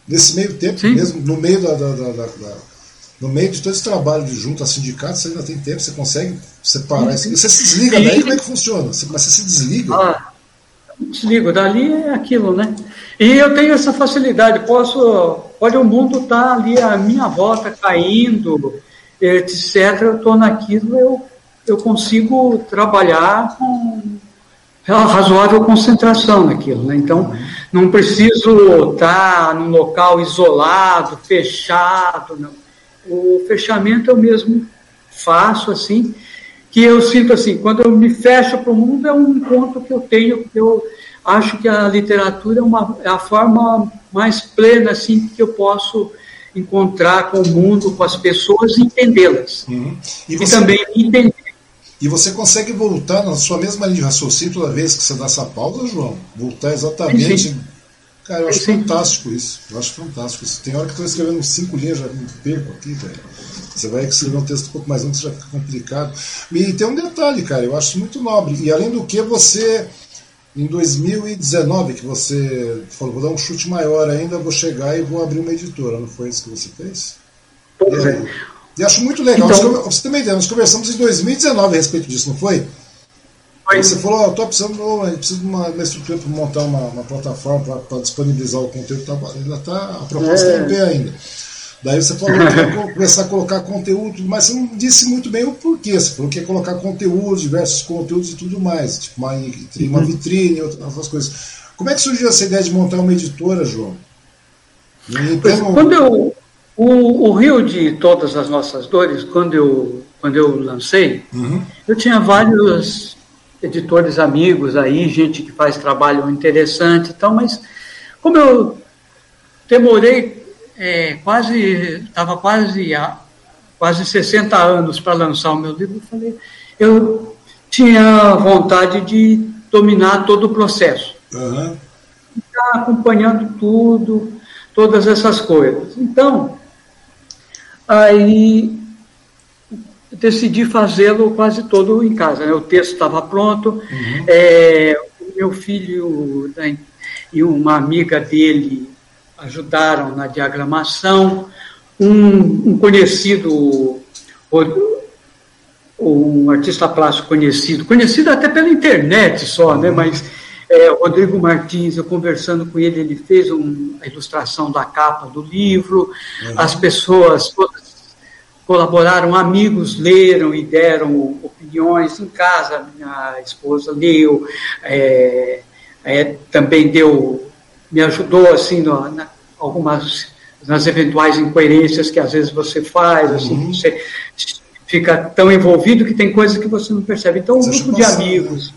Nesse meio tempo, Sim. mesmo no meio da, da, da, da, no meio de todo esse trabalho de junto a sindicatos, você ainda tem tempo, você consegue separar isso. Você se desliga daí, como é que funciona? Você, mas você se desliga. Ah, desligo, dali é aquilo, né? E eu tenho essa facilidade, posso. Pode o mundo tá ali à minha volta, caindo, etc. Eu estou naquilo, eu, eu consigo trabalhar com razoável concentração naquilo. Né? Então, não preciso estar num local isolado, fechado. Não. O fechamento eu mesmo faço assim, que eu sinto assim, quando eu me fecho para o mundo, é um encontro que eu tenho, que eu acho que a literatura é, uma, é a forma mais plena assim que eu posso encontrar com o mundo, com as pessoas e entendê-las. Uhum. E, você... e também entender e você consegue voltar na sua mesma linha de raciocínio toda vez que você dá essa pausa, João? Voltar exatamente. Sim. Cara, eu acho fantástico isso. Eu acho fantástico isso. Tem hora que eu estou escrevendo cinco linhas, já me perco aqui, velho. Você vai escrever um texto um pouco mais longo, já fica complicado. E tem um detalhe, cara, eu acho muito nobre. E além do que, você, em 2019, que você falou, vou dar um chute maior ainda, vou chegar e vou abrir uma editora. Não foi isso que você fez? Pois é. E acho muito legal. Então, você ideia, nós conversamos em 2019 a respeito disso, não foi? Aí você falou, oh, estou precisando, preciso de uma, uma estrutura para montar uma, uma plataforma para disponibilizar o conteúdo, tá, ainda está a proposta é. em pé ainda. Daí você falou que ia começar a colocar conteúdo, mas você não disse muito bem o porquê. Você falou que ia colocar conteúdo, diversos conteúdos e tudo mais, tipo uma, uma uhum. vitrine, outras coisas. Como é que surgiu essa ideia de montar uma editora, João? Então, quando eu, o, o, Rio de Todas as Nossas Dores, quando eu, quando eu lancei, uhum. eu tinha vários editores amigos aí, gente que faz trabalho interessante e tal, mas como eu demorei é, quase, estava quase, quase 60 anos para lançar o meu livro, eu falei, eu tinha vontade de dominar todo o processo. Uhum. Estar acompanhando tudo, todas essas coisas. Então, aí decidi fazê-lo quase todo em casa. Né? O texto estava pronto, uhum. é, o meu filho né, e uma amiga dele ajudaram na diagramação. Um, um conhecido, um artista plástico conhecido, conhecido até pela internet só, né? mas é, Rodrigo Martins, eu conversando com ele, ele fez um, a ilustração da capa do livro, uhum. as pessoas todas colaboraram, amigos leram e deram opiniões em casa, minha esposa leu, é, é, também deu me ajudou assim no, na, algumas nas eventuais incoerências que às vezes você faz, assim, uhum. você fica tão envolvido que tem coisas que você não percebe. Então, um grupo de amigos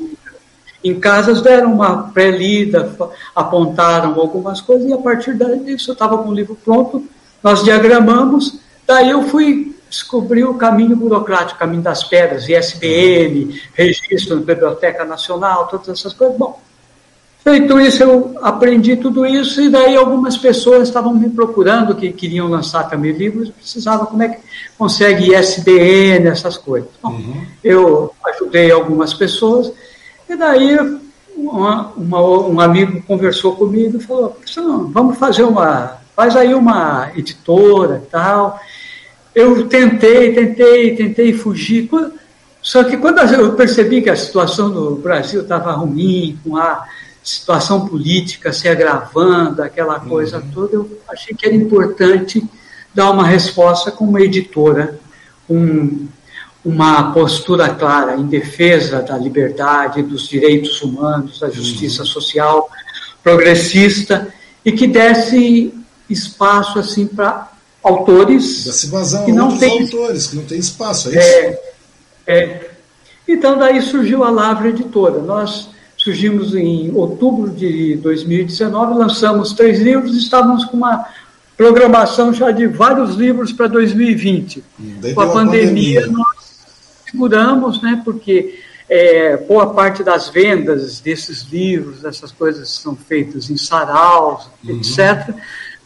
em casas deram uma pré-lida, apontaram algumas coisas e a partir disso eu estava com o livro pronto, nós diagramamos, daí eu fui descobrir o caminho burocrático, o caminho das pedras, ISBN, registro na Biblioteca Nacional, todas essas coisas. Bom, Feito isso, eu aprendi tudo isso, e daí algumas pessoas estavam me procurando que queriam lançar também livros, precisava como é que consegue ISBN, essas coisas. Bom, uhum. Eu ajudei algumas pessoas, e daí uma, uma, um amigo conversou comigo e falou, vamos fazer uma, faz aí uma editora e tal. Eu tentei, tentei, tentei fugir, só que quando eu percebi que a situação no Brasil estava ruim, com a situação política se agravando, aquela coisa uhum. toda, eu achei que era importante dar uma resposta como editora, um, uma postura clara em defesa da liberdade, dos direitos humanos, da justiça uhum. social, progressista, e que desse espaço assim para autores que não têm autores que não têm espaço, é isso? É, é. Então daí surgiu a Lavra Editora. Nós surgimos em outubro de 2019, lançamos três livros, estávamos com uma programação já de vários livros para 2020. com a pandemia, pandemia, nós seguramos, né, porque é, boa parte das vendas desses livros, essas coisas são feitas em saraus, uhum. etc.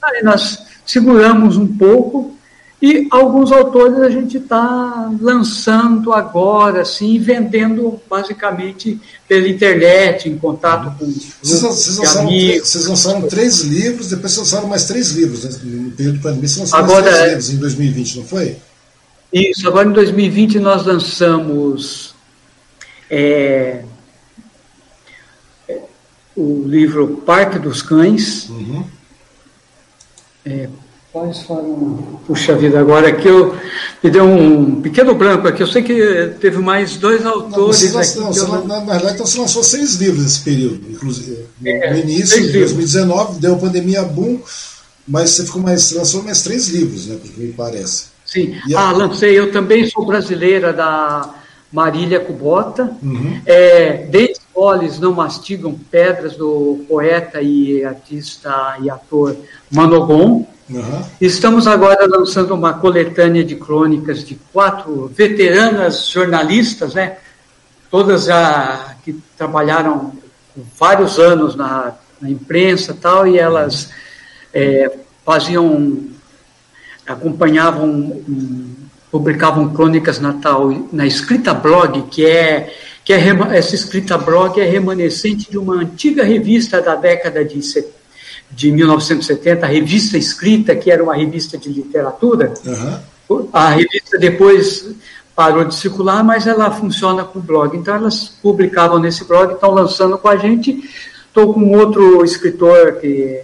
Aí nós seguramos um pouco e alguns autores a gente está lançando agora, assim, vendendo basicamente pela internet, em contato com vocês, vocês lançaram, amigos. Vocês lançaram três livros, depois vocês lançaram mais três livros né? no período de pandemia. Vocês lançaram agora, mais três é... livros em 2020, não foi? Isso, agora em 2020 nós lançamos é, o livro Parque dos Cães. Uhum. É, Quais foram. Puxa vida, agora aqui eu me deu um pequeno branco aqui. Eu sei que teve mais dois autores. Não, você, não, eu... na, verdade, então você lançou seis livros nesse período, inclusive. É, no início, em 2019, deu a pandemia boom, mas você ficou mais. Lançou mais três livros, né? Porque me parece. Sim. E ah, a... lancei. Eu também sou brasileira da Marília Cubota. Uhum. É, Dentes moles não mastigam pedras, do poeta e artista e ator Manogon. Uhum. Estamos agora lançando uma coletânea de crônicas de quatro veteranas jornalistas, né? Todas já que trabalharam vários anos na, na imprensa tal, e elas é, faziam, acompanhavam, um, publicavam crônicas na tal, na escrita blog, que é que é, essa escrita blog é remanescente de uma antiga revista da década de 70 de 1970, a Revista Escrita, que era uma revista de literatura. Uhum. A revista depois parou de circular, mas ela funciona com blog. Então elas publicavam nesse blog, estão lançando com a gente. Estou com outro escritor que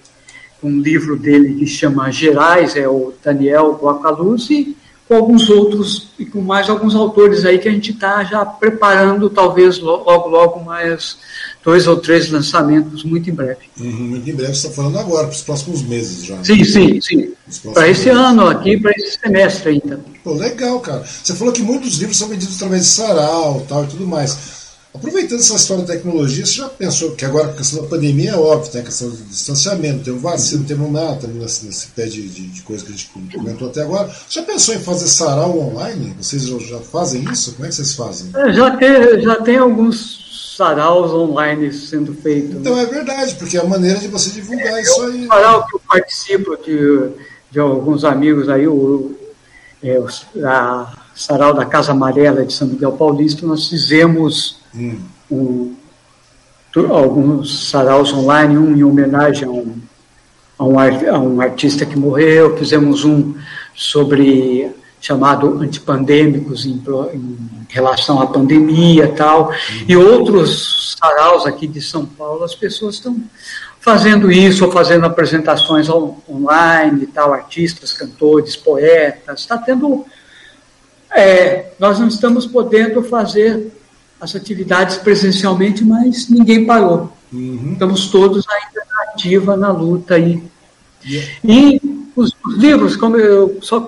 um livro dele que chama Gerais, é o Daniel Guacaluzzi, com alguns outros e com mais alguns autores aí que a gente está já preparando, talvez logo, logo mais dois ou três lançamentos muito em breve. Uhum, muito em breve, você está falando agora, para os próximos meses já. Sim, sim, sim. Para esse meses. ano aqui, para esse semestre ainda. Pô, legal, cara. Você falou que muitos livros são vendidos através de sarau tal, e tudo mais. Aproveitando essa história da tecnologia, você já pensou que agora com a questão da pandemia é óbvio, tem a questão do distanciamento, tem o vacina, não temos nada também nesse, nesse pé de, de, de, coisa que a gente comentou até agora. Você já pensou em fazer sarau online? Vocês já, já fazem isso? Como é que vocês fazem? É, já, tem, já tem alguns saraus online sendo feitos. Então é verdade, porque é a maneira de você divulgar é, isso aí. O sarau que eu participo de, de alguns amigos aí, o, é, a sarau da Casa Amarela de São Miguel Paulista, nós fizemos alguns saraus online, um em homenagem a um, a um, a um artista que morreu, fizemos um sobre chamado antipandêmicos em, em relação à pandemia tal, uhum. e outros saraus aqui de São Paulo, as pessoas estão fazendo isso, ou fazendo apresentações online e tal, artistas, cantores, poetas, está tendo... É, nós não estamos podendo fazer as atividades presencialmente, mas ninguém parou. Uhum. Estamos todos ainda na ativa, na luta aí. Yeah. E os, os, livros, como eu só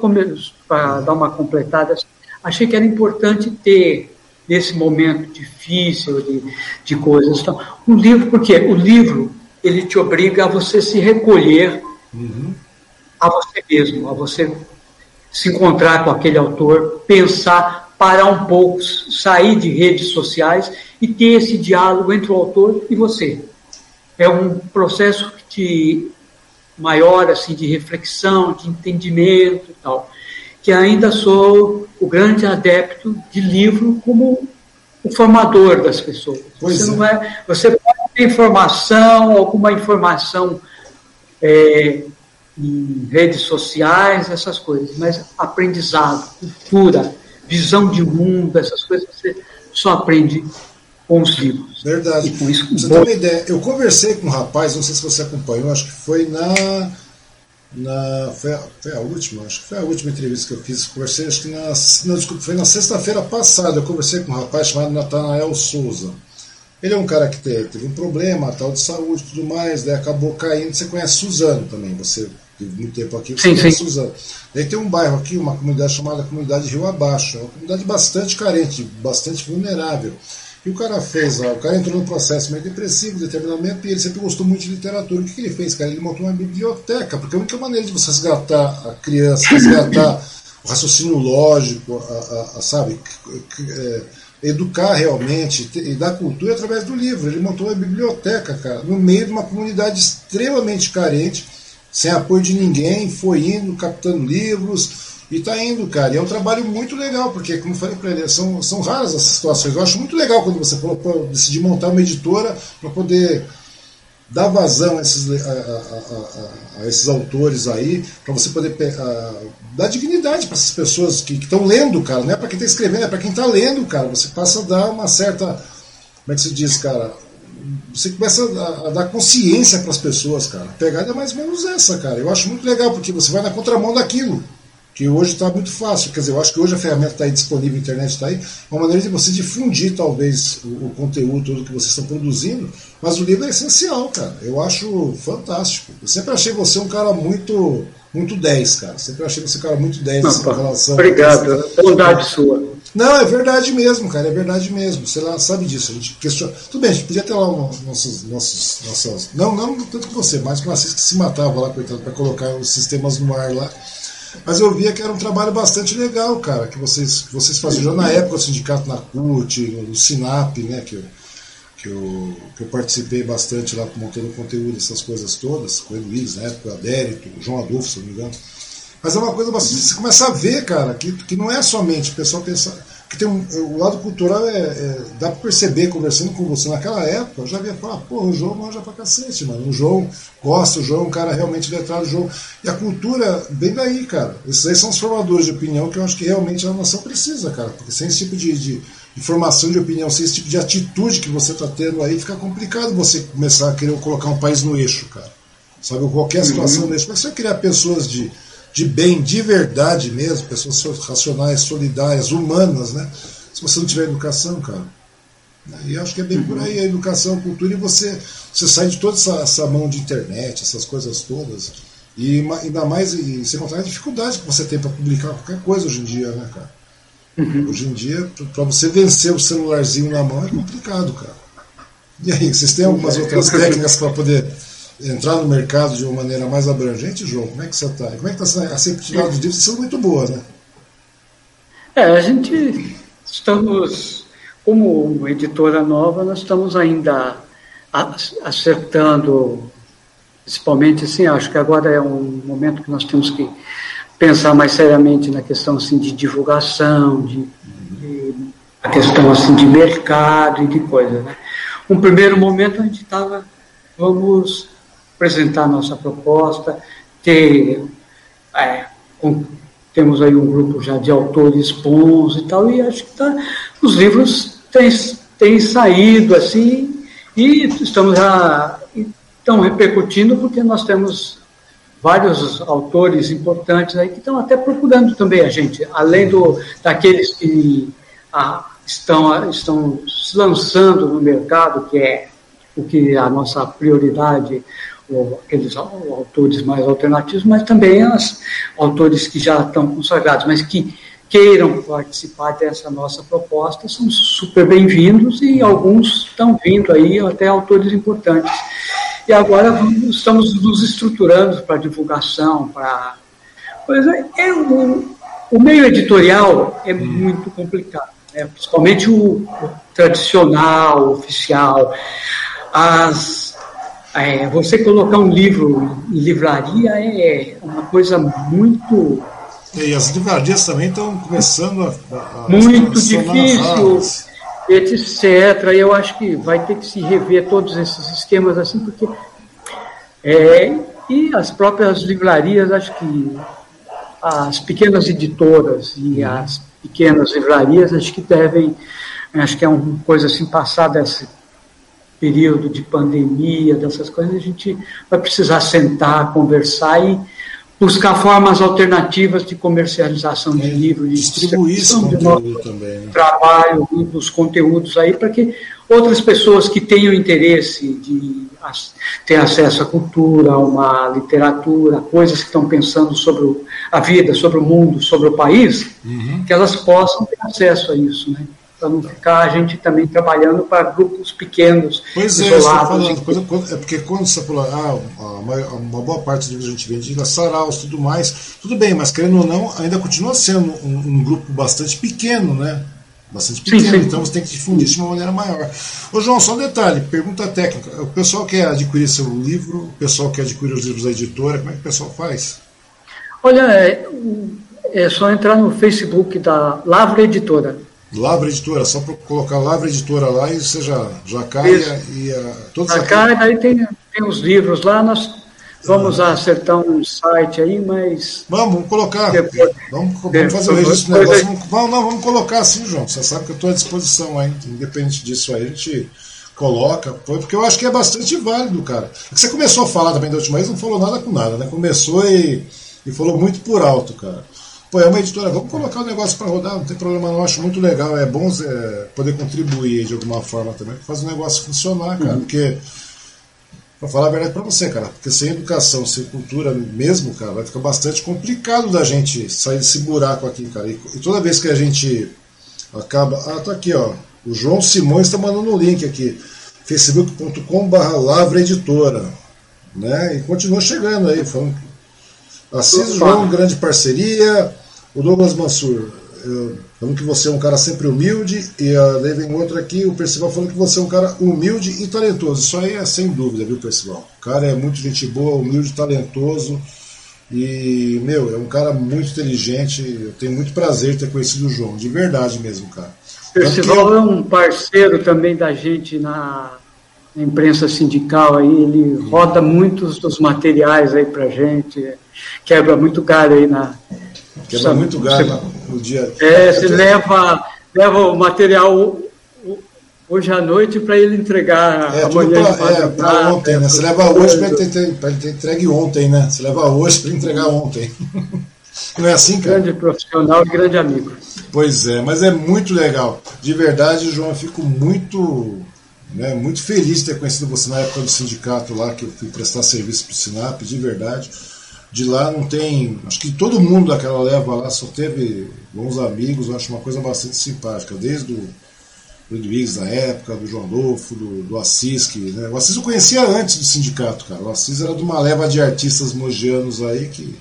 para dar uma completada, achei que era importante ter nesse momento difícil de, de coisas. Então, um livro, porque o livro ele te obriga a você se recolher uhum. a você mesmo, a você se encontrar com aquele autor, pensar parar um pouco, sair de redes sociais e ter esse diálogo entre o autor e você. É um processo de maior assim de reflexão, de entendimento e tal. Que ainda sou o grande adepto de livro como o formador das pessoas. Pois você é. não é, você pode ter informação, alguma informação é, em redes sociais, essas coisas, mas aprendizado, cultura, visão de mundo, essas coisas você só aprende com os livros. Verdade. E com isso, você tem uma ideia. Eu conversei com um rapaz, não sei se você acompanhou, acho que foi na. na foi, a, foi a última, acho que foi a última entrevista que eu fiz. Conversei, acho que na. Não, desculpa, foi na sexta-feira passada. Eu conversei com um rapaz chamado Natanael Souza. Ele é um cara que teve, teve um problema, tal de saúde e tudo mais, daí acabou caindo. Você conhece Suzano também, você muito tempo aqui, sim, sim. Suzano. Daí tem um bairro aqui, uma comunidade chamada Comunidade Rio Abaixo. É uma comunidade bastante carente, bastante vulnerável. E o cara fez, o cara entrou num processo meio depressivo, determinamento, e ele sempre gostou muito de literatura. O que, que ele fez, cara? Ele montou uma biblioteca, porque a única maneira de você resgatar a criança, resgatar o raciocínio lógico, a, a, a sabe, é, educar realmente e dar cultura através do livro. Ele montou uma biblioteca, cara, no meio de uma comunidade extremamente carente, sem apoio de ninguém, foi indo, captando livros, e está indo, cara. E é um trabalho muito legal, porque, como eu falei para ele, são, são raras essas situações. Eu acho muito legal quando você falou montar uma editora para poder dar vazão a esses, a, a, a, a esses autores aí, para você poder dar dignidade para essas pessoas que estão lendo, cara. Não é para quem está escrevendo, é para quem está lendo, cara. Você passa a dar uma certa. Como é que se diz, cara? Você começa a, a dar consciência para as pessoas, cara. A pegada é mais ou menos essa, cara. Eu acho muito legal, porque você vai na contramão daquilo. Que hoje está muito fácil. Quer dizer, eu acho que hoje a ferramenta está aí disponível, a internet está aí. Uma maneira de você difundir, talvez, o, o conteúdo todo que vocês estão produzindo. Mas o livro é essencial, cara. Eu acho fantástico. Eu sempre achei você um cara muito muito 10, cara. Sempre achei você um cara muito 10 nessa relação. Obrigado, bondade sua. Não, é verdade mesmo, cara, é verdade mesmo. Você lá sabe disso. A gente questiona. Tudo bem, a gente podia ter lá nossos, nossos, nossas. Não, não tanto que você, mas com vocês que se matavam lá, coitado, para colocar os sistemas no ar lá. Mas eu via que era um trabalho bastante legal, cara, que vocês, que vocês faziam já na época, o sindicato na CUT, no SINAP, né, que eu, que eu, que eu participei bastante lá montando conteúdo, essas coisas todas, com o Luiz, na época, o Adérito, o João Adolfo, se não me engano. Mas é uma coisa bastante. Você começa a ver, cara, que, que não é somente o pessoal pensar. Porque tem um, o lado cultural é, é dá para perceber, conversando com você naquela época, eu já via falar, pô, o João manja pra cacete, mano. O João gosta, o João é um cara realmente letrado, o João. E a cultura vem daí, cara. Esses aí são os formadores de opinião que eu acho que realmente a nação precisa, cara. Porque sem esse tipo de, de informação de opinião, sem esse tipo de atitude que você está tendo aí, fica complicado você começar a querer colocar um país no eixo, cara. Sabe, qualquer situação uhum. no eixo. Mas você vai criar pessoas de de bem, de verdade mesmo, pessoas racionais, solidárias, humanas, né? Se você não tiver educação, cara. E acho que é bem por aí a educação, a cultura, e você, você sai de toda essa, essa mão de internet, essas coisas todas. E ainda mais, e sem contar a dificuldade que você tem para publicar qualquer coisa hoje em dia, né, cara? Uhum. Hoje em dia, para você vencer o celularzinho na mão é complicado, cara. E aí, vocês têm algumas outras técnicas para poder entrar no mercado de uma maneira mais abrangente, João? Como é que você está? Como é que está a receptividade dos livros? São muito boa, né? É, a gente estamos, como editora nova, nós estamos ainda acertando, principalmente assim, acho que agora é um momento que nós temos que pensar mais seriamente na questão assim, de divulgação, de, de a questão assim, de mercado e de coisa. Né? Um primeiro momento a gente estava, vamos apresentar nossa proposta, ter, é, com, temos aí um grupo já de autores bons e tal, e acho que tá, os livros têm, têm saído assim, e estamos já estão repercutindo porque nós temos vários autores importantes aí que estão até procurando também a gente, além do, daqueles que ah, estão, estão se lançando no mercado, que é o que é a nossa prioridade aqueles autores mais alternativos, mas também os autores que já estão consagrados, mas que queiram participar dessa nossa proposta são super bem-vindos e alguns estão vindo aí até autores importantes. E agora vamos, estamos nos estruturando para divulgação, para pois é, é o, o, meio editorial é muito complicado, né? principalmente o, o tradicional, oficial, as é, você colocar um livro em livraria é uma coisa muito. E as livrarias também estão começando a. a muito difícil, etc. Eu acho que vai ter que se rever todos esses esquemas assim, porque. É, e as próprias livrarias, acho que as pequenas editoras e uhum. as pequenas livrarias, acho que devem, acho que é uma coisa assim, passar dessa período de pandemia, dessas coisas, a gente vai precisar sentar, conversar e buscar formas alternativas de comercialização de é, livros, de distribuir esse conteúdo também. Né? Trabalho dos conteúdos aí para que outras pessoas que tenham interesse de ter acesso à cultura, a uma literatura, coisas que estão pensando sobre a vida, sobre o mundo, sobre o país, uhum. que elas possam ter acesso a isso, né? Para não ficar a gente também trabalhando para grupos pequenos. Pois é, falando, quando, é porque quando você falou, ah, uma, uma boa parte do que a gente vende na saraus tudo mais, tudo bem, mas querendo ou não, ainda continua sendo um, um grupo bastante pequeno, né? Bastante pequeno, sim, sim. então você tem que difundir isso de uma maneira maior. Ô João, só um detalhe, pergunta técnica. O pessoal quer adquirir seu livro, o pessoal quer adquirir os livros da editora, como é que o pessoal faz? Olha, é, é só entrar no Facebook da Lavra Editora. Lavra Editora, só para colocar Lavra Editora lá e você já, já cai e a, todos já cai, daí tem, tem os livros lá, nós vamos ah. acertar um site aí, mas. Vamos, vamos colocar. Depois, vamos, vamos fazer o registro do negócio. Vamos, vamos, não, vamos colocar assim, João. Você sabe que eu estou à disposição aí, independente disso aí, a gente coloca, porque eu acho que é bastante válido, cara. É você começou a falar também da última vez, não falou nada com nada, né? Começou e, e falou muito por alto, cara. Pô, é uma editora, vamos colocar o negócio para rodar, não tem problema não, acho muito legal, é bom é, poder contribuir de alguma forma também, fazer o negócio funcionar, cara, uhum. porque, para falar a verdade para você, cara, porque sem educação, sem cultura mesmo, cara, vai ficar bastante complicado da gente sair desse buraco aqui, cara, e, e toda vez que a gente acaba, ah, tá aqui, ó, o João Simões está mandando um link aqui, facebook.com.br Lavra Editora, né, e continua chegando aí, falando Assis João, grande parceria. O Douglas Mansur, falando que você é um cara sempre humilde. E a daí vem outro aqui, o Percival falando que você é um cara humilde e talentoso. Isso aí é sem dúvida, viu, Percival? O cara é muito gente boa, humilde, talentoso. E, meu, é um cara muito inteligente. Eu tenho muito prazer em ter conhecido o João, de verdade mesmo, cara. Percival é um parceiro também da gente na, na imprensa sindical aí, ele roda muitos dos materiais aí pra gente, quebra muito galho aí na. Quebra sabe, muito galho você, no dia. É, você leva, leva o material hoje à noite para ele entregar é, amanhã. Pra, é, para ontem, né? Você leva hoje para ele, ter, ele ter entregue ontem, né? Você leva hoje para entregar ontem. Não é assim, cara? Grande profissional e grande amigo. Pois é, mas é muito legal. De verdade, João, eu fico muito, né, muito feliz de ter conhecido você na época do sindicato lá, que eu fui prestar serviço para o Sinap, de verdade. De lá não tem. Acho que todo mundo daquela leva lá só teve bons amigos, eu acho uma coisa bastante simpática, desde o Luiz na época, do João Adolfo, do, do Assis, que, né? o Assis eu conhecia antes do sindicato, cara. O Assis era de uma leva de artistas mogianos aí que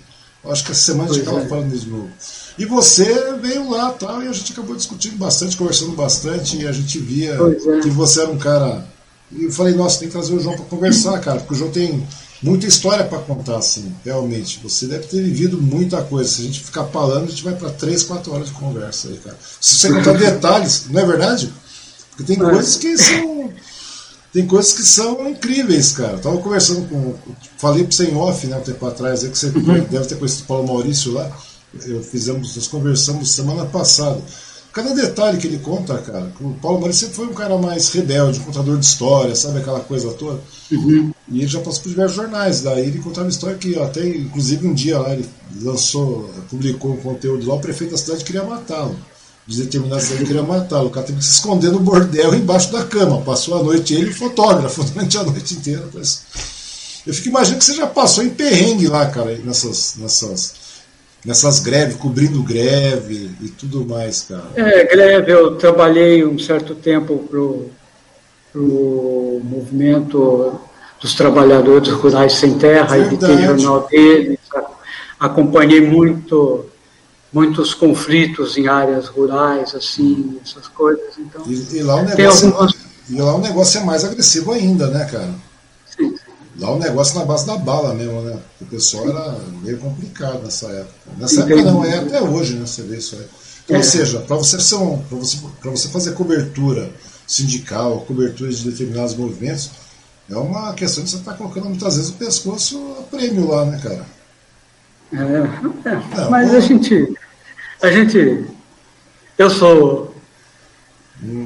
acho que essa semana a gente acaba é. falando de novo. E você veio lá tal, e a gente acabou discutindo bastante, conversando bastante, e a gente via é. que você era um cara. E eu falei, nossa, tem que trazer o João para conversar, cara, porque o João tem muita história para contar, assim, realmente. Você deve ter vivido muita coisa. Se a gente ficar falando, a gente vai para 3, 4 horas de conversa aí, cara. Se você contar detalhes, não é verdade? Porque tem é. coisas que são. Tem coisas que são incríveis, cara. Eu tava conversando com. Falei pro você em off, né, um tempo atrás, aí, que você uhum. deve ter conhecido o Paulo Maurício lá. Eu fizemos, nós conversamos semana passada. Cada detalhe que ele conta, cara. O Paulo Maurício sempre foi um cara mais rebelde, um contador de história, sabe aquela coisa toda. Uhum. E ele já passou por diversos jornais. Daí ele contava história que até, inclusive, um dia lá ele lançou, publicou um conteúdo lá, o prefeito da cidade queria matá-lo de determinação ele queria matá-lo. O cara teve que se esconder no bordel embaixo da cama. Passou a noite ele fotógrafo durante a noite inteira. Mas... Eu fico imaginando que você já passou em perrengue lá, cara, nessas, nessas, nessas greves, cobrindo greve e tudo mais, cara. É, greve, eu trabalhei um certo tempo pro, pro movimento dos trabalhadores rurais sem terra, e editei jornal deles, acompanhei muito muitos conflitos em áreas rurais, assim, essas coisas. Então, e, e lá, o negócio, algumas... e lá o negócio é mais agressivo ainda, né, cara? Sim. Lá o negócio na base da bala mesmo, né? O pessoal era meio complicado nessa época. Nessa Entendi. época não, é até hoje, né? Você vê isso aí. Então, é. Ou seja, para você, um, você, você fazer cobertura sindical, cobertura de determinados movimentos, é uma questão de você estar tá colocando muitas vezes o pescoço a prêmio lá, né, cara? É, é. Mas a gente a gente. Eu sou.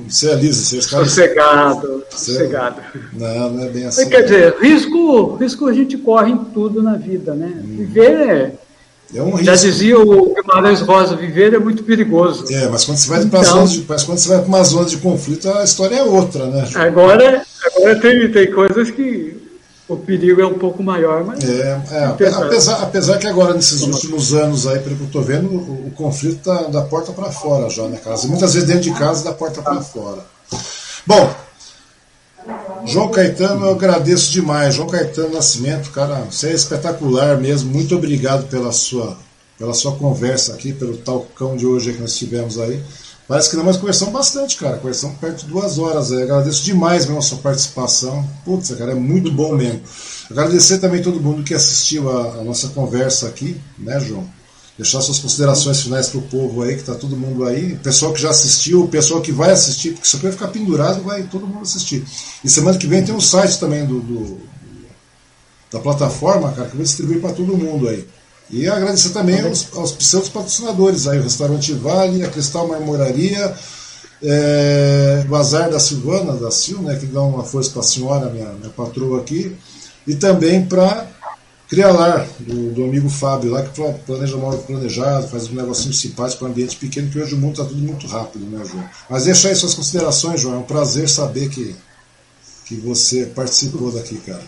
Você é liso, você é sossegado. Sossegado. Não, não é bem assim. Quer dizer, risco, risco a gente corre em tudo na vida, né? Hum. Viver é. É um risco. Já dizia o Guimarães Rosa, viver é muito perigoso. É, mas quando você vai para então, de, mas quando você vai para uma zona de conflito, a história é outra, né? Agora, agora tem, tem coisas que o perigo é um pouco maior, mas. É, é apesar, apesar que agora, nesses últimos anos aí, pelo que eu estou vendo, o, o conflito está da porta para fora já, né, casa? Muitas vezes dentro de casa da porta para fora. Bom, João Caetano, eu agradeço demais. João Caetano Nascimento, cara, você é espetacular mesmo. Muito obrigado pela sua, pela sua conversa aqui, pelo talcão de hoje que nós tivemos aí. Parece que mas conversamos bastante, cara. Conversamos perto de duas horas. Eu agradeço demais mesmo a sua participação. Putz, cara, é muito bom mesmo. Agradecer também todo mundo que assistiu a, a nossa conversa aqui, né, João? Deixar suas considerações finais para o povo aí, que tá todo mundo aí. Pessoal que já assistiu, pessoal que vai assistir, porque isso aqui ficar pendurado, vai todo mundo assistir. E semana que vem tem um site também do, do da plataforma, cara, que eu vou distribuir para todo mundo aí. E agradecer também aos, aos patrocinadores, aí, o Restaurante Vale, a Cristal Marmoraria, é, o Azar da Silvana, da Sil, né, que dá uma força para a senhora, minha, minha patroa aqui, e também para Crialar, do, do amigo Fábio lá, que planeja móvel planejado, faz um negocinho simpático para um ambiente pequeno, que hoje o mundo está tudo muito rápido, né, João? Mas deixa aí suas considerações, João. É um prazer saber que, que você participou daqui, cara.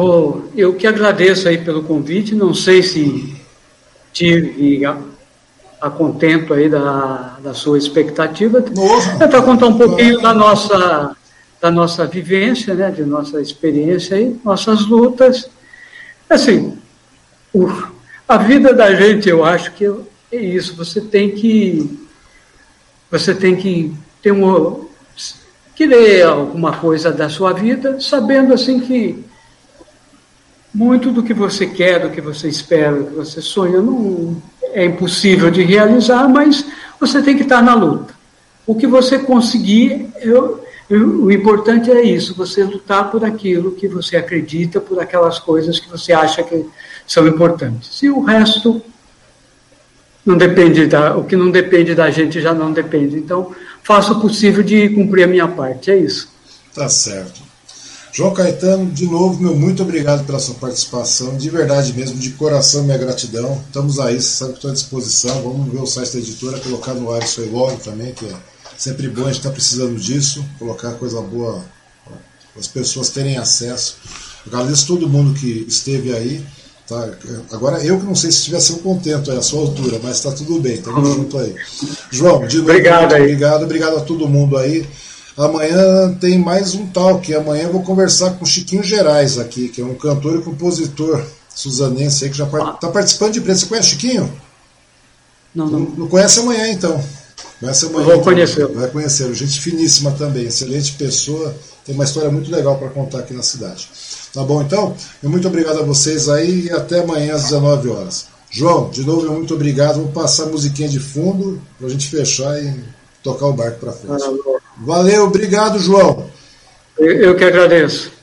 Oh, eu que agradeço aí pelo convite, não sei se tive a, a contento aí da, da sua expectativa. É para contar um pouquinho da nossa, da nossa vivência, né, de nossa experiência aí, nossas lutas. Assim, o, a vida da gente, eu acho que é isso, você tem que você tem que ter um querer alguma coisa da sua vida, sabendo assim que muito do que você quer, do que você espera, do que você sonha, não é impossível de realizar, mas você tem que estar na luta. O que você conseguir, eu, eu, o importante é isso, você lutar por aquilo que você acredita, por aquelas coisas que você acha que são importantes. E o resto não depende da, o que não depende da gente já não depende. Então, faço o possível de cumprir a minha parte, é isso. Tá certo. João Caetano, de novo, meu muito obrigado pela sua participação, de verdade mesmo, de coração, minha gratidão. Estamos aí, você sabe que estou à disposição. Vamos ver o site da editora, colocar no ar isso aí logo também, que é sempre bom, a gente está precisando disso, colocar coisa boa, as pessoas terem acesso. Agradeço todo mundo que esteve aí. Tá? Agora eu que não sei se estivesse contento aí, a sua altura, mas está tudo bem, estamos uhum. junto aí. João, de novo, obrigado, obrigado, obrigado a todo mundo aí. Amanhã tem mais um talk. Amanhã eu vou conversar com o Chiquinho Gerais aqui, que é um cantor e compositor suzanense aí que já está participando de imprensa. Você conhece Chiquinho? Não, não. Não, conhece amanhã então. Conhece amanhã. Eu vou então. conhecer. Vai conhecer. Gente finíssima também, excelente pessoa. Tem uma história muito legal para contar aqui na cidade. Tá bom então? muito obrigado a vocês aí e até amanhã às 19 horas. João, de novo, muito obrigado. Vou passar a musiquinha de fundo para a gente fechar e tocar o barco para frente. Valeu, obrigado, João. Eu que agradeço.